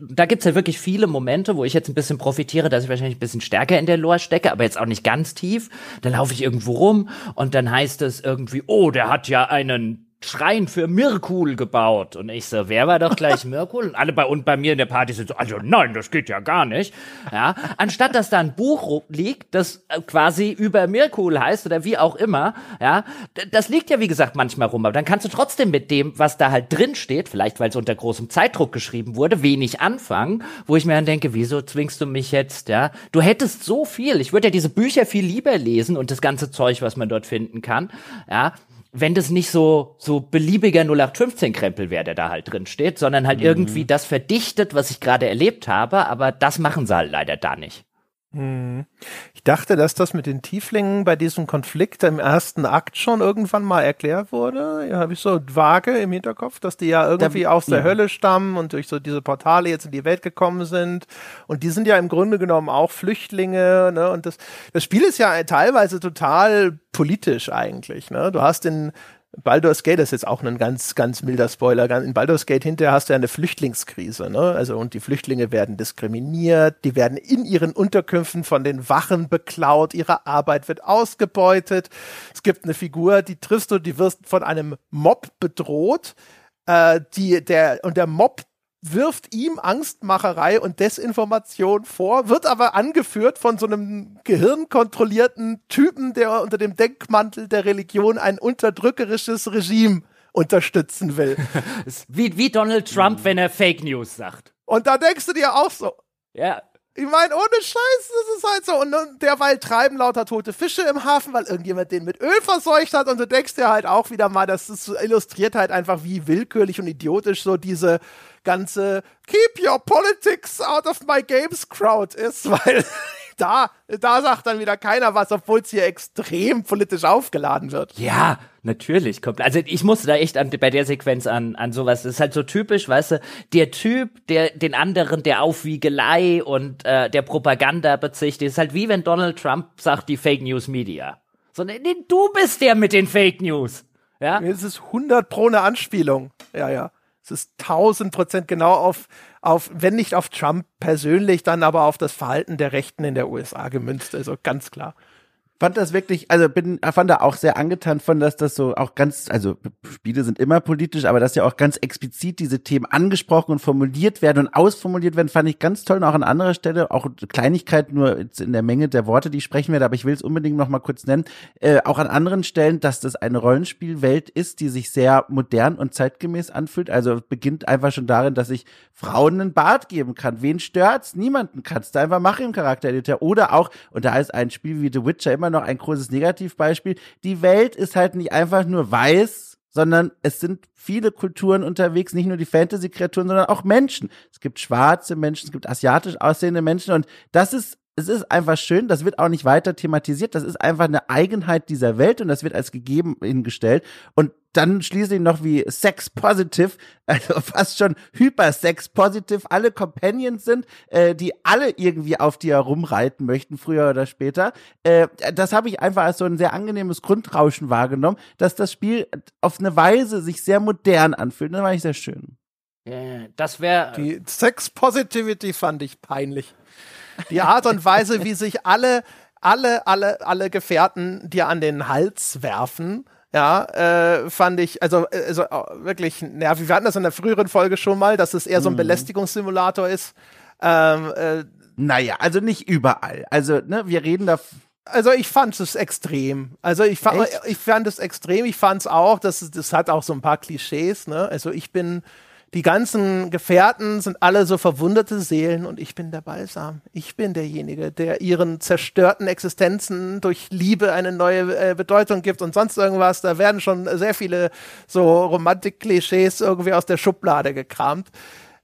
da gibt's ja wirklich viele Momente, wo ich jetzt ein bisschen profitiere, dass ich wahrscheinlich ein bisschen stärker in der Lore stecke, aber jetzt auch nicht ganz tief. Dann laufe ich irgendwo rum und dann heißt es irgendwie, oh, der hat ja einen Schrein für Mirkul gebaut. Und ich so, wer war doch gleich (laughs) Mirkul? Und alle bei, und bei mir in der Party sind so, also nein, das geht ja gar nicht. Ja, anstatt dass da ein Buch liegt, das äh, quasi über Mirkul heißt oder wie auch immer, ja, das liegt ja wie gesagt manchmal rum, aber dann kannst du trotzdem mit dem, was da halt drin steht, vielleicht weil es unter großem Zeitdruck geschrieben wurde, wenig anfangen, wo ich mir dann denke, wieso zwingst du mich jetzt, ja? Du hättest so viel, ich würde ja diese Bücher viel lieber lesen und das ganze Zeug, was man dort finden kann, ja, wenn das nicht so, so beliebiger 0815-Krempel wäre, der da halt drin steht, sondern halt mhm. irgendwie das verdichtet, was ich gerade erlebt habe, aber das machen sie halt leider da nicht.
Hm. Ich dachte, dass das mit den Tieflingen bei diesem Konflikt im ersten Akt schon irgendwann mal erklärt wurde. Ja, habe ich so vage im Hinterkopf, dass die ja irgendwie aus der. Hölle stammen und durch so diese Portale jetzt in die Welt gekommen sind. Und die sind ja im Grunde genommen auch Flüchtlinge. Ne? Und das, das Spiel ist ja teilweise total politisch eigentlich. Ne? Du hast in Baldur's Gate ist jetzt auch ein ganz, ganz milder Spoiler. In Baldur's Gate hinterher hast du ja eine Flüchtlingskrise, ne? Also, und die Flüchtlinge werden diskriminiert, die werden in ihren Unterkünften von den Wachen beklaut, ihre Arbeit wird ausgebeutet. Es gibt eine Figur, die triffst du, die wirst von einem Mob bedroht. Äh, die, der, und der Mob wirft ihm Angstmacherei und Desinformation vor, wird aber angeführt von so einem gehirnkontrollierten Typen, der unter dem Deckmantel der Religion ein unterdrückerisches Regime unterstützen will. (laughs)
wie, wie Donald Trump, wenn er Fake News sagt.
Und da denkst du dir auch so.
Ja.
Ich meine, ohne Scheiß, das ist halt so. Und, derweil treiben lauter tote Fische im Hafen, weil irgendjemand den mit Öl verseucht hat. Und du denkst dir halt auch wieder mal, das ist, illustriert halt einfach, wie willkürlich und idiotisch so diese ganze Keep your politics out of my games Crowd ist, (laughs) weil da, da sagt dann wieder keiner was, obwohl es hier extrem politisch aufgeladen wird.
Ja, natürlich. Also ich musste da echt an, bei der Sequenz an, an sowas. Das ist halt so typisch, weißt du, der Typ, der den anderen der Aufwiegelei und äh, der Propaganda bezichtigt, ist halt wie wenn Donald Trump sagt, die Fake News Media. Sondern du bist der mit den Fake News. Ja?
Es ist 100 pro eine Anspielung. Ja, ja. Es ist 1000 Prozent genau auf, auf, wenn nicht auf Trump persönlich, dann aber auf das Verhalten der Rechten in der USA gemünzt. Also ganz klar
fand das wirklich, also bin, fand da auch sehr angetan von, dass das so auch ganz, also Spiele sind immer politisch, aber dass ja auch ganz explizit diese Themen angesprochen und formuliert werden und ausformuliert werden, fand ich ganz toll und auch an anderer Stelle, auch Kleinigkeit nur in der Menge der Worte, die ich sprechen werde, aber ich will es unbedingt noch mal kurz nennen, äh, auch an anderen Stellen, dass das eine Rollenspielwelt ist, die sich sehr modern und zeitgemäß anfühlt, also beginnt einfach schon darin, dass ich Frauen einen Bart geben kann. Wen stört's? Niemanden kannst du einfach machen im Charaktereditor oder auch, und da ist ein Spiel wie The Witcher immer immer noch ein großes Negativbeispiel. Die Welt ist halt nicht einfach nur weiß, sondern es sind viele Kulturen unterwegs, nicht nur die Fantasy-Kreaturen, sondern auch Menschen. Es gibt schwarze Menschen, es gibt asiatisch aussehende Menschen und das ist es ist einfach schön, das wird auch nicht weiter thematisiert, das ist einfach eine Eigenheit dieser Welt und das wird als gegeben hingestellt. Und dann schließlich noch wie Sex Positive, (laughs) also fast schon Hyper Sex Positive, alle Companions sind, äh, die alle irgendwie auf dir herumreiten möchten, früher oder später. Äh, das habe ich einfach als so ein sehr angenehmes Grundrauschen wahrgenommen, dass das Spiel auf eine Weise sich sehr modern anfühlt. Das war ich sehr schön.
Das wäre.
Die Sex Positivity fand ich peinlich. Die Art und Weise, wie sich alle, alle, alle, alle Gefährten dir an den Hals werfen, ja, äh, fand ich, also, also wirklich nervig. Wir hatten das in der früheren Folge schon mal, dass es eher so ein mhm. Belästigungssimulator ist. Ähm,
äh, naja, also nicht überall. Also, ne, wir reden da
also ich fand es extrem. Also ich, fa ich fand es extrem. Ich fand es auch, dass das hat auch so ein paar Klischees. Ne? Also ich bin die ganzen Gefährten sind alle so verwundete Seelen und ich bin der Balsam. Ich bin derjenige, der ihren zerstörten Existenzen durch Liebe eine neue äh, Bedeutung gibt und sonst irgendwas. Da werden schon sehr viele so Romantik-Klischees irgendwie aus der Schublade gekramt.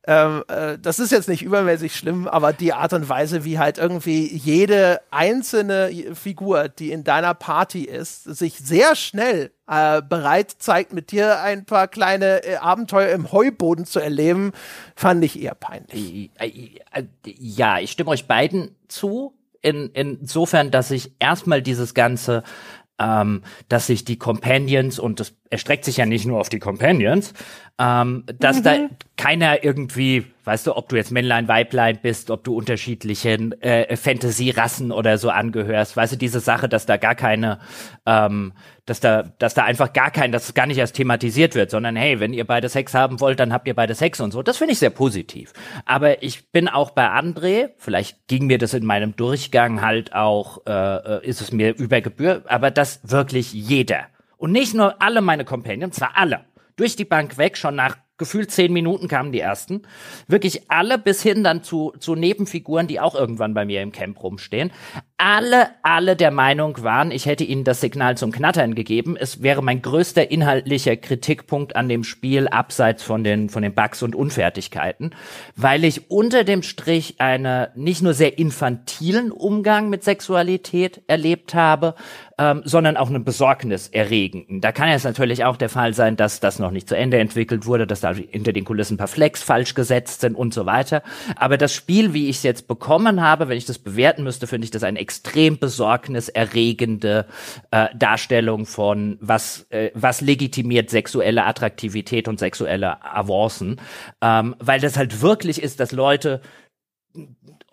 Ähm, äh, das ist jetzt nicht übermäßig schlimm, aber die Art und Weise, wie halt irgendwie jede einzelne Figur, die in deiner Party ist, sich sehr schnell äh, bereit zeigt, mit dir ein paar kleine äh, Abenteuer im Heuboden zu erleben, fand ich eher peinlich.
Äh, ja, ich stimme euch beiden zu. In, insofern, dass ich erstmal dieses ganze ähm, dass sich die Companions, und das erstreckt sich ja nicht nur auf die Companions, ähm, dass mhm. da keiner irgendwie, weißt du, ob du jetzt Männlein, Weiblein bist, ob du unterschiedlichen äh, Fantasy-Rassen oder so angehörst, weißt du, diese Sache, dass da gar keine, ähm, dass da, dass da einfach gar kein, dass es gar nicht erst thematisiert wird, sondern hey, wenn ihr beide Sex haben wollt, dann habt ihr beide Sex und so. Das finde ich sehr positiv. Aber ich bin auch bei André, vielleicht ging mir das in meinem Durchgang halt auch, äh, ist es mir über Gebühr, aber dass wirklich jeder und nicht nur alle meine Companions, zwar alle, durch die Bank weg, schon nach gefühlt zehn Minuten kamen die ersten. Wirklich alle bis hin dann zu, zu Nebenfiguren, die auch irgendwann bei mir im Camp rumstehen. Alle, alle der Meinung waren, ich hätte ihnen das Signal zum Knattern gegeben. Es wäre mein größter inhaltlicher Kritikpunkt an dem Spiel, abseits von den, von den Bugs und Unfertigkeiten, weil ich unter dem Strich eine nicht nur sehr infantilen Umgang mit Sexualität erlebt habe, ähm, sondern auch einen besorgniserregenden. Da kann es natürlich auch der Fall sein, dass das noch nicht zu Ende entwickelt wurde, dass da hinter den Kulissen ein paar Flex falsch gesetzt sind und so weiter. Aber das Spiel, wie ich es jetzt bekommen habe, wenn ich das bewerten müsste, finde ich das ein besorgniserregende äh, Darstellung von was äh, was legitimiert sexuelle Attraktivität und sexuelle Avancen, ähm, weil das halt wirklich ist, dass Leute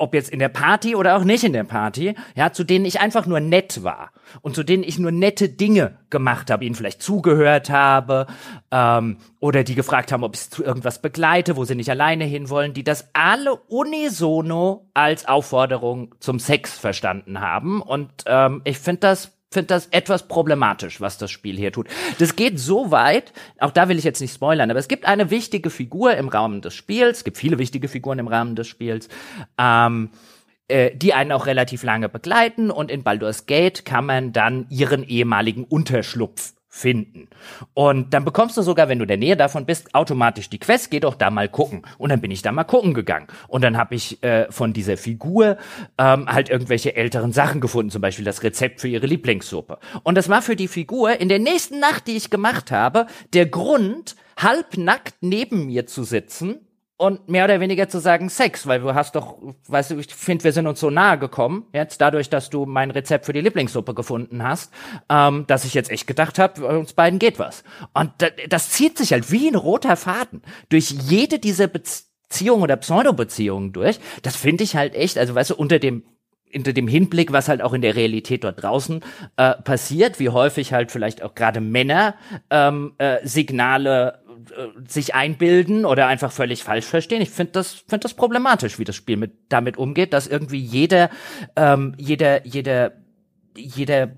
ob jetzt in der Party oder auch nicht in der Party, ja, zu denen ich einfach nur nett war und zu denen ich nur nette Dinge gemacht habe, ihnen vielleicht zugehört habe ähm, oder die gefragt haben, ob ich zu irgendwas begleite, wo sie nicht alleine hinwollen, die das alle unisono als Aufforderung zum Sex verstanden haben. Und ähm, ich finde das finde das etwas problematisch, was das Spiel hier tut. Das geht so weit, auch da will ich jetzt nicht spoilern, aber es gibt eine wichtige Figur im Rahmen des Spiels, es gibt viele wichtige Figuren im Rahmen des Spiels, ähm, äh, die einen auch relativ lange begleiten und in Baldur's Gate kann man dann ihren ehemaligen Unterschlupf finden. Und dann bekommst du sogar, wenn du in der Nähe davon bist, automatisch die Quest, geh doch da mal gucken. Und dann bin ich da mal gucken gegangen. Und dann habe ich äh, von dieser Figur ähm, halt irgendwelche älteren Sachen gefunden, zum Beispiel das Rezept für ihre Lieblingssuppe. Und das war für die Figur in der nächsten Nacht, die ich gemacht habe, der Grund, halbnackt neben mir zu sitzen und mehr oder weniger zu sagen Sex, weil du hast doch, weißt du, ich finde, wir sind uns so nahe gekommen, jetzt dadurch, dass du mein Rezept für die Lieblingssuppe gefunden hast, ähm, dass ich jetzt echt gedacht habe, uns beiden geht was. Und das, das zieht sich halt wie ein roter Faden durch jede dieser Beziehungen oder Pseudo-Beziehungen durch. Das finde ich halt echt, also weißt du, unter dem unter dem Hinblick, was halt auch in der Realität dort draußen äh, passiert, wie häufig halt vielleicht auch gerade Männer ähm, äh, Signale sich einbilden oder einfach völlig falsch verstehen. Ich finde das, finde das problematisch, wie das Spiel mit, damit umgeht, dass irgendwie jeder, ähm, jeder, jeder jeder,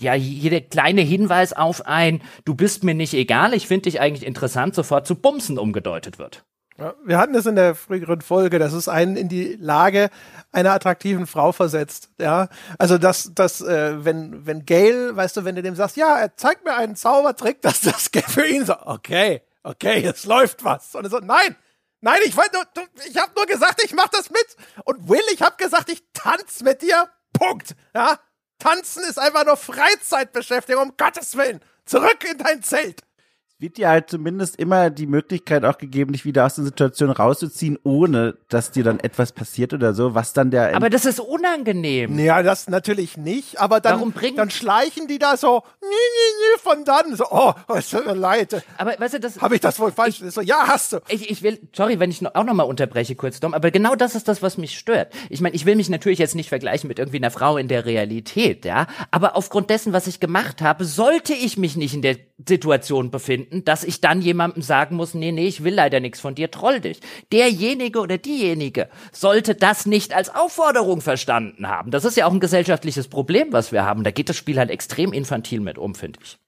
ja, jeder kleine Hinweis auf ein, du bist mir nicht egal, ich finde dich eigentlich interessant, sofort zu Bumsen umgedeutet wird.
Ja, wir hatten es in der früheren Folge, dass es einen in die Lage einer attraktiven Frau versetzt. Ja, also dass, dass äh, wenn wenn Gail, weißt du, wenn du dem sagst, ja, er zeigt mir einen Zaubertrick, (laughs) dass das für ihn so, okay, okay, es läuft was. Und er so, nein, nein, ich wollte nur, ich habe nur gesagt, ich mach das mit. Und Will, ich habe gesagt, ich tanz mit dir. Punkt. Ja, tanzen ist einfach nur Freizeitbeschäftigung, um Gottes Willen. Zurück in dein Zelt
wird dir halt zumindest immer die Möglichkeit auch gegeben, dich wieder aus der Situation rauszuziehen, ohne dass dir dann etwas passiert oder so, was dann der.
Aber das ist unangenehm.
Ja, das natürlich nicht, aber dann, dann schleichen die da so von dann, so, oh, es tut mir leid.
Aber weißt du, das.
Habe ich das wohl falsch? Ich, so, ja, hast du.
Ich, ich will, sorry, wenn ich auch nochmal unterbreche kurz, Dom, aber genau das ist das, was mich stört. Ich meine, ich will mich natürlich jetzt nicht vergleichen mit irgendwie einer Frau in der Realität, ja, aber aufgrund dessen, was ich gemacht habe, sollte ich mich nicht in der Situation befinden, dass ich dann jemandem sagen muss, nee, nee, ich will leider nichts von dir, troll dich. Derjenige oder diejenige sollte das nicht als Aufforderung verstanden haben. Das ist ja auch ein gesellschaftliches Problem, was wir haben. Da geht das Spiel halt extrem infantil mit um, finde ich.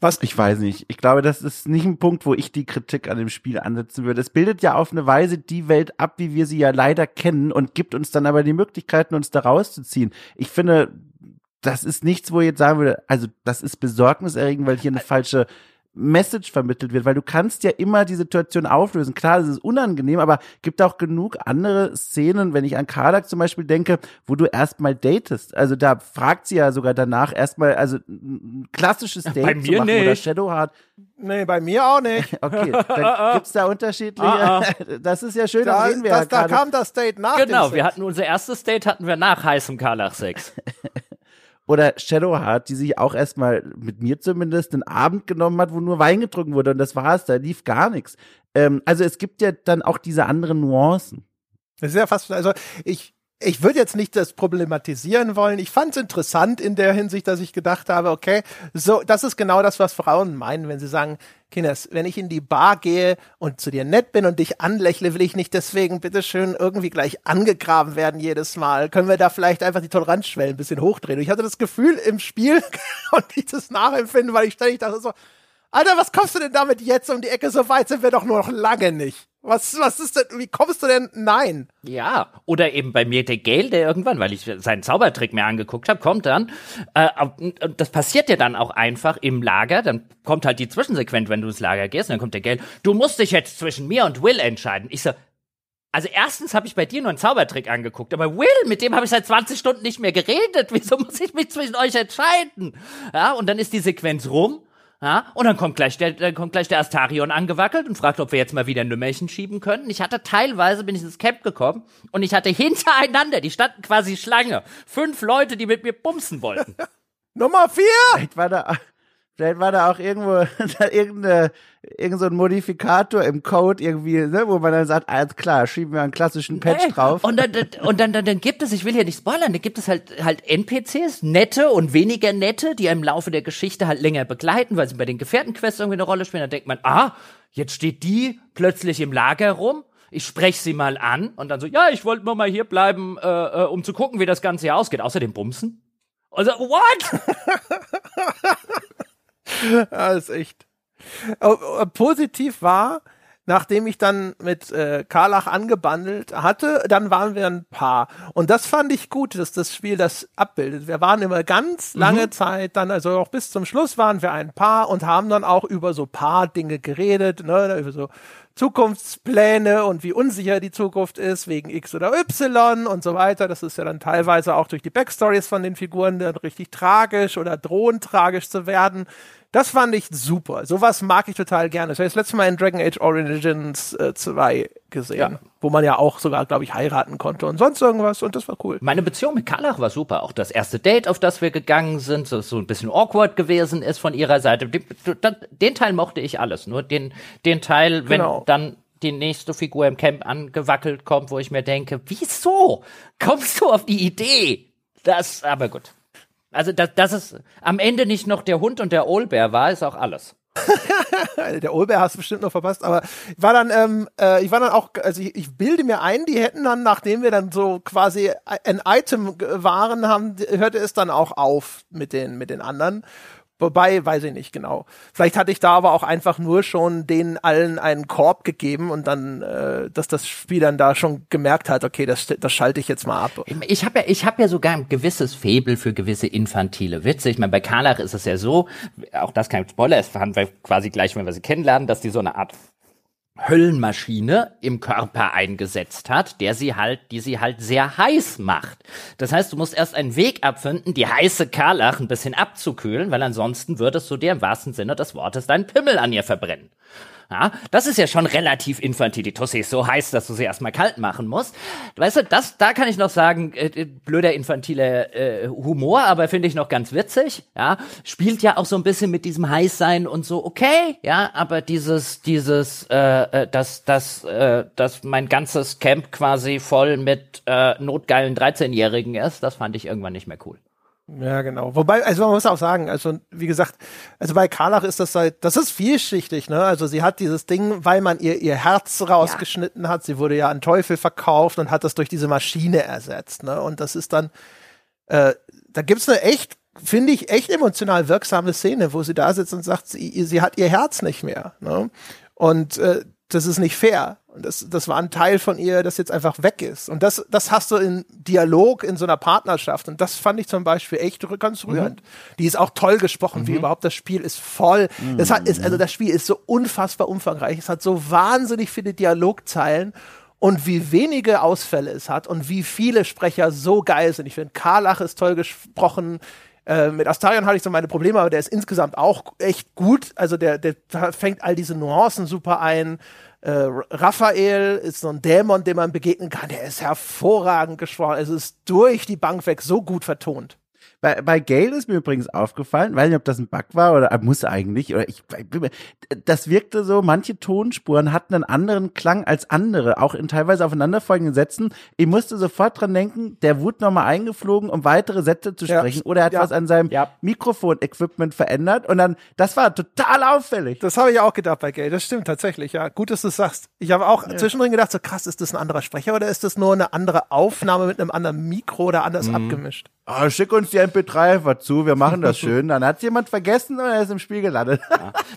Was? Ich weiß nicht. Ich glaube, das ist nicht ein Punkt, wo ich die Kritik an dem Spiel ansetzen würde. Es bildet ja auf eine Weise die Welt ab, wie wir sie ja leider kennen und gibt uns dann aber die Möglichkeiten, uns da rauszuziehen. Ich finde, das ist nichts, wo ich jetzt sagen würde, also das ist besorgniserregend, weil hier eine falsche Message vermittelt wird, weil du kannst ja immer die Situation auflösen. Klar, das ist unangenehm, aber gibt auch genug andere Szenen, wenn ich an Karlak zum Beispiel denke, wo du erstmal datest. Also da fragt sie ja sogar danach erstmal, also ein klassisches Date
bei mir zu machen nicht.
oder Shadowheart.
Nee, bei mir auch nicht. (laughs)
Okay, dann (laughs) gibt's da unterschiedliche. Ah, ah. (laughs) Das ist ja schön, da,
reden wir das, ja Da kam das Date nach
Genau, wir hatten unser erstes Date hatten wir nach heißem Karlach 6.
Oder Shadowheart, die sich auch erstmal mit mir zumindest einen Abend genommen hat, wo nur Wein getrunken wurde und das war's, da lief gar nichts. Ähm, also es gibt ja dann auch diese anderen Nuancen.
Das ist ja fast, also ich, ich würde jetzt nicht das problematisieren wollen. Ich fand es interessant in der Hinsicht, dass ich gedacht habe, okay, so, das ist genau das, was Frauen meinen, wenn sie sagen, Kinders, wenn ich in die Bar gehe und zu dir nett bin und dich anlächle, will ich nicht deswegen bitteschön irgendwie gleich angegraben werden jedes Mal. Können wir da vielleicht einfach die Toleranzschwellen ein bisschen hochdrehen? Und ich hatte das Gefühl im Spiel (laughs) und ich das nachempfinden, weil ich ständig dachte so, Alter, was kommst du denn damit jetzt um die Ecke? So weit sind wir doch nur noch lange nicht. Was, was ist denn, wie kommst du denn? Nein.
Ja, oder eben bei mir der Gale, der irgendwann, weil ich seinen Zaubertrick mir angeguckt habe, kommt dann, äh, das passiert ja dann auch einfach im Lager, dann kommt halt die Zwischensequenz, wenn du ins Lager gehst, dann kommt der Gale, du musst dich jetzt zwischen mir und Will entscheiden. Ich so, also erstens habe ich bei dir nur einen Zaubertrick angeguckt, aber Will, mit dem habe ich seit 20 Stunden nicht mehr geredet. (laughs) Wieso muss ich mich zwischen euch entscheiden? Ja, und dann ist die Sequenz rum Ja, und dann kommt gleich der, dann kommt gleich der Astarion angewackelt und fragt, ob wir jetzt mal wieder ein Nümmerchen schieben können. Ich hatte teilweise, bin ich ins Camp gekommen und ich hatte (laughs) hintereinander, die standen quasi Schlange, fünf Leute, die mit mir bumsen wollten. (laughs)
Nummer vier!
Vielleicht war da, vielleicht war da auch irgendwo (laughs) da irgendeine, irgend so ein Modifikator im Code irgendwie, ne, wo man dann sagt, alles klar, schieben wir einen klassischen Patch
Nee.
drauf.
Und dann, und dann, dann, dann gibt es, ich will hier nicht spoilern, da gibt es halt, halt NPCs, nette und weniger nette, die im Laufe der Geschichte halt länger begleiten, weil sie bei den Gefährtenquests irgendwie eine Rolle spielen. Dann denkt man, ah, jetzt steht die plötzlich im Lager rum. Ich spreche sie mal an und dann so, ja, ich wollte nur mal hier bleiben, äh, äh, um zu gucken, wie das Ganze hier ausgeht. Außerdem bumsen. Also, what? (laughs) (laughs)
Ja, ist echt. Positiv war, nachdem ich dann mit äh, Karlach angebandelt hatte, dann waren wir ein Paar. Und das fand ich gut, dass das Spiel das abbildet. Wir waren immer ganz lange Zeit, dann also auch bis zum Schluss waren wir ein Paar und haben dann auch über so Paar-Dinge geredet, ne, über so Zukunftspläne und wie unsicher die Zukunft ist, wegen X oder Y und so weiter. Das ist ja dann teilweise auch durch die Backstories von den Figuren dann richtig tragisch oder drohend tragisch zu werden. Das fand ich super. Sowas mag ich total gerne. Das habe ich das letzte Mal in Dragon Age Origins äh, 2 gesehen,
Ja.
wo man ja auch sogar, glaube ich, heiraten konnte und sonst irgendwas und das war cool.
Meine Beziehung mit Karlach war super. Auch das erste Date, auf das wir gegangen sind, so, so ein bisschen awkward gewesen ist von ihrer Seite. Den, den Teil mochte ich alles. Nur den, den Teil, wenn
Genau.
dann die nächste Figur im Camp angewackelt kommt, wo ich mir denke, wieso kommst du auf die Idee? Das, aber gut. Also, dass, dass es am Ende nicht noch der Hund und der Ohlbär war, ist auch alles. (laughs)
Der Olber hast du bestimmt noch verpasst, aber ich war dann, ähm, äh, ich war dann auch, also ich, ich bilde mir ein, die hätten dann, nachdem wir dann so quasi ein Item waren, haben, hörte es dann auch auf mit den, mit den anderen. Wobei, weiß ich nicht genau. Vielleicht hatte ich da aber auch einfach nur schon denen allen einen Korb gegeben und dann, äh, dass das Spiel dann da schon gemerkt hat, okay, das, das schalte ich jetzt mal ab.
Ich habe ja, ich habe ja sogar ein gewisses Faible für gewisse infantile Witze. Ich meine, bei Karlach ist es ja so, auch das kein Spoiler, es haben wir quasi gleich, wenn wir sie kennenlernen, dass die so eine Art Höllenmaschine im Körper eingesetzt hat, der sie halt, die sie halt sehr heiß macht. Das heißt, du musst erst einen Weg abfinden, die heiße Karlach ein bisschen abzukühlen, weil ansonsten würdest du dir im wahrsten Sinne des Wortes deinen Pimmel an ihr verbrennen. Ja, das ist ja schon relativ infantil. Die Tussi ist so heiß, dass du sie erstmal kalt machen musst. Weißt du, das, da kann ich noch sagen, äh, äh, blöder infantiler äh, Humor, aber finde ich noch ganz witzig. Ja, spielt ja auch so ein bisschen mit diesem Heißsein und so. Okay, ja, aber dieses, dieses, äh, äh, dass, dass, äh, dass mein ganzes Camp quasi voll mit äh, notgeilen 13-Jährigen ist, das fand ich irgendwann nicht mehr cool.
Ja, genau. Wobei, also man muss auch sagen, also wie gesagt, also bei Karlach ist das halt, das ist vielschichtig, ne? Also sie hat dieses Ding, weil man ihr ihr Herz rausgeschnitten hat, sie wurde ja an Teufel verkauft und hat das durch diese Maschine ersetzt, ne? Und das ist dann, äh, da gibt's eine echt, finde ich, echt emotional wirksame Szene, wo sie da sitzt und sagt, sie, sie hat ihr Herz nicht mehr, ne? Und äh, das ist nicht fair. Und das, das war ein Teil von ihr, das jetzt einfach weg ist. Und das, das hast du in Dialog in so einer Partnerschaft. Und das fand ich zum Beispiel echt ganz rührend. Die ist auch toll gesprochen, wie überhaupt das Spiel ist voll. Das hat, ist, also das Spiel ist so unfassbar umfangreich. Es hat so wahnsinnig viele Dialogzeilen. Und wie wenige Ausfälle es hat und wie viele Sprecher so geil sind. Ich finde, Karlach ist toll gesprochen. Äh, mit Astarion hatte ich so meine Probleme, aber der ist insgesamt auch echt gut. Also der, der fängt all diese Nuancen super ein. Äh, Raphael ist so ein Dämon, dem man begegnen kann. Der ist hervorragend gesprochen. Es ist durch die Bank weg so gut vertont.
Bei, bei Gale ist mir übrigens aufgefallen, weiß nicht, ob das ein Bug war oder äh, muss eigentlich, oder ich, das wirkte so, manche Tonspuren hatten einen anderen Klang als andere, auch in teilweise aufeinanderfolgenden Sätzen. Ich musste sofort dran denken, der wurde nochmal eingeflogen, um weitere Sätze zu
Ja.
sprechen, oder er hat
Ja.
was an seinem
Ja.
Mikrofon-Equipment verändert und dann, das war total auffällig.
Das habe ich auch gedacht bei Gay. Das stimmt tatsächlich, ja. Gut, dass du es sagst. Ich habe auch zwischendrin gedacht, so krass, ist das ein anderer Sprecher oder ist das nur eine andere Aufnahme mit einem anderen Mikro oder anders abgemischt?
Oh, schick uns die MP3 einfach zu, wir machen das (laughs) schön. Dann hat jemand vergessen und er ist im Spiel gelandet.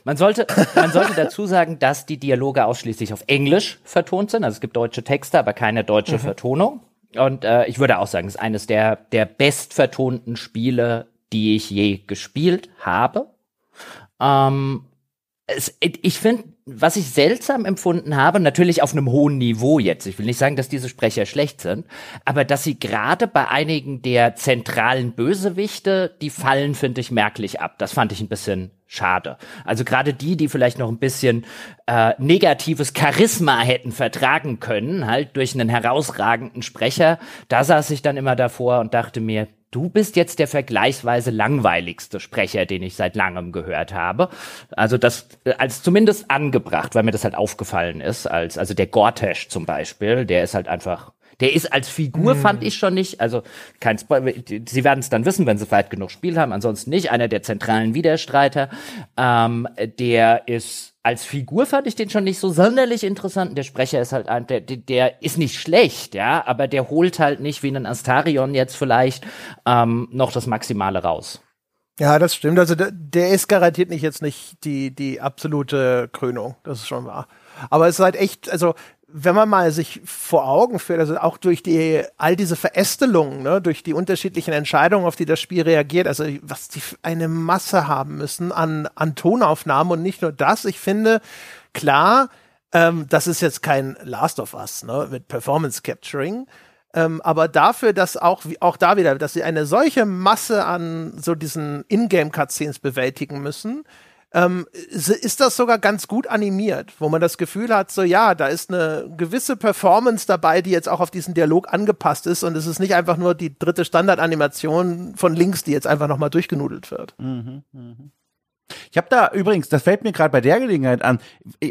Man sollte, man sollte dazu sagen, dass die Dialoge ausschließlich auf Englisch vertont sind. Also es gibt deutsche Texte, aber keine deutsche Vertonung. Und äh, ich würde auch sagen, es ist eines der, der bestvertonten Spiele, die ich je gespielt habe. Ähm, es, ich finde, was ich seltsam empfunden habe, natürlich auf einem hohen Niveau jetzt, ich will nicht sagen, dass diese Sprecher schlecht sind, aber dass sie gerade bei einigen der zentralen Bösewichte, die fallen, finde ich, merklich ab. Das fand ich ein bisschen schade. Also gerade die, die vielleicht noch ein bisschen äh, negatives Charisma hätten vertragen können, halt durch einen herausragenden Sprecher, da saß ich dann immer davor und dachte mir, du bist jetzt der vergleichsweise langweiligste Sprecher, den ich seit langem gehört habe. Also das äh, als zumindest angebracht, weil mir das halt aufgefallen ist, als also der Gortesh zum Beispiel, der ist halt einfach der ist als Figur, mhm. fand ich schon nicht, also kein Spoiler, Sie werden es dann wissen, wenn Sie weit genug Spiel haben, ansonsten nicht, einer der zentralen Widerstreiter. Ähm, der ist als Figur fand ich den schon nicht so sonderlich interessant. Der Sprecher ist halt ein, der, der ist nicht schlecht, ja, aber der holt halt nicht wie ein Astarion jetzt vielleicht ähm, noch das Maximale raus.
Ja, das stimmt. Also der, der ist garantiert nicht jetzt nicht die, die absolute Krönung. Das ist schon wahr. Aber es ist halt echt, also wenn man mal sich vor Augen führt, also auch durch die all diese Verästelungen, ne, durch die unterschiedlichen Entscheidungen, auf die das Spiel reagiert, also was die eine Masse haben müssen an, an Tonaufnahmen und nicht nur das, ich finde, klar, ähm, das ist jetzt kein Last of Us ne, mit Performance Capturing, ähm, aber dafür, dass auch, auch da wieder, dass sie eine solche Masse an so diesen Ingame-Cutscenes bewältigen müssen, ähm, ist das sogar ganz gut animiert, wo man das Gefühl hat, so ja, da ist eine gewisse Performance dabei, die jetzt auch auf diesen Dialog angepasst ist und es ist nicht einfach nur die dritte Standardanimation von links, die jetzt einfach nochmal durchgenudelt wird. Mhm, mh.
Ich habe da übrigens, das fällt mir gerade bei der Gelegenheit an,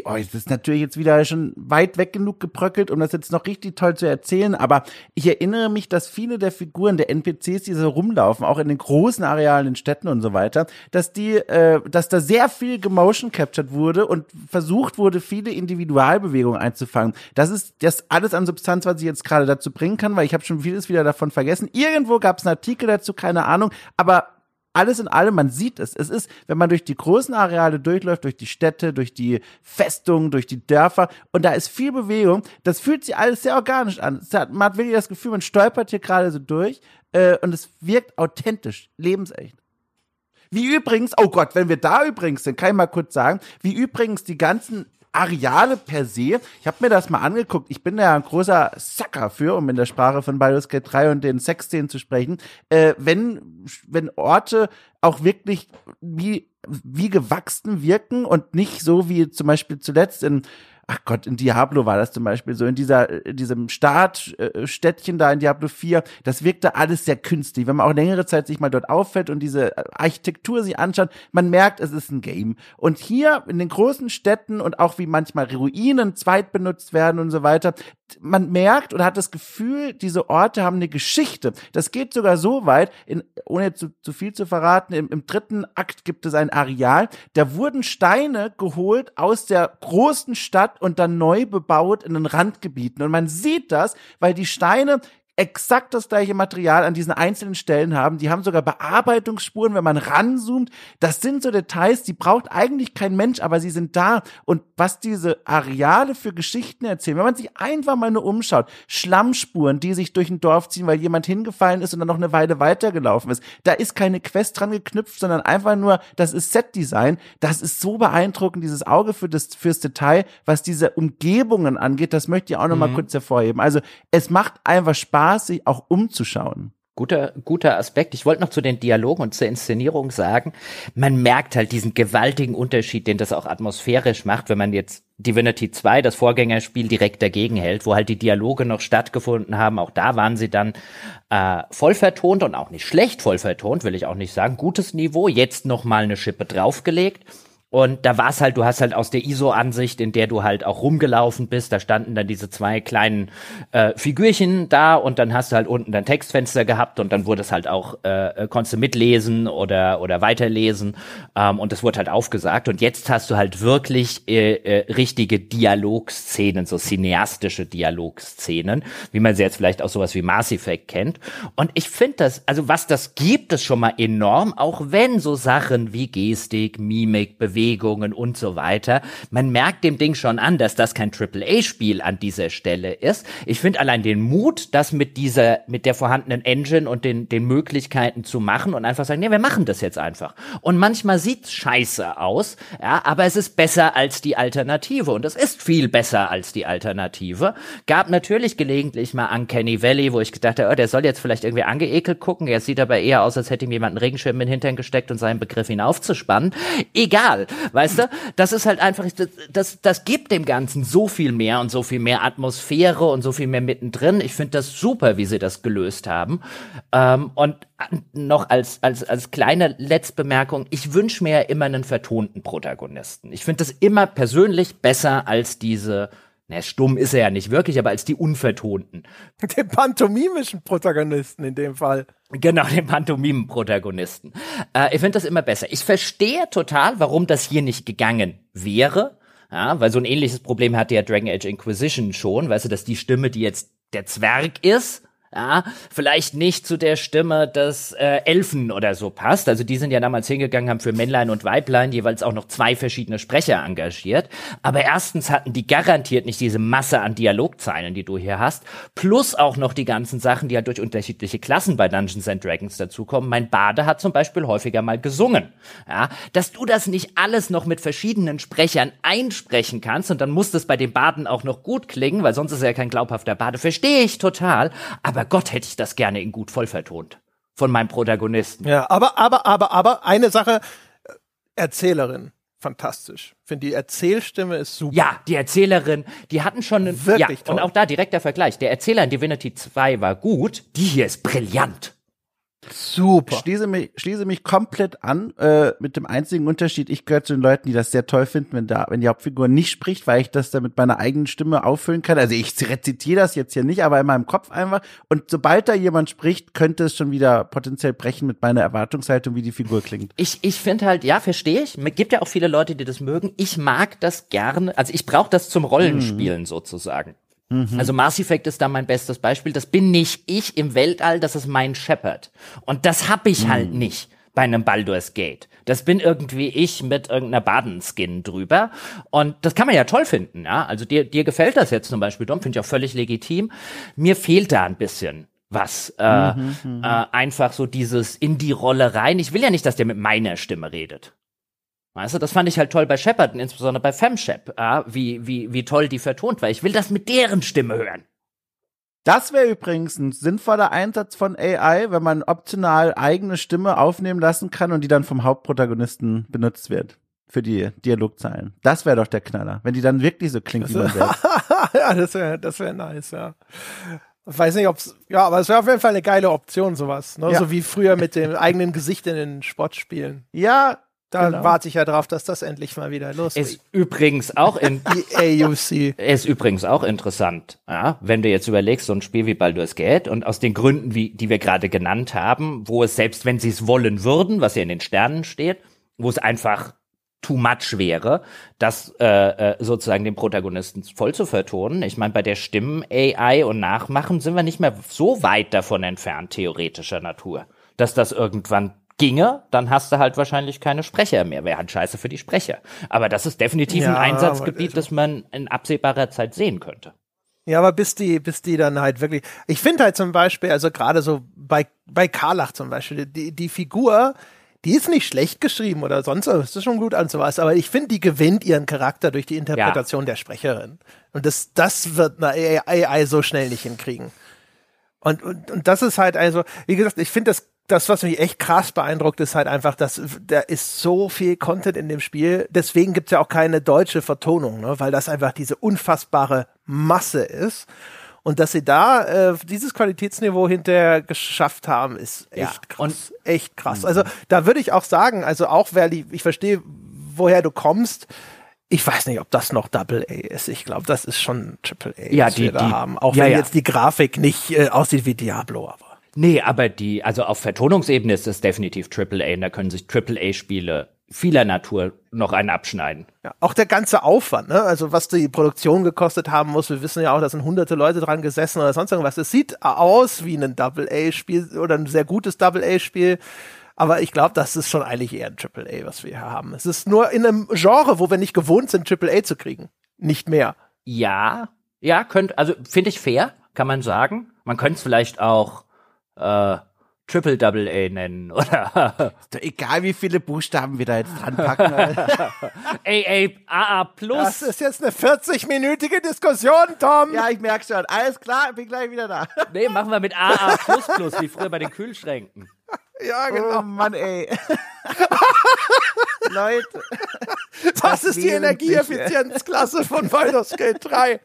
oh, das ist natürlich jetzt wieder schon weit weg genug gebröckelt, um das jetzt noch richtig toll zu erzählen, aber ich erinnere mich, dass viele der Figuren der NPCs, die so rumlaufen, auch in den großen Arealen in Städten und so weiter, dass die, äh, dass da sehr viel gemotion captured wurde und versucht wurde, viele Individualbewegungen einzufangen. Das ist das alles an Substanz, was ich jetzt gerade dazu bringen kann, weil ich habe schon vieles wieder davon vergessen. Irgendwo gab es einen Artikel dazu, keine Ahnung, aber alles in allem, man sieht es. Es ist, wenn man durch die großen Areale durchläuft, durch die Städte, durch die Festungen, durch die Dörfer und da ist viel Bewegung, das fühlt sich alles sehr organisch an. man hat wirklich das Gefühl, man stolpert hier gerade so durch äh, und es wirkt authentisch, lebensecht. Wie übrigens, oh Gott, wenn wir da übrigens sind, kann ich mal kurz sagen, wie übrigens die ganzen Areale per se. Ich habe mir das mal angeguckt. Ich bin ja ein großer Sucker für, um in der Sprache von Baldur's Gate 3 und den Sexszenen zu sprechen. Äh, wenn, wenn Orte auch wirklich wie, wie gewachsen wirken und nicht so wie zum Beispiel zuletzt in ach Gott, in Diablo war das zum Beispiel so, in dieser, in diesem Startstädtchen äh, da in Diablo 4, das wirkte alles sehr künstlich. Wenn man auch längere Zeit sich mal dort auffällt und diese Architektur sich anschaut, man merkt, es ist ein Game. Und hier in den großen Städten und auch wie manchmal Ruinen zweit benutzt werden und so weiter, man merkt oder hat das Gefühl, diese Orte haben eine Geschichte. Das geht sogar so weit, in, ohne zu, zu viel zu verraten, im, im dritten Akt gibt es ein Areal, da wurden Steine geholt aus der großen Stadt und dann neu bebaut in den Randgebieten. Und man sieht das, weil die Steine exakt das gleiche Material an diesen einzelnen Stellen haben. Die haben sogar Bearbeitungsspuren, wenn man ranzoomt. Das sind so Details, die braucht eigentlich kein Mensch, aber sie sind da. Und was diese Areale für Geschichten erzählen, wenn man sich einfach mal nur umschaut, Schlammspuren, die sich durch ein Dorf ziehen, weil jemand hingefallen ist und dann noch eine Weile weitergelaufen ist. Da ist keine Quest dran geknüpft, sondern einfach nur, das ist Setdesign. Das ist so beeindruckend, dieses Auge für das, fürs Detail, was diese Umgebungen angeht. Das möchte ich auch noch mhm. mal kurz hervorheben. Also es macht einfach Spaß Spaß, sich auch umzuschauen.
Guter, guter Aspekt. Ich wollte noch zu den Dialogen und zur Inszenierung sagen, man merkt halt diesen gewaltigen Unterschied, den das auch atmosphärisch macht, wenn man jetzt Divinity 2, das Vorgängerspiel, direkt dagegen hält, wo halt die Dialoge noch stattgefunden haben. Auch da waren sie dann äh, voll vertont und auch nicht schlecht voll vertont, will ich auch nicht sagen. Gutes Niveau, jetzt noch mal eine Schippe draufgelegt. Und da war es halt, du hast halt aus der ISO-Ansicht, in der du halt auch rumgelaufen bist, da standen dann diese zwei kleinen äh, Figürchen da und dann hast du halt unten dein Textfenster gehabt und dann wurde es halt auch, äh, äh, konntest du mitlesen oder, oder weiterlesen ähm, und es wurde halt aufgesagt. Und jetzt hast du halt wirklich äh, äh, richtige Dialogszenen, so cineastische Dialogszenen, wie man sie jetzt vielleicht auch sowas wie Mass Effect kennt. Und ich finde das, also was das gibt, ist schon mal enorm, auch wenn so Sachen wie Gestik, Mimik, Bewegung, Bewegungen und so weiter. Man merkt dem Ding schon an, dass das kein AAA-Spiel an dieser Stelle ist. Ich finde allein den Mut, das mit dieser, mit der vorhandenen Engine und den, den Möglichkeiten zu machen und einfach sagen, nee, wir machen das jetzt einfach. Und manchmal sieht's scheiße aus, ja, aber es ist besser als die Alternative und es ist viel besser als die Alternative. Gab natürlich gelegentlich mal Uncanny Valley, wo ich gedacht habe, oh, der soll jetzt vielleicht irgendwie angeekelt gucken. Er sieht aber eher aus, als hätte ihm jemand einen Regenschirm in den Hintern gesteckt und seinen Begriff ihn aufzuspannen. Weißt du? Das ist halt einfach, das, das, das gibt dem Ganzen so viel mehr und so viel mehr Atmosphäre und so viel mehr mittendrin. Ich finde das super, wie sie das gelöst haben. Ähm, und noch als, als, als kleine Letztbemerkung, ich wünsche mir ja immer einen vertonten Protagonisten. Ich finde das immer persönlich besser als diese na, stumm ist er ja nicht wirklich, aber als die unvertonten. (laughs)
Den pantomimischen Protagonisten in dem Fall.
Genau, den Pantomimen-Protagonisten. Äh, ich finde das immer besser. Ich verstehe total, warum das hier nicht gegangen wäre. Ja, weil so ein ähnliches Problem hatte ja Dragon Age Inquisition schon, weißt du, dass die Stimme, die jetzt der Zwerg ist, ja, vielleicht nicht zu der Stimme des äh, Elfen oder so passt. Also die sind ja damals hingegangen, haben für Männlein und Weiblein jeweils auch noch zwei verschiedene Sprecher engagiert. Aber erstens hatten die garantiert nicht diese Masse an Dialogzeilen, die du hier hast, plus auch noch die ganzen Sachen, die ja durch unterschiedliche Klassen bei Dungeons and Dragons dazukommen. Mein Bade hat zum Beispiel häufiger mal gesungen. Ja, dass du das nicht alles noch mit verschiedenen Sprechern einsprechen kannst und dann muss das bei den Baden auch noch gut klingen, weil sonst ist er ja kein glaubhafter Bade, verstehe ich total. Aber Gott hätte ich das gerne in gut voll vertont. Von meinem Protagonisten.
Ja, aber, aber, aber, aber, eine Sache, äh, Erzählerin. Fantastisch. Finde die Erzählstimme ist super.
Ja, die Erzählerin, die hatten schon einen,
Wirklich
ja,
toll.
und auch da direkter Vergleich. Der Erzähler in Divinity 2 war gut, die hier ist brillant.
Super.
Schließe mich, schließe mich komplett an, äh, mit dem einzigen Unterschied, ich gehöre zu den Leuten, die das sehr toll finden, wenn da, wenn die Hauptfigur nicht spricht, weil ich das dann mit meiner eigenen Stimme auffüllen kann. Also ich rezitiere das jetzt hier nicht, aber in meinem Kopf einfach. Und sobald da jemand spricht, könnte es schon wieder potenziell brechen mit meiner Erwartungshaltung, wie die Figur klingt.
Ich, ich finde halt, ja, verstehe ich. Es gibt ja auch viele Leute, die das mögen. Ich mag das gerne. Also ich brauche das zum Rollenspielen sozusagen. Also Mass Effect ist da mein bestes Beispiel. Das bin nicht ich im Weltall, das ist mein Shepard. Und das hab ich halt nicht bei einem Baldur's Gate. Das bin irgendwie ich mit irgendeiner Badenskin drüber. Und das kann man ja toll finden, ja. Also dir, dir gefällt das jetzt zum Beispiel, Dom, finde ich auch völlig legitim. Mir fehlt da ein bisschen was. Äh, äh, einfach so dieses in die Rolle rein. Ich will ja nicht, dass der mit meiner Stimme redet. Weißt du, das fand ich halt toll bei Shepard und insbesondere bei Femshep, ja, wie, wie, wie toll die vertont war. Ich will das mit deren Stimme hören.
Das wäre übrigens ein sinnvoller Einsatz von AI, wenn man optional eigene Stimme aufnehmen lassen kann und die dann vom Hauptprotagonisten benutzt wird. Für die Dialogzeilen. Das wäre doch der Knaller. Wenn die dann wirklich so klingt, wie man selbst. (laughs)
ja, das wäre das wär nice, ja. Ich weiß nicht, ob's, ja, aber es wäre auf jeden Fall eine geile Option, sowas. Ne?
Ja.
So wie früher mit dem eigenen Gesicht in den Sportspielen.
Ja,
Da
Genau.
warte ich ja drauf, dass das endlich mal wieder losgeht.
Ist übrigens auch in, (laughs)
AUC.
ist übrigens auch interessant, ja, wenn du jetzt überlegst, so ein Spiel wie Baldur's Gate und aus den Gründen, wie, die wir gerade genannt haben, wo es selbst, wenn sie es wollen würden, was ja in den Sternen steht, wo es einfach too much wäre, das äh, äh, sozusagen den Protagonisten voll zu vertonen. Ich meine, bei der Stimmen-AI und Nachmachen sind wir nicht mehr so weit davon entfernt, theoretischer Natur, dass das irgendwann ginge, dann hast du halt wahrscheinlich keine Sprecher mehr. Wäre halt scheiße für die Sprecher. Aber das ist definitiv
Ja,
ein Einsatzgebiet, das man in absehbarer Zeit sehen könnte.
Ja, aber bis die, bis die dann halt wirklich. Ich finde halt zum Beispiel, also gerade so bei, bei Karlach zum Beispiel, die, die Figur, die ist nicht schlecht geschrieben oder sonst was, das ist schon gut an sowas, aber ich finde, die gewinnt ihren Charakter durch die Interpretation der Sprecherin. Und das, das wird eine AI so schnell nicht hinkriegen. Und, und, und das ist halt also, wie gesagt, ich finde das, das, was mich echt krass beeindruckt, ist halt einfach, dass da ist so viel Content in dem Spiel. Deswegen gibt's ja auch keine deutsche Vertonung, ne? weil das einfach diese unfassbare Masse ist. Und dass sie da äh, dieses Qualitätsniveau hinterher geschafft haben, ist echt
Ja,
krass. echt krass. Also da würde ich auch sagen, also auch wer die, ich verstehe, woher du kommst. Ich weiß nicht, ob das noch Double A ist. Ich glaube, das ist schon Triple A,
Ja,
was
die-
wir da
die-
haben. Auch
ja,
wenn
ja.
jetzt die Grafik nicht äh, aussieht wie Diablo, aber.
Nee, aber die, also auf Vertonungsebene ist es definitiv AAA und da können sich AAA-Spiele vieler Natur noch einen abschneiden.
Ja, auch der ganze Aufwand, ne? also was die Produktion gekostet haben muss, wir wissen ja auch, da sind hunderte Leute dran gesessen oder sonst irgendwas. Es sieht aus wie ein Double-A-Spiel oder ein sehr gutes Double-A-Spiel, Aber ich glaube, das ist schon eigentlich eher ein Triple A, was wir hier haben. Es ist nur in einem Genre, wo wir nicht gewohnt sind, Triple A zu kriegen. Nicht mehr.
Ja, ja, könnt, also finde ich fair, kann man sagen. Man könnte es vielleicht auch äh, Triple Double A nennen, (laughs) oder?
Ist doch egal, wie viele Buchstaben wir da jetzt dran packen.
AA, (laughs) AA plus.
Das ist jetzt eine 40-minütige Diskussion, Tom.
ja, ich merke schon. Alles klar, bin gleich wieder da.
Nee, machen wir mit AA plus plus, wie früher bei den Kühlschränken.
Ja,
Oh
genau.
Mann, ey. (laughs) Leute.
das ist die Energieeffizienzklasse von (laughs) Baldur's Gate 3.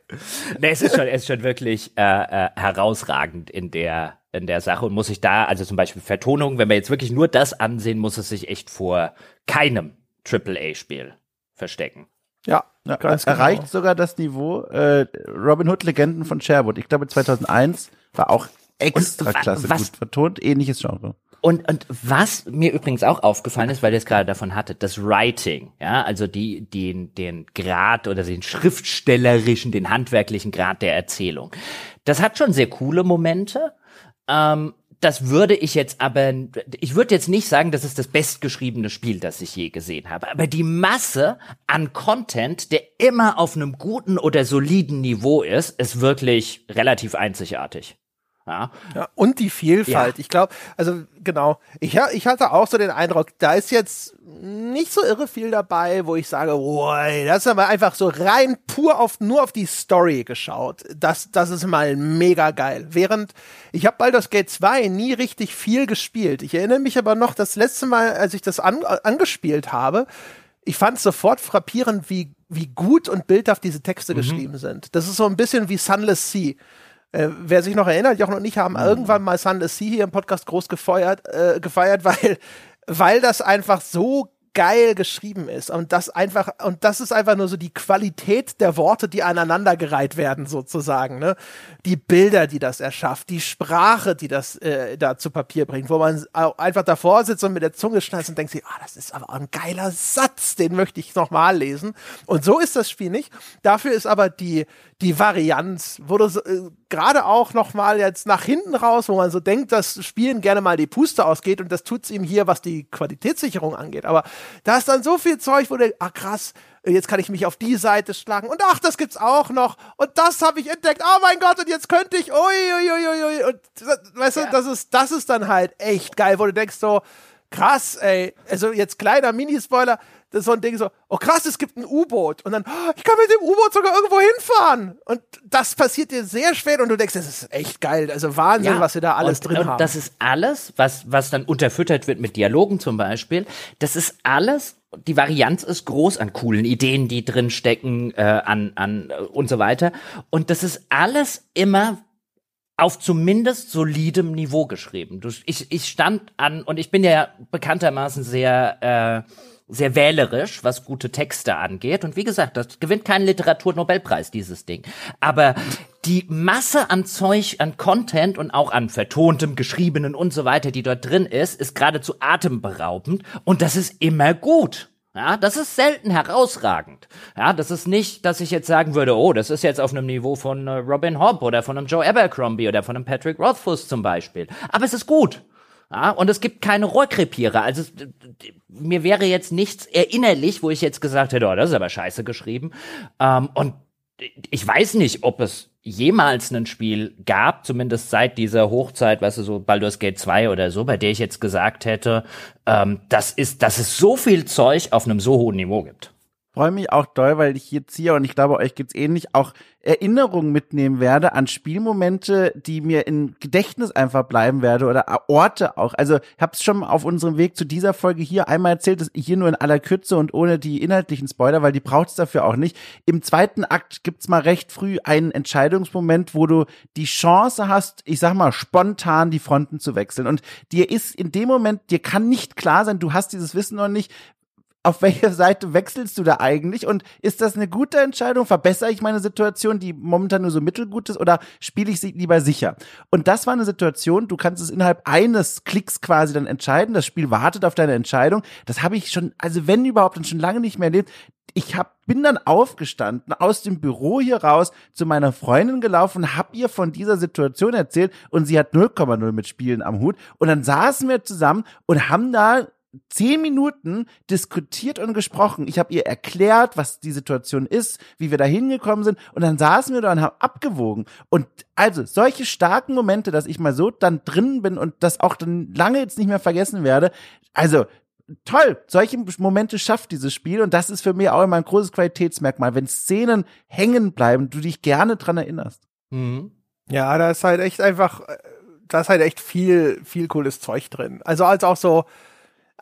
Nee, es ist schon, es ist schon wirklich äh, äh, herausragend in der in der Sache und muss sich da, also zum Beispiel Vertonung, wenn wir jetzt wirklich nur das ansehen, muss es sich echt vor keinem AAA-Spiel verstecken.
Ja,
Ja,
ganz genau.
erreicht sogar das Niveau äh, Robin Hood Legenden von Sherwood. Ich glaube 2001 war auch extra klasse
was-
gut vertont, ähnliches Genre.
Und, und was mir übrigens auch aufgefallen ist, weil ihr es gerade davon hattet, das Writing, ja, also die, den, den Grad oder den schriftstellerischen, den handwerklichen Grad der Erzählung. Das hat schon sehr coole Momente. Ähm, das würde ich jetzt aber, ich würde jetzt nicht sagen, das ist das bestgeschriebene Spiel, das ich je gesehen habe. Aber die Masse an Content, der immer auf einem guten oder soliden Niveau ist, ist wirklich relativ einzigartig. Ja.
Ja, und die Vielfalt.
Ja.
Ich glaube, also genau, ich, ich hatte auch so den Eindruck, da ist jetzt nicht so irre viel dabei, wo ich sage, boy, das ist aber einfach so rein pur auf nur auf die Story geschaut. Das, das ist mal mega geil. Während ich habe Baldur's Gate 2 nie richtig viel gespielt. Ich erinnere mich aber noch, das letzte Mal, als ich das an, angespielt habe, ich fand es sofort frappierend, wie, wie gut und bildhaft diese Texte geschrieben sind. Das ist so ein bisschen wie Sunless Sea. Äh, wer sich noch erinnert, Jochen und ich haben irgendwann mal Sunless Sea hier im Podcast groß gefeuert, äh, gefeiert, (laughs) weil, weil das einfach so geil geschrieben ist und das einfach und das ist einfach nur so die Qualität der Worte, die aneinandergereiht werden sozusagen, ne? Die Bilder, die das erschafft, die Sprache, die das äh, da zu Papier bringt, wo man einfach davor sitzt und mit der Zunge schneidet und denkt sich, ah, das ist aber ein geiler Satz, den möchte ich noch mal lesen. Und so ist das Spiel nicht. Dafür ist aber die die Varianz, wo du so, äh, gerade auch noch mal jetzt nach hinten raus, wo man so denkt, dass Spielen gerne mal die Puste ausgeht und das tut's ihm hier, was die Qualitätssicherung angeht. Aber da ist dann so viel Zeug, wo du, ah krass, jetzt kann ich mich auf die Seite schlagen und ach, das gibt's auch noch und das habe ich entdeckt. Oh mein Gott, und jetzt könnte ich, ui, ui, ui, ui. und weißt du, das ist, das ist dann halt echt geil, wo du denkst so, krass, ey, also jetzt kleiner Minispoiler, das ist so ein Ding so, oh krass, es gibt ein U-Boot und dann, oh, ich kann mit dem U-Boot sogar irgendwo hinfahren und das passiert dir sehr spät und du denkst, das ist echt geil, also Wahnsinn, was sie da alles
und,
drin
und
haben.
Das ist alles, was, was dann unterfüttert wird mit Dialogen zum Beispiel. Das ist alles, die Varianz ist groß an coolen Ideen, die drin stecken, äh, an, an äh, und so weiter. Und das ist alles immer auf zumindest solidem Niveau geschrieben. Du, ich, ich stand an, und ich bin ja bekanntermaßen sehr, äh, sehr wählerisch, was gute Texte angeht. Und wie gesagt, das gewinnt keinen Literaturnobelpreis, dieses Ding. Aber die Masse an Zeug, an Content und auch an vertontem, geschriebenen und so weiter, die dort drin ist, ist geradezu atemberaubend. Und das ist immer gut. Ja, das ist selten herausragend. Ja, das ist nicht, dass ich jetzt sagen würde, oh, das ist jetzt auf einem Niveau von äh, Robin Hobb oder von einem Joe Abercrombie oder von einem Patrick Rothfuss zum Beispiel. Aber es ist gut. Ja, und es gibt keine Rohrkrepierer. Also mir wäre jetzt nichts erinnerlich, wo ich jetzt gesagt hätte, oh, das ist aber scheiße geschrieben. Ähm, und ich weiß nicht, ob es jemals ein Spiel gab, zumindest seit dieser Hochzeit, weißt du, so Baldur's Gate 2 oder so, bei der ich jetzt gesagt hätte, ähm, das ist, dass es so viel Zeug auf einem so hohen Niveau gibt.
Freue mich auch doll, weil ich hier, und ich glaube, euch geht's ähnlich, auch Erinnerungen mitnehmen werde an Spielmomente, die mir im Gedächtnis einfach bleiben werde oder Orte auch. Also ich habe es schon auf unserem Weg zu dieser Folge hier einmal erzählt, dass hier nur in aller Kürze und ohne die inhaltlichen Spoiler, weil die braucht's dafür auch nicht. Im zweiten Akt gibt's mal recht früh einen Entscheidungsmoment, wo du die Chance hast, ich sag mal, spontan die Fronten zu wechseln. Und dir ist in dem Moment, dir kann nicht klar sein, du hast dieses Wissen noch nicht, auf welche Seite wechselst du da eigentlich? Und ist das eine gute Entscheidung? Verbessere ich meine Situation, die momentan nur so mittelgut ist, oder spiele ich sie lieber sicher? Und das war eine Situation, du kannst es innerhalb eines Klicks quasi dann entscheiden. Das Spiel wartet auf deine Entscheidung. Das habe ich schon, also wenn überhaupt, dann schon lange nicht mehr erlebt. ich hab, bin dann aufgestanden, aus dem Büro hier raus, zu meiner Freundin gelaufen, hab ihr von dieser Situation erzählt und sie hat 0,0 mit Spielen am Hut. Und dann saßen wir zusammen und haben da zehn Minuten diskutiert und gesprochen. Ich habe ihr erklärt, was die Situation ist, wie wir da hingekommen sind und dann saßen wir da und haben abgewogen. Und also solche starken Momente, dass ich mal so dann drin bin und das auch dann lange jetzt nicht mehr vergessen werde. Also toll, solche Momente schafft dieses Spiel und das ist für mich auch immer ein großes Qualitätsmerkmal, wenn Szenen hängen bleiben, du dich gerne dran erinnerst.
Mhm. Ja, da ist halt echt einfach, da ist halt echt viel, viel cooles Zeug drin. Also als auch so,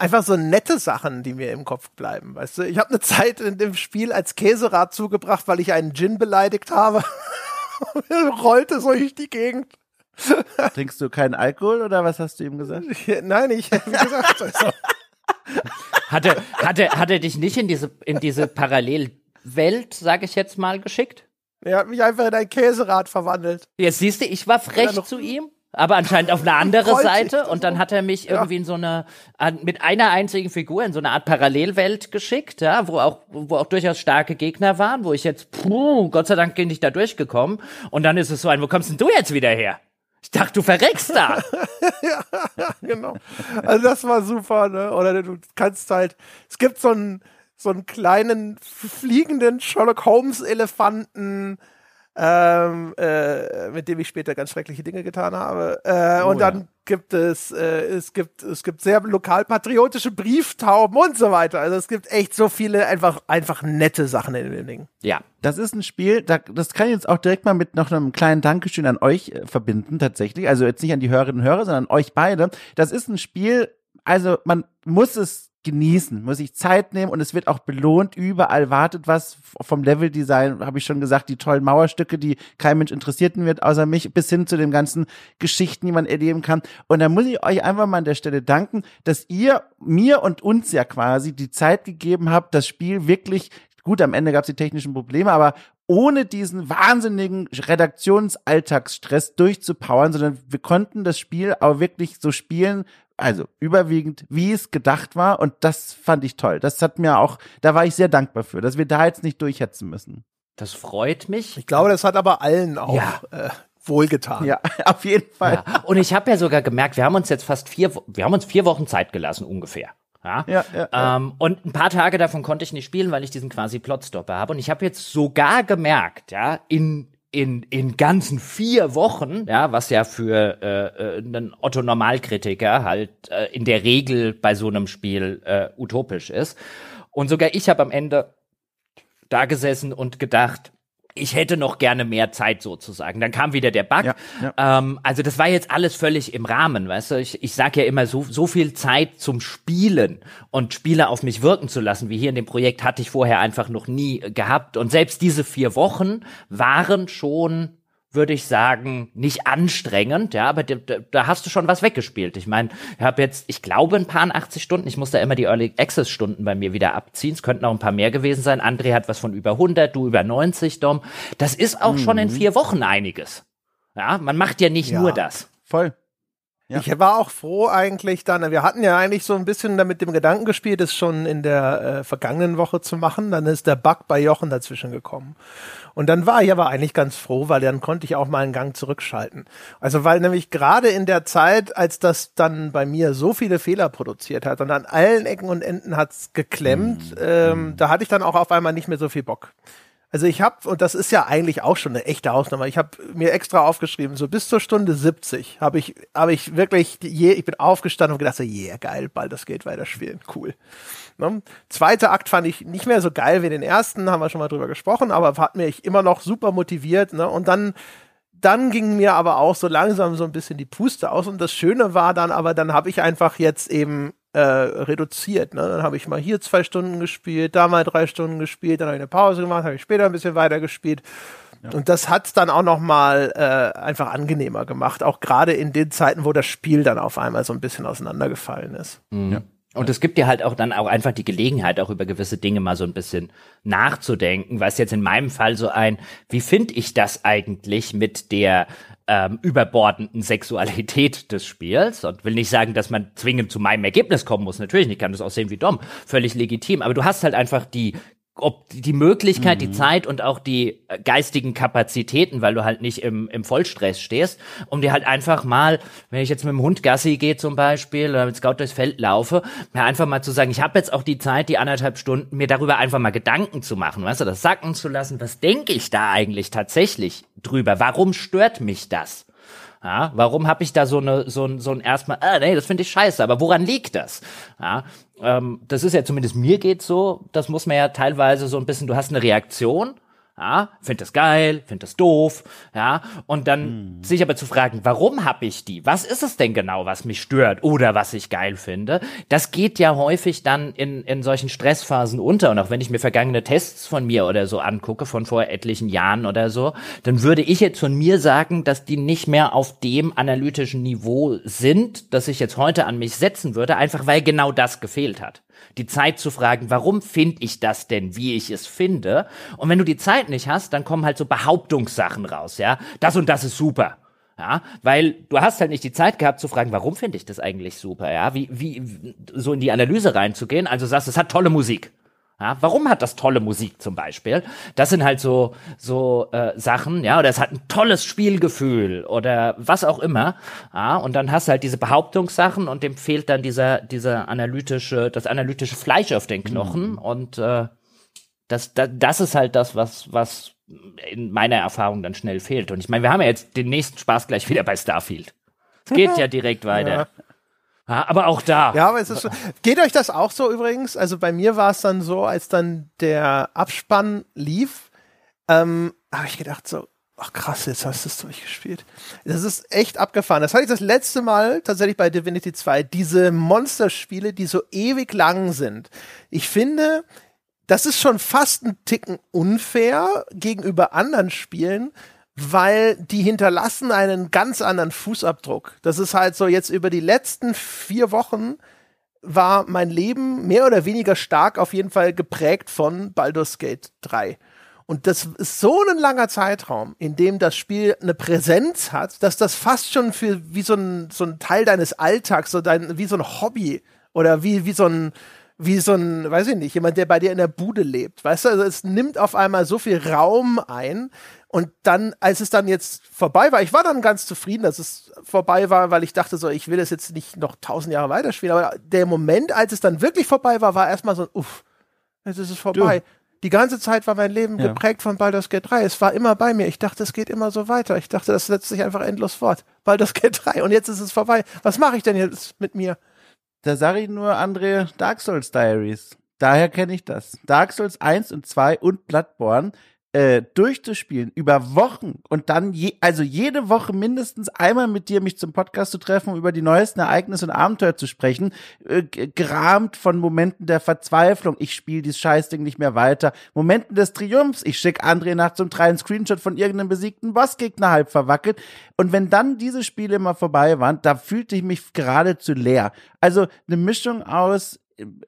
einfach so nette Sachen, die mir im Kopf bleiben. Weißt du, ich habe eine Zeit in dem Spiel als Käserad zugebracht, weil ich einen Gin beleidigt habe. (laughs) rollte so durch die Gegend.
Trinkst du keinen Alkohol oder was hast du ihm gesagt?
Nein, ich habe gesagt. Also.
Hatte, hatte, hat er dich nicht in diese, in diese Parallelwelt, sage ich jetzt mal, geschickt?
Er hat mich einfach in ein Käserad verwandelt.
Jetzt siehst du, ich war frech zu ihm aber anscheinend auf eine andere Seite und dann hat er mich ja. irgendwie in so eine mit einer einzigen Figur in so eine Art Parallelwelt geschickt, ja, wo auch wo auch durchaus starke Gegner waren, wo ich jetzt puh, Gott sei Dank bin ich da durchgekommen und dann ist es so ein, wo kommst denn du jetzt wieder her? Ich dachte, du verreckst da. (laughs)
ja, genau. Also das war super, ne? Oder du kannst halt, es gibt so einen so einen kleinen fliegenden Sherlock Holmes Elefanten, ähm, äh, mit dem ich später ganz schreckliche Dinge getan habe. Äh, oh, und dann ja. gibt es, äh, es gibt, es gibt sehr lokalpatriotische Brieftauben und so weiter. Also es gibt echt so viele einfach, einfach nette Sachen in dem Ding.
Ja. Das ist ein Spiel, das kann ich jetzt auch direkt mal mit noch einem kleinen Dankeschön an euch äh, verbinden, tatsächlich. Also jetzt nicht an die Hörerinnen und Hörer, sondern an euch beide. Das ist ein Spiel, also man muss es genießen, muss ich Zeit nehmen und es wird auch belohnt. Überall wartet was vom Leveldesign, habe ich schon gesagt, die tollen Mauerstücke, die kein Mensch interessierten wird, außer mich, bis hin zu den ganzen Geschichten, die man erleben kann. Und da muss ich euch einfach mal an der Stelle danken, dass ihr mir und uns ja quasi die Zeit gegeben habt, das Spiel wirklich Gut, am Ende gab es die technischen Probleme, aber ohne diesen wahnsinnigen Redaktionsalltagsstress durchzupowern, sondern wir konnten das Spiel auch wirklich so spielen, also überwiegend, wie es gedacht war. Und das fand ich toll. Das hat mir auch, da war ich sehr dankbar für, dass wir da jetzt nicht durchhetzen müssen.
Das freut mich.
Ich glaube, das hat aber allen auch ja. äh, wohlgetan.
Ja, (laughs) auf jeden Fall.
Ja. Und ich habe ja sogar gemerkt, wir haben uns jetzt fast vier, wir haben uns vier Wochen Zeit gelassen ungefähr. Ja, ja, ja, ja. Ähm, und ein paar Tage davon konnte ich nicht spielen, weil ich diesen quasi Plotstopper habe. Und ich habe jetzt sogar gemerkt, ja, in in, in ganzen vier Wochen, ja, was ja für äh, äh, einen Otto Normalkritiker halt äh, in der Regel bei so einem Spiel äh, utopisch ist. Und sogar ich habe am Ende da gesessen und gedacht, ich hätte noch gerne mehr Zeit sozusagen. Dann kam wieder der Bug. Ja, ja. Ähm, also das war jetzt alles völlig im Rahmen, weißt du. Ich, ich sage ja immer, so, so viel Zeit zum Spielen und Spiele auf mich wirken zu lassen, wie hier in dem Projekt, hatte ich vorher einfach noch nie gehabt. Und selbst diese vier Wochen waren schon würde ich sagen, nicht anstrengend, ja, aber da, da hast du schon was weggespielt. Ich meine, ich habe jetzt, ich glaube, ein paar 80 Stunden. Ich muss da immer die Early Access Stunden bei mir wieder abziehen. Es könnten auch ein paar mehr gewesen sein. André hat was von über 100, du über 90, Dom. Das ist auch mhm. schon in mhm. vier Wochen einiges. Ja, man macht ja nicht ja, nur das.
Voll.
Ja. Ich war auch froh eigentlich dann, wir hatten ja eigentlich so ein bisschen damit dem Gedanken gespielt, es schon in der äh, vergangenen Woche zu machen. Dann ist der Bug bei Jochen dazwischen gekommen. Und dann war ich aber eigentlich ganz froh, weil dann konnte ich auch mal einen Gang zurückschalten. Also weil nämlich gerade in der Zeit, als das dann bei mir so viele Fehler produziert hat und an allen Ecken und Enden hat's geklemmt, mhm. ähm, da hatte ich dann auch auf einmal nicht mehr so viel Bock. Also ich habe, und das ist ja eigentlich auch schon eine echte Ausnahme, ich habe mir extra aufgeschrieben, so bis zur Stunde 70 habe ich, habe ich wirklich, je, ich bin aufgestanden und gedacht, so, yeah, geil, bald das geht weiter spielen, cool. Ne? Zweiter Akt fand ich nicht mehr so geil wie den ersten, haben wir schon mal drüber gesprochen, aber hat mich immer noch super motiviert. Ne? Und dann dann ging mir aber auch so langsam so ein bisschen die Puste aus. Und das Schöne war dann aber, dann habe ich einfach jetzt eben äh, reduziert. Ne? Dann habe ich mal hier zwei Stunden gespielt, da mal drei Stunden gespielt, dann habe ich eine Pause gemacht, habe ich später ein bisschen weiter gespielt. Ja. Und das hat es dann auch noch mal äh, einfach angenehmer gemacht, auch gerade in den Zeiten, wo das Spiel dann auf einmal so ein bisschen auseinandergefallen ist.
Mhm. Ja. Und es gibt dir halt auch dann auch einfach die Gelegenheit, auch über gewisse Dinge mal so ein bisschen nachzudenken, was jetzt in meinem Fall so ein, wie finde ich das eigentlich mit der ähm, überbordenden Sexualität des Spiels? Und will nicht sagen, dass man zwingend zu meinem Ergebnis kommen muss. Natürlich nicht, kann das auch sehen wie Dom. Völlig legitim. Aber du hast halt einfach die ob die Möglichkeit, mhm. die Zeit und auch die äh, geistigen Kapazitäten, weil du halt nicht im, im Vollstress stehst, um dir halt einfach mal, wenn ich jetzt mit dem Hund Gassi gehe zum Beispiel oder mit Scout durchs Feld laufe, mir einfach mal zu sagen, ich habe jetzt auch die Zeit, die anderthalb Stunden, mir darüber einfach mal Gedanken zu machen, weißt du, das sacken zu lassen, was denke ich da eigentlich tatsächlich drüber? Warum stört mich das? Ja, warum habe ich da so eine so ein so ein erstmal ah nee, das finde ich scheiße, aber woran liegt das? Ja, ähm, das ist ja zumindest mir geht so, das muss man ja teilweise so ein bisschen, du hast eine Reaktion ja, find das geil, find das doof, ja, und dann hm. sich aber zu fragen, warum habe ich die? Was ist es denn genau, was mich stört oder was ich geil finde? Das geht ja häufig dann in, in solchen Stressphasen unter und auch wenn ich mir vergangene Tests von mir oder so angucke, von vor etlichen Jahren oder so, dann würde ich jetzt von mir sagen, dass die nicht mehr auf dem analytischen Niveau sind, das ich jetzt heute an mich setzen würde, einfach weil genau das gefehlt hat die Zeit zu fragen, warum finde ich das denn, wie ich es finde? Und wenn du die Zeit nicht hast, dann kommen halt so Behauptungssachen raus, ja? Das und das ist super. Ja, weil du hast halt nicht die Zeit gehabt zu fragen, warum finde ich das eigentlich super, ja? Wie, wie, so in die Analyse reinzugehen. Also sagst, es hat tolle Musik. Ja, warum hat das tolle Musik zum Beispiel? Das sind halt so so äh, Sachen, ja, oder es hat ein tolles Spielgefühl oder was auch immer. Ja, und dann hast du halt diese Behauptungssachen und dem fehlt dann dieser dieser analytische das analytische Fleisch auf den Knochen mhm. und äh, das, das das ist halt das was was in meiner Erfahrung dann schnell fehlt. Und ich meine, wir haben ja jetzt den nächsten Spaß gleich wieder bei Starfield. Es geht (laughs) ja direkt weiter. Ja. Ja, aber auch da.
Ja, aber es ist schon, geht euch das auch so übrigens? Also bei mir war es dann so, als dann der Abspann lief, ähm, habe ich gedacht so, ach krass, jetzt hast du es durchgespielt. Das ist echt abgefahren. Das hatte ich das letzte Mal tatsächlich bei Divinity 2. Diese Monsterspiele, die so ewig lang sind. Ich finde, das ist schon fast ein Ticken unfair gegenüber anderen Spielen, weil die hinterlassen einen ganz anderen Fußabdruck. Das ist halt so jetzt über die letzten vier Wochen war mein Leben mehr oder weniger stark auf jeden Fall geprägt von Baldur's Gate 3. Und das ist so ein langer Zeitraum, in dem das Spiel eine Präsenz hat, dass das fast schon für wie so ein, so ein Teil deines Alltags, so dein, wie so ein Hobby oder wie, wie so ein, wie so ein, weiß ich nicht, jemand, der bei dir in der Bude lebt. Weißt du, also es nimmt auf einmal so viel Raum ein, und dann, als es dann jetzt vorbei war, ich war dann ganz zufrieden, dass es vorbei war, weil ich dachte so, ich will das jetzt nicht noch tausend Jahre weiterspielen. Aber der Moment, als es dann wirklich vorbei war, war erstmal so, uff, jetzt ist es vorbei. Du. Die ganze Zeit war mein Leben ja. geprägt von Baldur's Gate 3. Es war immer bei mir. Ich dachte, es geht immer so weiter. Ich dachte, das setzt sich einfach endlos fort. Baldur's Gate 3. Und jetzt ist es vorbei. Was mache ich denn jetzt mit mir?
Da sage ich nur, André, Dark Souls Diaries. Daher kenne ich das. Dark Souls 1 und 2 und Bloodborne äh, durchzuspielen über Wochen und dann je, also jede Woche mindestens einmal mit dir mich zum Podcast zu treffen, um über die neuesten Ereignisse und Abenteuer zu sprechen, äh, gerahmt von Momenten der Verzweiflung, ich spiele dieses Scheißding nicht mehr weiter, Momenten des Triumphs, ich schicke André nach zum drei Screenshot von irgendeinem besiegten Bossgegner halb verwackelt. Und wenn dann diese Spiele immer vorbei waren, da fühlte ich mich geradezu leer. Also eine Mischung aus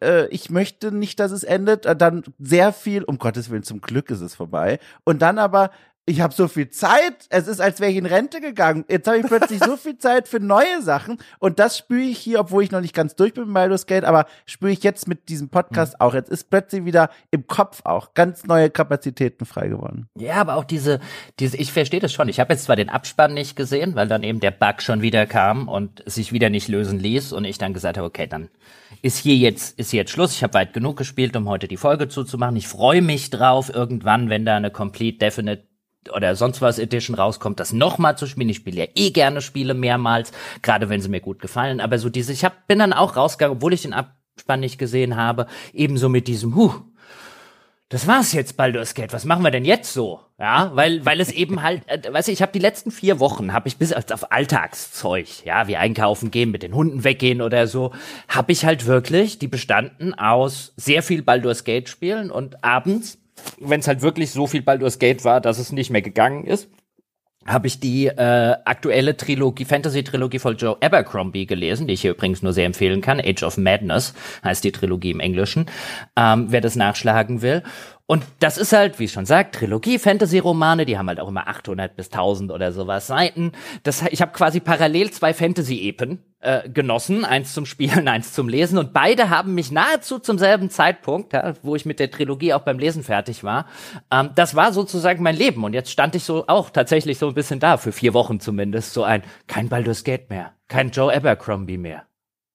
äh, ich möchte nicht, dass es endet, äh, dann sehr viel, um Gottes Willen, zum Glück ist es vorbei. Und dann aber ich habe so viel Zeit. Es ist, als wäre ich in Rente gegangen. Jetzt habe ich plötzlich so viel Zeit für neue Sachen. Und das spüre ich hier, obwohl ich noch nicht ganz durch bin mit Baldur's Gate, aber spüre ich jetzt mit diesem Podcast mhm. auch. Jetzt ist plötzlich wieder im Kopf auch ganz neue Kapazitäten frei geworden.
Ja, aber auch diese, diese ich verstehe das schon. Ich habe jetzt zwar den Abspann nicht gesehen, weil dann eben der Bug schon wieder kam und sich wieder nicht lösen ließ und ich dann gesagt habe, okay, dann ist hier jetzt, ist hier jetzt Schluss. Ich habe weit genug gespielt, um heute die Folge zuzumachen. Ich freue mich drauf, irgendwann, wenn da eine Complete Definite oder sonst was Edition rauskommt, das nochmal zu spielen. Ich spiele ja eh gerne Spiele mehrmals, gerade wenn sie mir gut gefallen. Aber so diese, ich hab, bin dann auch rausgegangen, obwohl ich den Abspann nicht gesehen habe, ebenso mit diesem, huh, das war's jetzt, Baldur's Gate. Was machen wir denn jetzt so? Ja, weil weil es eben halt, äh, weißt du, ich habe die letzten vier Wochen habe ich bis auf Alltagszeug, ja, wie einkaufen gehen, mit den Hunden weggehen oder so, habe ich halt wirklich die bestanden aus sehr viel Baldur's Gate spielen und abends wenn es halt wirklich so viel Baldur's Gate war, dass es nicht mehr gegangen ist, habe ich die äh, aktuelle Trilogie, Fantasy-Trilogie von Joe Abercrombie gelesen, die ich hier übrigens nur sehr empfehlen kann. Age of Madness heißt die Trilogie im Englischen, ähm, wer das nachschlagen will. Und das ist halt, wie ich schon sagt, Trilogie, Fantasy-Romane, die haben halt auch immer 800 bis 1000 oder sowas Seiten. Das, ich habe quasi parallel zwei Fantasy-Epen äh, genossen, eins zum Spielen, (laughs) eins zum Lesen. Und beide haben mich nahezu zum selben Zeitpunkt, ja, wo ich mit der Trilogie auch beim Lesen fertig war. Ähm, das war sozusagen mein Leben. Und jetzt stand ich so auch tatsächlich so ein bisschen da, für vier Wochen zumindest, so ein, kein Baldur's Gate mehr, kein Joe Abercrombie mehr.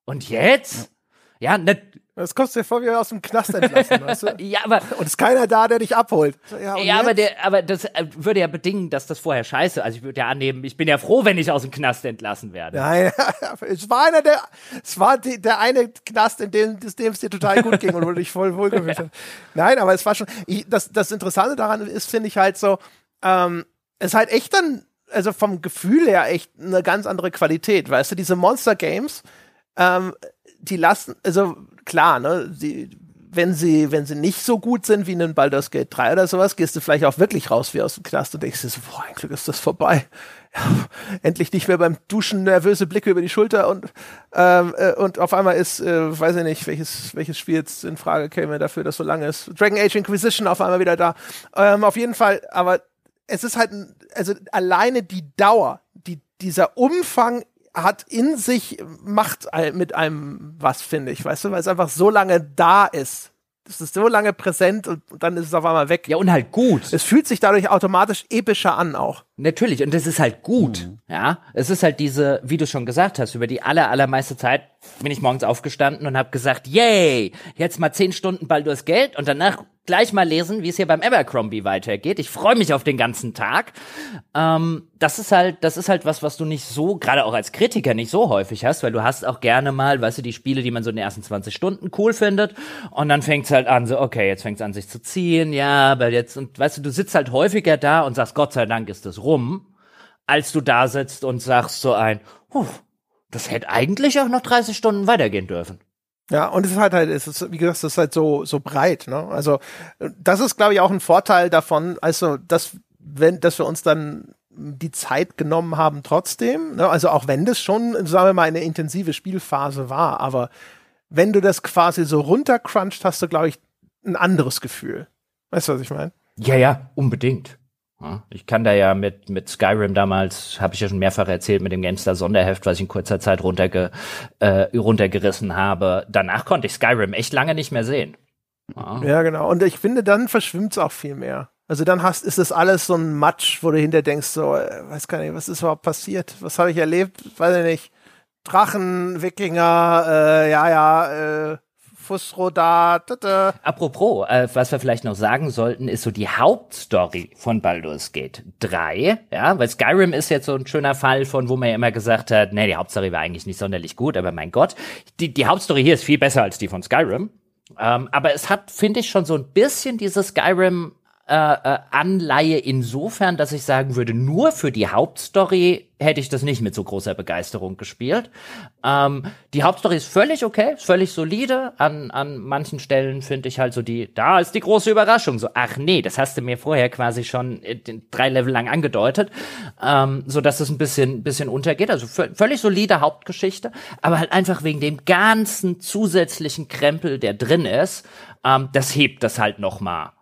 Und jetzt? Ja, ja ne,
das kommst du dir vor, wie aus dem Knast entlassen, weißt du? (laughs)
ja, aber.
Und ist keiner da, der dich abholt.
Ja, ja aber, der, aber das äh, würde ja bedingen, dass das vorher scheiße. Also ich würde ja annehmen, ich bin ja froh, wenn ich aus dem Knast entlassen werde.
Nein, (laughs) es war einer der, es war die, der eine Knast, in dem, dem es dir total gut ging und wo du dich voll wohlgefühlt (laughs) hast. Nein, aber es war schon, ich, das, das Interessante daran ist, finde ich halt so, ähm, es ist halt echt dann, also vom Gefühl her echt eine ganz andere Qualität, weißt du, diese Monster Games, ähm, die lassen, also klar, ne, die, wenn sie, wenn sie nicht so gut sind wie in Baldur's Gate 3 oder sowas, gehst du vielleicht auch wirklich raus wie aus dem Knast und denkst dir so, boah, ein Glück ist das vorbei. Endlich nicht mehr beim Duschen nervöse Blicke über die Schulter und, ähm, äh, und auf einmal ist, äh, weiß ich nicht, welches, welches Spiel jetzt in Frage käme dafür, dass so lange ist. Dragon Age Inquisition auf einmal wieder da. Ähm, auf jeden Fall, aber es ist halt, also alleine die Dauer, die, dieser Umfang hat in sich, macht mit einem was, finde ich, weißt du, weil es einfach so lange da ist. Es ist so lange präsent und dann ist es auf einmal weg.
Ja, und halt gut.
Es fühlt sich dadurch automatisch epischer an auch.
Natürlich, und das ist halt gut. Mhm. Ja, es ist halt diese, wie du schon gesagt hast, über die aller, allermeiste Zeit bin ich morgens aufgestanden und habe gesagt, yay, jetzt mal zehn Stunden bald durchs Geld und danach gleich mal lesen, wie es hier beim Abercrombie weitergeht. Ich freue mich auf den ganzen Tag. Ähm, das ist halt, das ist halt was, was du nicht so, gerade auch als Kritiker nicht so häufig hast, weil du hast auch gerne mal, weißt du, die Spiele, die man so in den ersten 20 Stunden cool findet und dann fängt's halt an, so, okay, jetzt fängt's an sich zu ziehen, ja, aber jetzt, und weißt du, du sitzt halt häufiger da und sagst, Gott sei Dank ist es rum, als du da sitzt und sagst so ein, huh, das hätte eigentlich auch noch 30 Stunden weitergehen dürfen.
Ja, und es ist halt halt, es ist, wie gesagt, es ist halt so, so breit, ne? Also, das ist, glaube ich, auch ein Vorteil davon, also, dass, wenn, dass wir uns dann die Zeit genommen haben trotzdem, ne? also auch wenn das schon, sagen wir mal, eine intensive Spielphase war, aber wenn du das quasi so runtercruncht, hast du, glaube ich, ein anderes Gefühl. Weißt du, was ich meine?
Ja, ja, unbedingt. Ich kann da ja mit, mit Skyrim damals, habe ich ja schon mehrfach erzählt, mit dem GameStar Sonderheft, was ich in kurzer Zeit runterge, äh, runtergerissen habe. Danach konnte ich Skyrim echt lange nicht mehr sehen.
Ja, ja genau. Und ich finde, dann verschwimmt es auch viel mehr. Also dann hast, ist das alles so ein Matsch, wo du hinter denkst, so, äh, weiß gar nicht, was ist überhaupt passiert? Was habe ich erlebt? Weiß ich nicht. Drachen, Wikinger, äh, ja, ja, äh, Fusro da. Tata.
Apropos, äh, was wir vielleicht noch sagen sollten, ist so die Hauptstory von Baldur's Gate 3. Ja, weil Skyrim ist jetzt so ein schöner Fall von, wo man ja immer gesagt hat, nee, die Hauptstory war eigentlich nicht sonderlich gut, aber mein Gott, die, die Hauptstory hier ist viel besser als die von Skyrim. Ähm, aber es hat, finde ich, schon so ein bisschen diese Skyrim äh, äh, Anleihe insofern, dass ich sagen würde, nur für die Hauptstory hätte ich das nicht mit so großer Begeisterung gespielt. Ähm, die Hauptstory ist völlig okay, ist völlig solide. An, an manchen Stellen finde ich halt so die, da ist die große Überraschung. So, ach nee, das hast du mir vorher quasi schon drei Level lang angedeutet, ähm, so dass es ein bisschen, bisschen untergeht. Also völlig solide Hauptgeschichte, aber halt einfach wegen dem ganzen zusätzlichen Krempel, der drin ist, ähm, das hebt das halt noch mal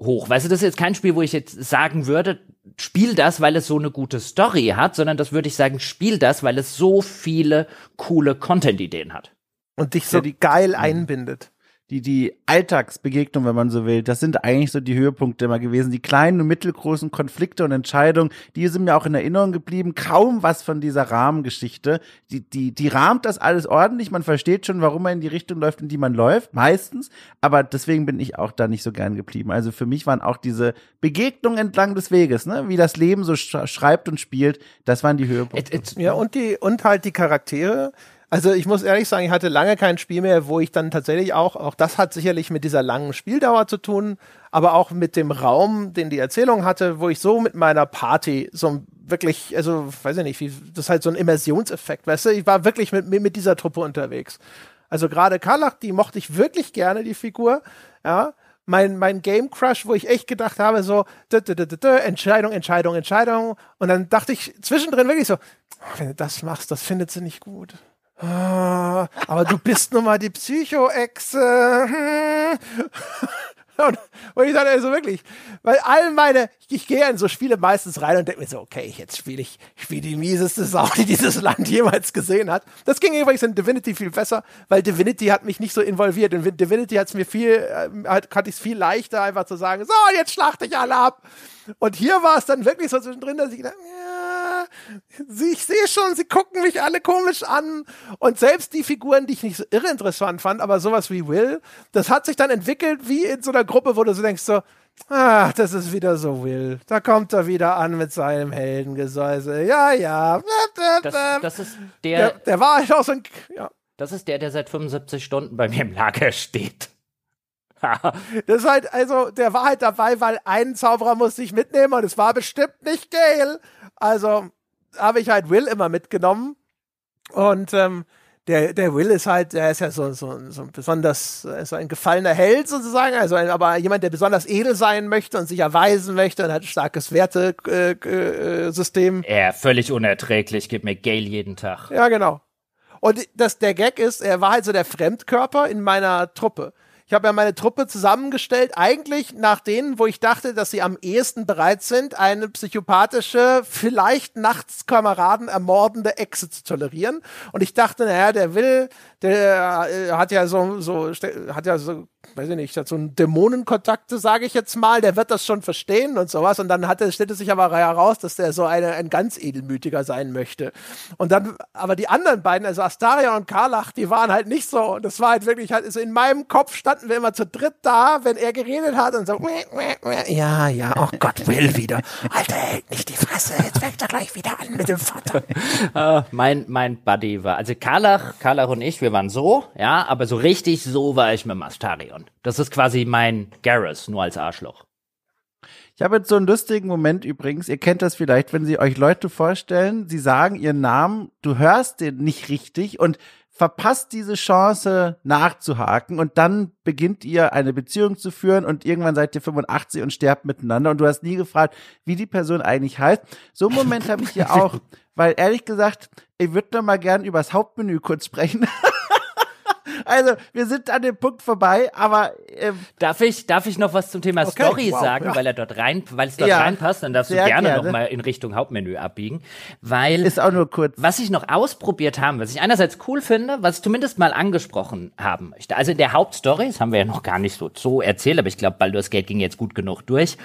hoch. Weißt du, das ist jetzt kein Spiel, wo ich jetzt sagen würde, spiel das, weil es so eine gute Story hat, sondern das würde ich sagen, spiel das, weil es so viele coole Content-Ideen hat.
Und dich so ja, geil einbindet
die, die Alltagsbegegnung, wenn man so will, das sind eigentlich so die Höhepunkte immer gewesen. Die kleinen und mittelgroßen Konflikte und Entscheidungen, die sind mir auch in Erinnerung geblieben. Kaum was von dieser Rahmengeschichte. Die, die, die rahmt das alles ordentlich. Man versteht schon, warum man in die Richtung läuft, in die man läuft, meistens. Aber deswegen bin ich auch da nicht so gern geblieben. Also für mich waren auch diese Begegnungen entlang des Weges, ne, wie das Leben so schreibt und spielt, das waren die Höhepunkte.
Ja, und die, und halt die Charaktere also ich muss ehrlich sagen, ich hatte lange kein Spiel mehr, wo ich dann tatsächlich auch, auch das hat sicherlich mit dieser langen Spieldauer zu tun, aber auch mit dem Raum, den die Erzählung hatte, wo ich so mit meiner Party so wirklich, also weiß ich nicht, wie, das ist halt so ein Immersionseffekt, weißt du, ich war wirklich mit, mit dieser Truppe unterwegs. Also gerade Karlach, die mochte ich wirklich gerne, die Figur, ja, mein, mein Game Crush, wo ich echt gedacht habe, so, dü, dü, dü, Entscheidung, Entscheidung, Entscheidung. Und dann dachte ich zwischendrin wirklich so, wenn du das machst, das findet sie nicht gut. Ah, aber du bist nun mal die Psycho-Echse. (laughs) Und, Und ich dachte, also wirklich, weil all meine, ich, ich gehe in so Spiele meistens rein und denke mir so, okay, jetzt spiele ich, spiele die mieseste Sau, die dieses Land jemals gesehen hat. Das ging übrigens in Divinity viel besser, weil Divinity hat mich nicht so involviert. In Divinity hat es mir viel, äh, hat, hatte ich es viel leichter, einfach zu sagen, so, jetzt schlachte ich alle ab. Und hier war es dann wirklich so zwischendrin, dass ich gedacht, ja, ich sehe schon, sie gucken mich alle komisch an. Und selbst die Figuren, die ich nicht so irre interessant fand, aber sowas wie Will, das hat sich dann entwickelt wie in so einer Gruppe, wo du so denkst, so, Ach, das ist wieder so Will. Da kommt er wieder an mit seinem Heldengesäuse. Ja, ja.
Das, das ist der,
der. Der war halt auch so ein. Ja.
Das ist der, der seit 75 Stunden bei mir im Lager steht. (laughs)
das ist halt, also, der war halt dabei, weil ein Zauberer musste ich mitnehmen und es war bestimmt nicht Gale. Also habe ich halt Will immer mitgenommen. Und ähm, der, der Will ist halt, der ist ja so, so, so ein besonders, so ein gefallener Held sozusagen, also ein, aber jemand, der besonders edel sein möchte und sich erweisen möchte und hat ein starkes Wertesystem.
Äh, äh, ja, völlig unerträglich, gib mir Gale jeden Tag.
Ja, genau. Und das, der Gag ist, er war halt so der Fremdkörper in meiner Truppe. Ich habe ja meine Truppe zusammengestellt, eigentlich nach denen, wo ich dachte, dass sie am ehesten bereit sind, eine psychopathische, vielleicht nachts Kameraden ermordende Echse zu tolerieren. Und ich dachte, naja, der will, der äh, hat ja so, so, hat ja so weiß ich nicht, hat so einen Dämonenkontakte, sage ich jetzt mal, der wird das schon verstehen und sowas. Und dann hat er, stellte sich aber heraus, dass der so eine, ein ganz edelmütiger sein möchte. Und dann, aber die anderen beiden, also Astaria und Karlach, die waren halt nicht so. Und das war halt wirklich, halt, also in meinem Kopf standen wir immer zu dritt da, wenn er geredet hat und so, ja, ja, oh Gott, will wieder. Alter, hält nicht die Fresse, jetzt fängt er gleich wieder an mit dem Vater.
uh, (laughs) mein, mein Buddy war, also Karlach, Karlach und ich, wir waren so, ja, aber so richtig so war ich mit dem Astarion. Leon. Das ist quasi mein Garrus, nur als Arschloch.
Ich habe jetzt so einen lustigen Moment übrigens. Ihr kennt das vielleicht, wenn Sie euch Leute vorstellen, sie sagen ihren Namen, du hörst den nicht richtig und verpasst diese Chance nachzuhaken und dann beginnt ihr eine Beziehung zu führen und irgendwann seid ihr 85 und sterbt miteinander und du hast nie gefragt, wie die Person eigentlich heißt. So einen Moment habe ich hier (laughs) auch, weil ehrlich gesagt, ich würde noch mal gern übers Hauptmenü kurz sprechen. (laughs) Also, wir sind an dem Punkt vorbei, aber
ähm, darf ich darf ich noch was zum Thema okay, Story wow, sagen, ja. weil er dort rein, weil es dort ja, reinpasst, dann darfst du gerne, gerne. noch mal in Richtung Hauptmenü abbiegen, weil
ist auch nur kurz.
Was ich noch ausprobiert haben, was ich einerseits cool finde, was ich zumindest mal angesprochen haben möchte. Also in der Hauptstory, das haben wir ja noch gar nicht so so erzählt, aber ich glaube, Baldur's Gate ging jetzt gut genug durch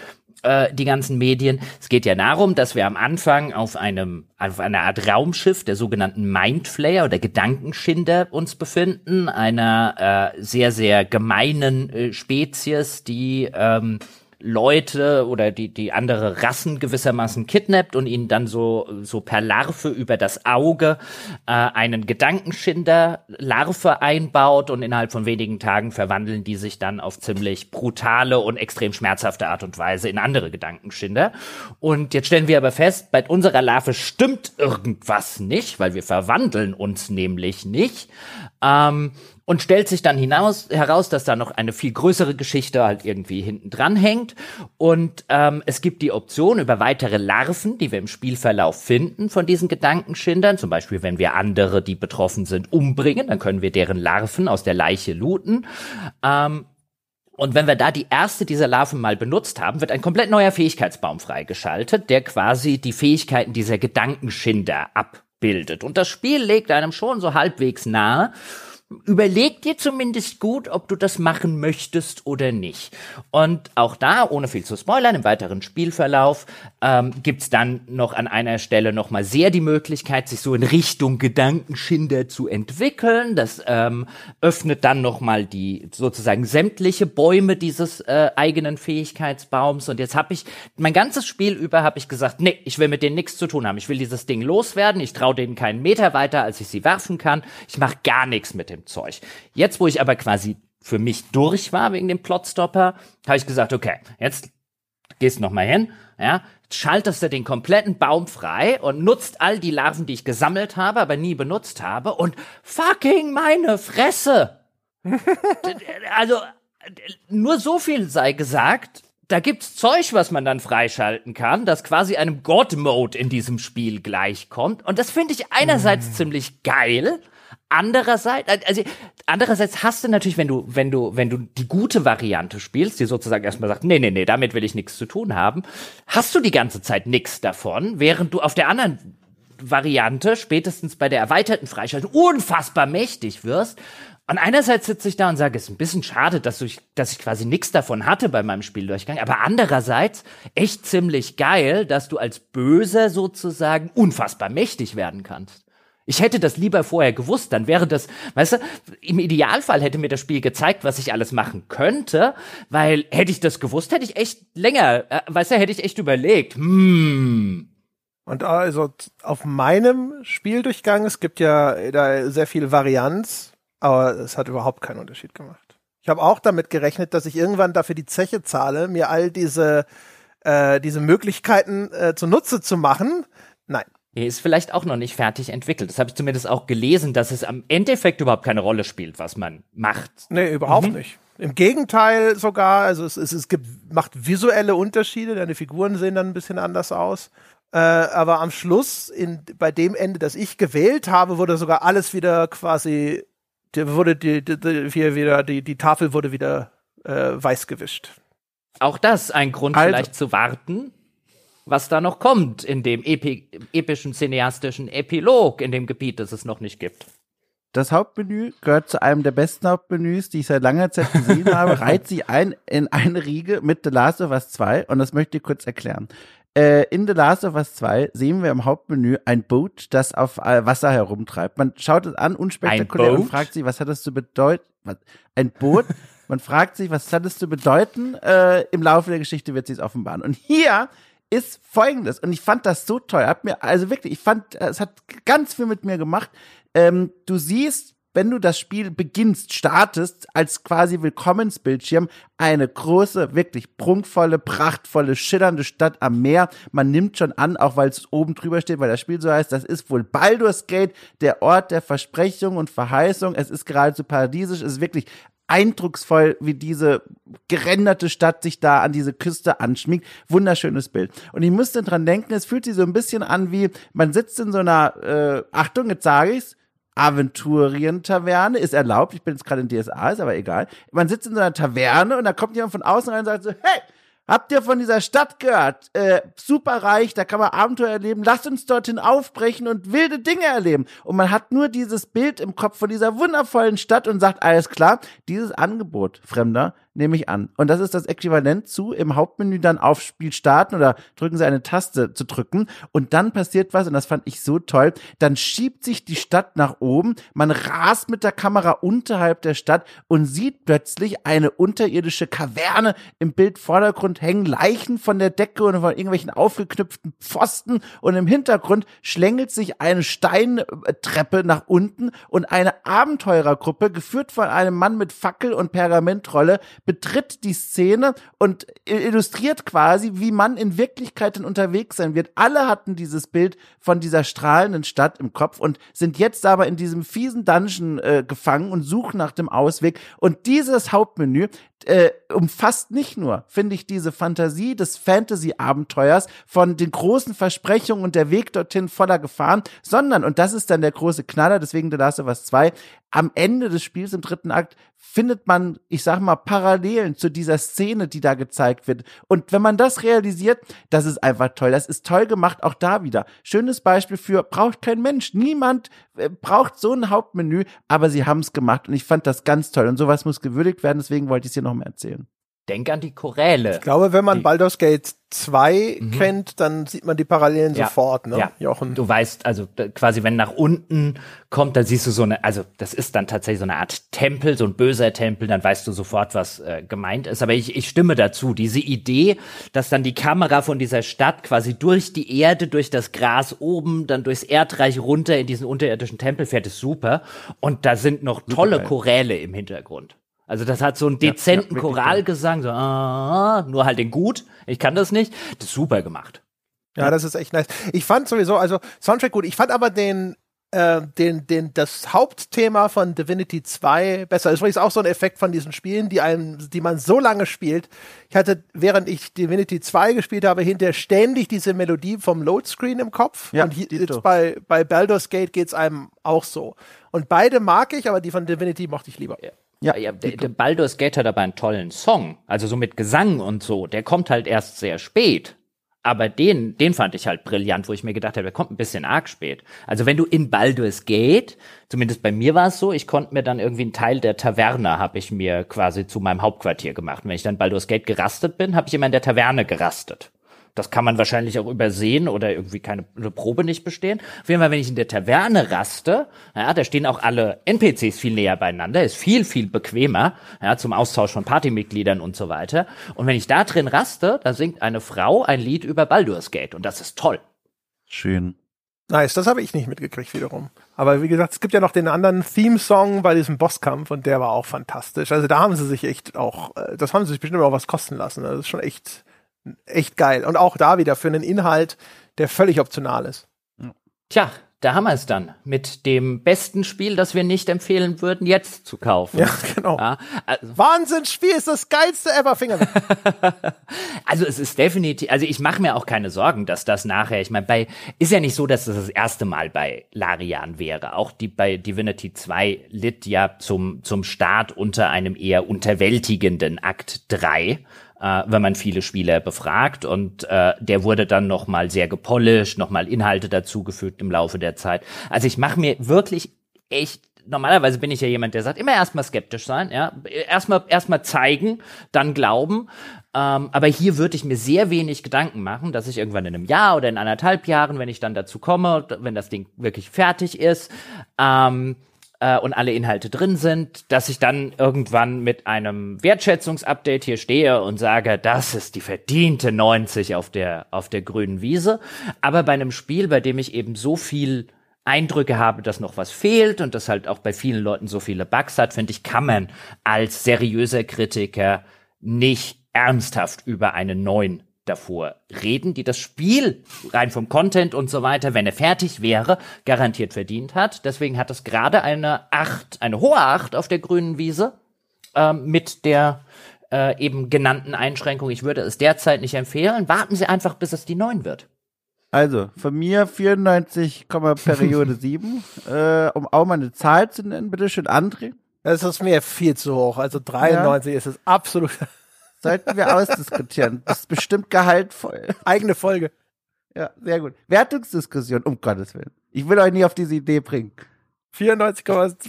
äh, die ganzen Medien. Es geht ja darum, dass wir am Anfang auf einem auf einer Art Raumschiff der sogenannten Mindflayer oder Gedankenschinder uns befinden, einer äh, sehr sehr gemeinen äh, Spezies, die ähm, Leute oder die, die andere Rassen gewissermaßen kidnappt und ihnen dann so, so per Larve über das Auge äh, einen Gedankenschinder Larve einbaut und innerhalb von wenigen Tagen verwandeln die sich dann auf ziemlich brutale und extrem schmerzhafte Art und Weise in andere Gedankenschinder. Und jetzt stellen wir aber fest, bei unserer Larve stimmt irgendwas nicht, weil wir verwandeln uns nämlich nicht. Ähm, und stellt sich dann hinaus, heraus, dass da noch eine viel größere Geschichte halt irgendwie hinten dran hängt. Und ähm, es gibt die Option über weitere Larven, die wir im Spielverlauf finden von diesen Gedankenschindern. Zum Beispiel, wenn wir andere, die betroffen sind, umbringen, dann können wir deren Larven aus der Leiche looten. Ähm, und wenn wir da die erste dieser Larven mal benutzt haben, wird ein komplett neuer Fähigkeitsbaum freigeschaltet, der quasi die Fähigkeiten dieser Gedankenschinder abbildet. Und das Spiel legt einem schon so halbwegs nahe, überleg dir zumindest gut, ob du das machen möchtest oder nicht. Und auch da, ohne viel zu spoilern, im weiteren Spielverlauf ähm, gibt's dann noch an einer Stelle noch mal sehr die Möglichkeit, sich so in Richtung Gedankenschinder zu entwickeln. Das ähm, öffnet dann noch mal die sozusagen sämtliche Bäume dieses äh, eigenen Fähigkeitsbaums. Und jetzt habe ich mein ganzes Spiel über habe ich gesagt, nee, ich will mit denen nichts zu tun haben. Ich will dieses Ding loswerden. Ich traue denen keinen Meter weiter, als ich sie werfen kann. Ich mache gar nichts mit dem Zeug. Jetzt, wo ich aber quasi für mich durch war wegen dem Plotstopper, habe ich gesagt, okay, jetzt gehst noch mal hin, ja, schaltest du den kompletten Baum frei und nutzt all die Larven, die ich gesammelt habe, aber nie benutzt habe und fucking meine Fresse. (laughs) also nur so viel sei gesagt, da gibt's Zeug, was man dann freischalten kann, das quasi einem God-Mode in diesem Spiel gleichkommt. Und das finde ich einerseits mm. ziemlich geil, Andererseits, also andererseits hast du natürlich, wenn du, wenn du, wenn du die gute Variante spielst, die sozusagen erstmal sagt, nee, nee, nee, damit will ich nichts zu tun haben, hast du die ganze Zeit nichts davon, während du auf der anderen Variante, spätestens bei der erweiterten Freischaltung, unfassbar mächtig wirst. Und einerseits sitze ich da und sage, es ist ein bisschen schade, dass ich, dass ich quasi nichts davon hatte bei meinem Spieldurchgang, aber andererseits echt ziemlich geil, dass du als Böser sozusagen unfassbar mächtig werden kannst. Ich hätte das lieber vorher gewusst, dann wäre das, weißt du, im Idealfall hätte mir das Spiel gezeigt, was ich alles machen könnte, weil hätte ich das gewusst, hätte ich echt länger, äh, weißt du, hätte ich echt überlegt, hm.
Und also auf meinem Spieldurchgang, es gibt ja da sehr viel Varianz, aber es hat überhaupt keinen Unterschied gemacht. Ich habe auch damit gerechnet, dass ich irgendwann dafür die Zeche zahle, mir all diese, äh, diese Möglichkeiten äh, zunutze zu machen. Nein,
Nee, ist vielleicht auch noch nicht fertig entwickelt. Das habe ich zumindest auch gelesen, dass es am Endeffekt überhaupt keine Rolle spielt, was man macht.
Nee, überhaupt mhm. nicht. Im Gegenteil sogar, also es, es, es gibt, macht visuelle Unterschiede, deine Figuren sehen dann ein bisschen anders aus. Äh, aber am Schluss, in, bei dem Ende, das ich gewählt habe, wurde sogar alles wieder quasi, die, wurde die, die, die, wieder, die, die Tafel wurde wieder äh, weiß gewischt.
Auch das ein Grund also. vielleicht zu warten, was da noch kommt in dem epi epischen cineastischen Epilog in dem Gebiet, das es noch nicht gibt.
Das Hauptmenü gehört zu einem der besten Hauptmenüs, die ich seit langer Zeit gesehen habe, (laughs) reiht sich ein in eine Riege mit The Last of Us 2 und das möchte ich kurz erklären. Äh, in The Last of Us 2 sehen wir im Hauptmenü ein Boot, das auf äh, Wasser herumtreibt. Man schaut es an, unspektakulär und fragt sich, was hat das zu bedeuten? Ein Boot? (laughs) Man fragt sich, was hat das zu bedeuten? Äh, Im Laufe der Geschichte wird sie es offenbaren. Und hier ist folgendes. Und ich fand das so toll. Hab mir, also wirklich, ich fand, es hat ganz viel mit mir gemacht. Ähm, du siehst, wenn du das Spiel beginnst, startest, als quasi Willkommensbildschirm, eine große, wirklich prunkvolle, prachtvolle, schillernde Stadt am Meer. Man nimmt schon an, auch weil es oben drüber steht, weil das Spiel so heißt, das ist wohl Baldur's Gate, der Ort der Versprechung und Verheißung. Es ist geradezu paradiesisch, es ist wirklich eindrucksvoll, wie diese gerenderte Stadt sich da an diese Küste anschmiegt. Wunderschönes Bild. Und ich musste dran denken, es fühlt sich so ein bisschen an wie, man sitzt in so einer, äh, Achtung, jetzt sage ich's, Aventurien-Taverne, ist erlaubt, ich bin jetzt gerade in DSA, ist aber egal. Man sitzt in so einer Taverne und da kommt jemand von außen rein und sagt so, hey, Habt ihr von dieser Stadt gehört? Äh, super reich, da kann man Abenteuer erleben. Lasst uns dorthin aufbrechen und wilde Dinge erleben. Und man hat nur dieses Bild im Kopf von dieser wundervollen Stadt und sagt, alles klar, dieses Angebot, Fremder, nehme ich an. Und das ist das Äquivalent zu im Hauptmenü dann auf Spiel starten oder drücken Sie eine Taste zu drücken und dann passiert was und das fand ich so toll. Dann schiebt sich die Stadt nach oben, man rast mit der Kamera unterhalb der Stadt und sieht plötzlich eine unterirdische Kaverne im Bildvordergrund hängen Leichen von der Decke und von irgendwelchen aufgeknüpften Pfosten und im Hintergrund schlängelt sich eine Steintreppe nach unten und eine Abenteurergruppe geführt von einem Mann mit Fackel und Pergamentrolle betritt die Szene und illustriert quasi, wie man in Wirklichkeit denn unterwegs sein wird. Alle hatten dieses Bild von dieser strahlenden Stadt im Kopf und sind jetzt aber in diesem fiesen Dungeon äh, gefangen und suchen nach dem Ausweg. Und dieses Hauptmenü, äh, umfasst nicht nur, finde ich, diese Fantasie des Fantasy-Abenteuers von den großen Versprechungen und der Weg dorthin voller Gefahren, sondern, und das ist dann der große Knaller, deswegen The Last of Us 2, am Ende des Spiels im dritten Akt findet man, ich sag mal, Parallelen zu dieser Szene, die da gezeigt wird. Und wenn man das realisiert, das ist einfach toll. Das ist toll gemacht, auch da wieder. Schönes Beispiel für, braucht kein Mensch. Niemand braucht so ein Hauptmenü, aber sie haben es gemacht und ich fand das ganz toll. Und sowas muss gewürdigt werden, deswegen wollte ich es hier noch mal erzählen.
Denk an die Choräle.
Ich glaube, wenn man die, Baldur's Gate 2 mhm. kennt, dann sieht man die Parallelen ja, sofort, ne?
Ja. Jochen. Du weißt, also quasi, wenn nach unten kommt, dann siehst du so eine, also das ist dann tatsächlich so eine Art Tempel, so ein böser Tempel, dann weißt du sofort, was äh, gemeint ist. Aber ich, ich stimme dazu. Diese Idee, dass dann die Kamera von dieser Stadt quasi durch die Erde, durch das Gras oben, dann durchs Erdreich runter in diesen unterirdischen Tempel fährt, ist super. Und da sind noch tolle Choräle im Hintergrund. Also das hat so einen dezenten ja, ja, Choralgesang, so, ah, nur halt den gut. Ich kann das nicht. Das ist super gemacht.
Ja, das ist echt nice. Ich fand sowieso, also Soundtrack gut. Ich fand aber den äh, den, den, das Hauptthema von Divinity 2 besser. Das ist übrigens auch so ein Effekt von diesen Spielen, die einem, die man so lange spielt. Ich hatte, während ich Divinity 2 gespielt habe, hinterher ständig diese Melodie vom Loadscreen im Kopf.
Ja,
und hier, jetzt bei, bei Baldur's Gate geht's einem auch so. Und beide mag ich, aber die von Divinity mochte ich lieber.
Ja, ja der, der Baldur's Gate hat aber einen tollen Song. Also so mit Gesang und so. Der kommt halt erst sehr spät. Aber den, den fand ich halt brillant, wo ich mir gedacht habe, der kommt ein bisschen arg spät. Also wenn du in Baldur's Gate, zumindest bei mir war es so, ich konnte mir dann irgendwie einen Teil der Taverne, habe ich mir quasi zu meinem Hauptquartier gemacht. Und wenn ich dann Baldur's Gate gerastet bin, habe ich immer in der Taverne gerastet. Das kann man wahrscheinlich auch übersehen oder irgendwie keine eine Probe nicht bestehen. Auf jeden Fall, wenn ich in der Taverne raste, ja, da stehen auch alle NPCs viel näher beieinander, ist viel, viel bequemer, ja, zum Austausch von Partymitgliedern und so weiter. Und wenn ich da drin raste, da singt eine Frau ein Lied über Baldur's Gate und das ist toll.
Schön.
Nice, das habe ich nicht mitgekriegt wiederum. Aber wie gesagt, es gibt ja noch den anderen Theme-Song bei diesem Bosskampf und der war auch fantastisch. Also da haben sie sich echt auch, äh, das haben sie sich bestimmt auch was kosten lassen. Das ist schon echt, echt geil. Und auch da wieder für einen Inhalt, der völlig optional ist.
Tja, da haben wir es dann mit dem besten Spiel, das wir nicht empfehlen würden, jetzt zu kaufen.
Ja, genau.
Ja, also,
Wahnsinnsspiel ist das geilste ever, Finger. (laughs)
also es ist definitiv, also ich mache mir auch keine Sorgen, dass das nachher, ich meine, bei, ist ja nicht so, dass das das erste Mal bei Larian wäre. Auch die bei Divinity 2 litt ja zum, zum Start unter einem eher unterwältigenden Akt 3 äh, wenn man viele Spieler befragt und äh, der wurde dann noch mal sehr gepolished, noch mal Inhalte dazugefügt im Laufe der Zeit. Also ich mache mir wirklich echt normalerweise bin ich ja jemand, der sagt, immer erstmal skeptisch sein, ja, erstmal erstmal zeigen, dann glauben. Ähm, aber hier würde ich mir sehr wenig Gedanken machen, dass ich irgendwann in einem Jahr oder in anderthalb Jahren, wenn ich dann dazu komme, wenn das Ding wirklich fertig ist, ähm, äh, und alle Inhalte drin sind, dass ich dann irgendwann mit einem Wertschätzungsupdate hier stehe und sage, das ist die verdiente 90 auf der, auf der grünen Wiese. Aber bei einem Spiel, bei dem ich eben so viel Eindrücke habe, dass noch was fehlt und das halt auch bei vielen Leuten so viele Bugs hat, finde ich, kann man als seriöser Kritiker nicht ernsthaft über einen neuen davor reden, die das Spiel rein vom Content und so weiter, wenn er fertig wäre, garantiert verdient hat. Deswegen hat es gerade eine Acht, eine hohe Acht auf der grünen Wiese ähm, mit der äh, eben genannten Einschränkung. Ich würde es derzeit nicht empfehlen. Warten Sie einfach, bis es die 9 wird.
Also, von mir 94, Periode (laughs) 7. Äh, um auch mal eine Zahl zu nennen, bitte schön, André.
Das ist mir viel zu hoch. Also 93 ja. ist es absolut.
Sollten wir ausdiskutieren. Das ist bestimmt gehaltvoll.
Eigene Folge.
Ja, sehr gut. Wertungsdiskussion, um Gottes Willen. Ich will euch nie auf diese Idee bringen.
94,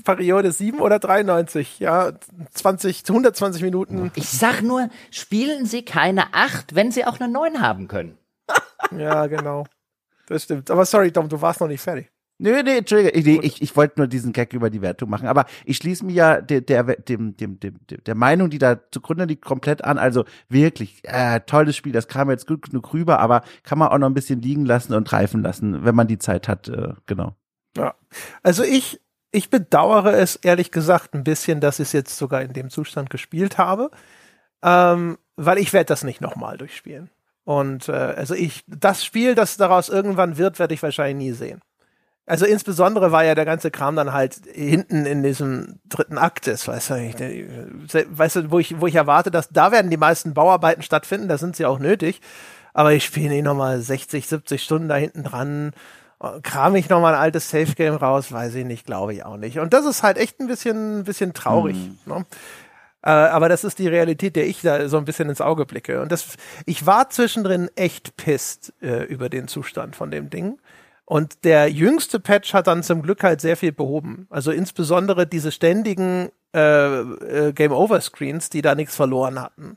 Periode 7 oder 93, ja, 20, 120 Minuten.
Ich sag nur, spielen Sie keine 8, wenn Sie auch eine 9 haben können.
ja, genau. Das stimmt. Aber sorry, Dom, du warst noch nicht fertig.
Nö, nee, Entschuldige, ich, ich, ich wollte nur diesen Gag über die Wertung machen, aber ich schließe mich ja der, der, dem, dem, dem, der Meinung, die da zugrunde liegt, komplett an. Also wirklich, äh, tolles Spiel, das kam jetzt gut genug rüber, aber kann man auch noch ein bisschen liegen lassen und reifen lassen, wenn man die Zeit hat, äh, genau.
Ja, also ich, ich bedauere es ehrlich gesagt ein bisschen, dass ich es jetzt sogar in dem Zustand gespielt habe, ähm, weil ich werde das nicht nochmal durchspielen. Und äh, also ich, das Spiel, das daraus irgendwann wird, werde ich wahrscheinlich nie sehen. Also insbesondere war ja der ganze Kram dann halt hinten in diesem dritten Akt ist, weißt du, ich, weißt du, wo ich, wo ich erwarte, dass da werden die meisten Bauarbeiten stattfinden, da sind sie auch nötig. Aber ich spiele nicht nochmal 60, 70 Stunden da hinten dran, kram ich nochmal ein altes Safe Game raus, weiß ich nicht, glaube ich auch nicht. Und das ist halt echt ein bisschen, ein bisschen traurig. Mhm. Ne? Äh, aber das ist die Realität, der ich da so ein bisschen ins Auge blicke. Und das, ich war zwischendrin echt pisst äh, über den Zustand von dem Ding. Und der jüngste Patch hat dann zum Glück halt sehr viel behoben. Also insbesondere diese ständigen äh, äh, Game-Over-Screens, die da nichts verloren hatten.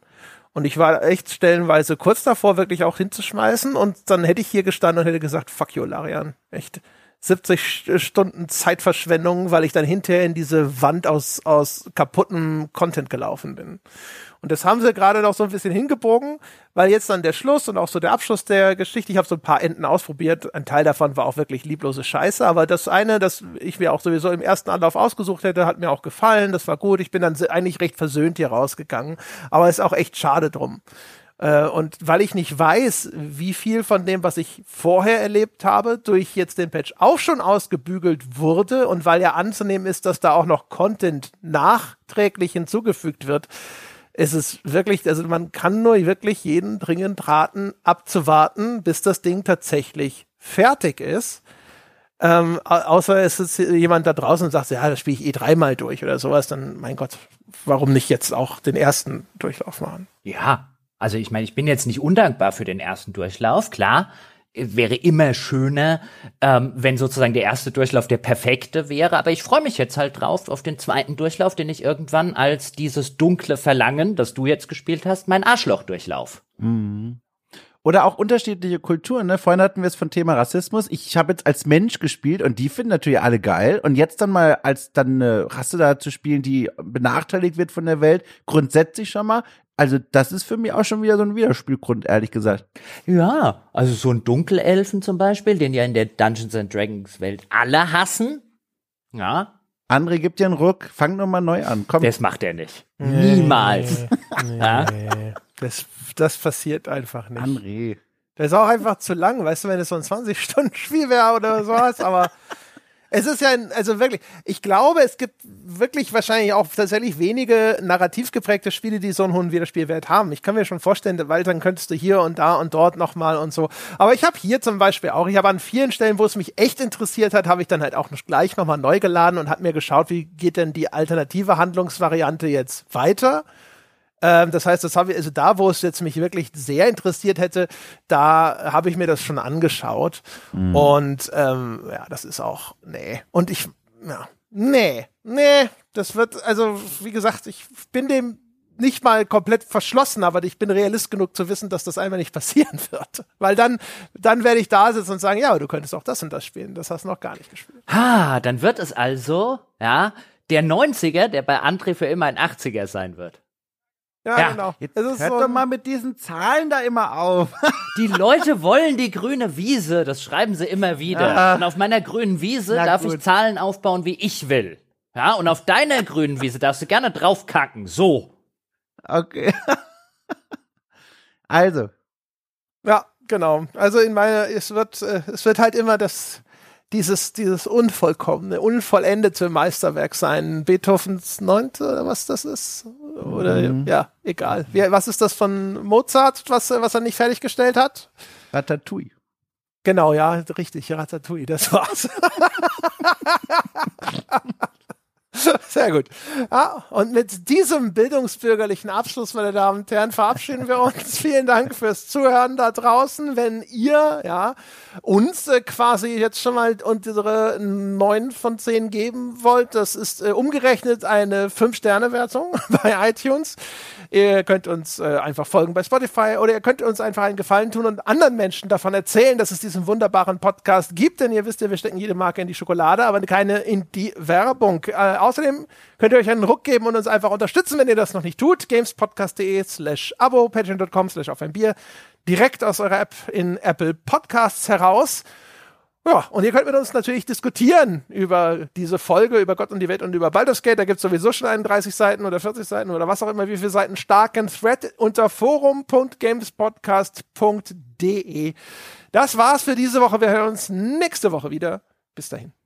Und ich war echt stellenweise kurz davor, wirklich auch hinzuschmeißen. Und dann hätte ich hier gestanden und hätte gesagt, fuck you, Larian. Echt. 70 Stunden Zeitverschwendung, weil ich dann hinterher in diese Wand aus, aus kaputtem Content gelaufen bin. Und das haben sie gerade noch so ein bisschen hingebogen, weil jetzt dann der Schluss und auch so der Abschluss der Geschichte, ich habe so ein paar Enden ausprobiert. Ein Teil davon war auch wirklich lieblose Scheiße, aber das eine, das ich mir auch sowieso im ersten Anlauf ausgesucht hätte, hat mir auch gefallen. Das war gut. Ich bin dann eigentlich recht versöhnt hier rausgegangen, aber ist auch echt schade drum. Äh, und weil ich nicht weiß, wie viel von dem, was ich vorher erlebt habe, durch jetzt den Patch auch schon ausgebügelt wurde und weil ja anzunehmen ist, dass da auch noch Content nachträglich hinzugefügt wird, ist es wirklich, also man kann nur wirklich jeden dringend raten, abzuwarten, bis das Ding tatsächlich fertig ist. Ähm, außer es ist jemand da draußen und sagt, ja, das spiele ich eh dreimal durch oder sowas, dann, mein Gott, warum nicht jetzt auch den ersten Durchlauf machen?
Ja, also ich meine, ich bin jetzt nicht undankbar für den ersten Durchlauf, klar. Wäre immer schöner, ähm, wenn sozusagen der erste Durchlauf der perfekte wäre. Aber ich freue mich jetzt halt drauf auf den zweiten Durchlauf, den ich irgendwann als dieses dunkle Verlangen, das du jetzt gespielt hast, mein Arschloch-Durchlauf.
Mhm. Oder auch unterschiedliche Kulturen. Ne? Vorhin hatten wir es von Thema Rassismus. Ich habe jetzt als Mensch gespielt und die finden natürlich alle geil. Und jetzt dann mal als dann eine Rasse da zu spielen, die benachteiligt wird von der Welt, grundsätzlich schon mal. Also das ist für mich auch schon wieder so ein Widerspielgrund, ehrlich gesagt.
Ja, also so ein Dunkelelfen zum Beispiel, den ja in der Dungeons and Dragons Welt alle hassen. Ja.
André gibt dir einen Ruck, fang nur mal neu an. Komm.
Das macht er nicht. Nee, Niemals.
Nee, ja? Das das passiert einfach nicht.
André.
Das ist auch einfach zu lang, weißt du, wenn es so ein 20-Stunden-Spiel wäre oder sowas, aber (laughs) es ist ja, ein, also wirklich, ich glaube, es gibt wirklich wahrscheinlich auch tatsächlich wenige narrativ geprägte Spiele, die so einen hohen Wiederspielwert haben. Ich kann mir schon vorstellen, weil dann könntest du hier und da und dort nochmal und so. Aber ich habe hier zum Beispiel auch, ich habe an vielen Stellen, wo es mich echt interessiert hat, habe ich dann halt auch gleich nochmal neu geladen und habe mir geschaut, wie geht denn die alternative Handlungsvariante jetzt weiter. Ähm, das heißt, das habe ich, also da, wo es jetzt mich wirklich sehr interessiert hätte, da habe ich mir das schon angeschaut. Mhm. Und ähm, ja, das ist auch, nee. Und ich, ja, nee, nee, das wird, also wie gesagt, ich bin dem nicht mal komplett verschlossen, aber ich bin realist genug zu wissen, dass das einfach nicht (laughs) passieren wird. Weil dann, dann werde ich da sitzen und sagen, ja, aber du könntest auch das und das spielen. Das hast du noch gar nicht gespielt.
Ha, dann wird es also, ja, der 90er, der bei André für immer ein 80er sein wird.
Ja, ja, genau.
Jetzt hört so doch mal mit diesen Zahlen da immer auf. (laughs)
Die Leute wollen die grüne Wiese, das schreiben sie immer wieder. Ja. Und auf meiner grünen Wiese Na darf gut. ich Zahlen aufbauen, wie ich will. Ja, und auf deiner grünen Wiese darfst du gerne draufkacken. So.
Okay. (laughs) also.
Ja, genau. Also in meiner, es wird, äh, es wird halt immer das, dieses, dieses unvollkommene, unvollendete Meisterwerk sein. Beethovens Neunte oder was das ist? Oder mhm. ja, egal. Wie, was ist das von Mozart, was, was er nicht fertiggestellt hat?
Ratatouille.
Genau, ja, richtig, Ratatouille, das war's. (laughs) (laughs) Sehr gut. Ja, und mit diesem bildungsbürgerlichen Abschluss, meine Damen und Herren, verabschieden wir uns. (laughs) Vielen Dank fürs Zuhören da draußen. Wenn ihr ja, uns äh, quasi jetzt schon mal unsere 9 von 10 geben wollt, das ist äh, umgerechnet eine 5-Sterne-Wertung (laughs) bei iTunes. Ihr könnt uns äh, einfach folgen bei Spotify oder ihr könnt uns einfach einen Gefallen tun und anderen Menschen davon erzählen, dass es diesen wunderbaren Podcast gibt. Denn ihr wisst ja, wir stecken jede Marke in die Schokolade, aber keine in die Werbung. Äh, außerdem könnt ihr euch einen Ruck geben und uns einfach unterstützen, wenn ihr das noch nicht tut. gamespodcast.de slash abo, patreon.com slash auf ein Bier. Direkt aus eurer App in Apple Podcasts heraus. Ja, und ihr könnt mit uns natürlich diskutieren über diese Folge, über Gott und die Welt und über Baldur's Gate. Da gibt es sowieso schon 31 Seiten oder 40 Seiten oder was auch immer, wie viele Seiten starken Thread unter forum.gamespodcast.de. Das war's für diese Woche. Wir hören uns nächste Woche wieder. Bis dahin.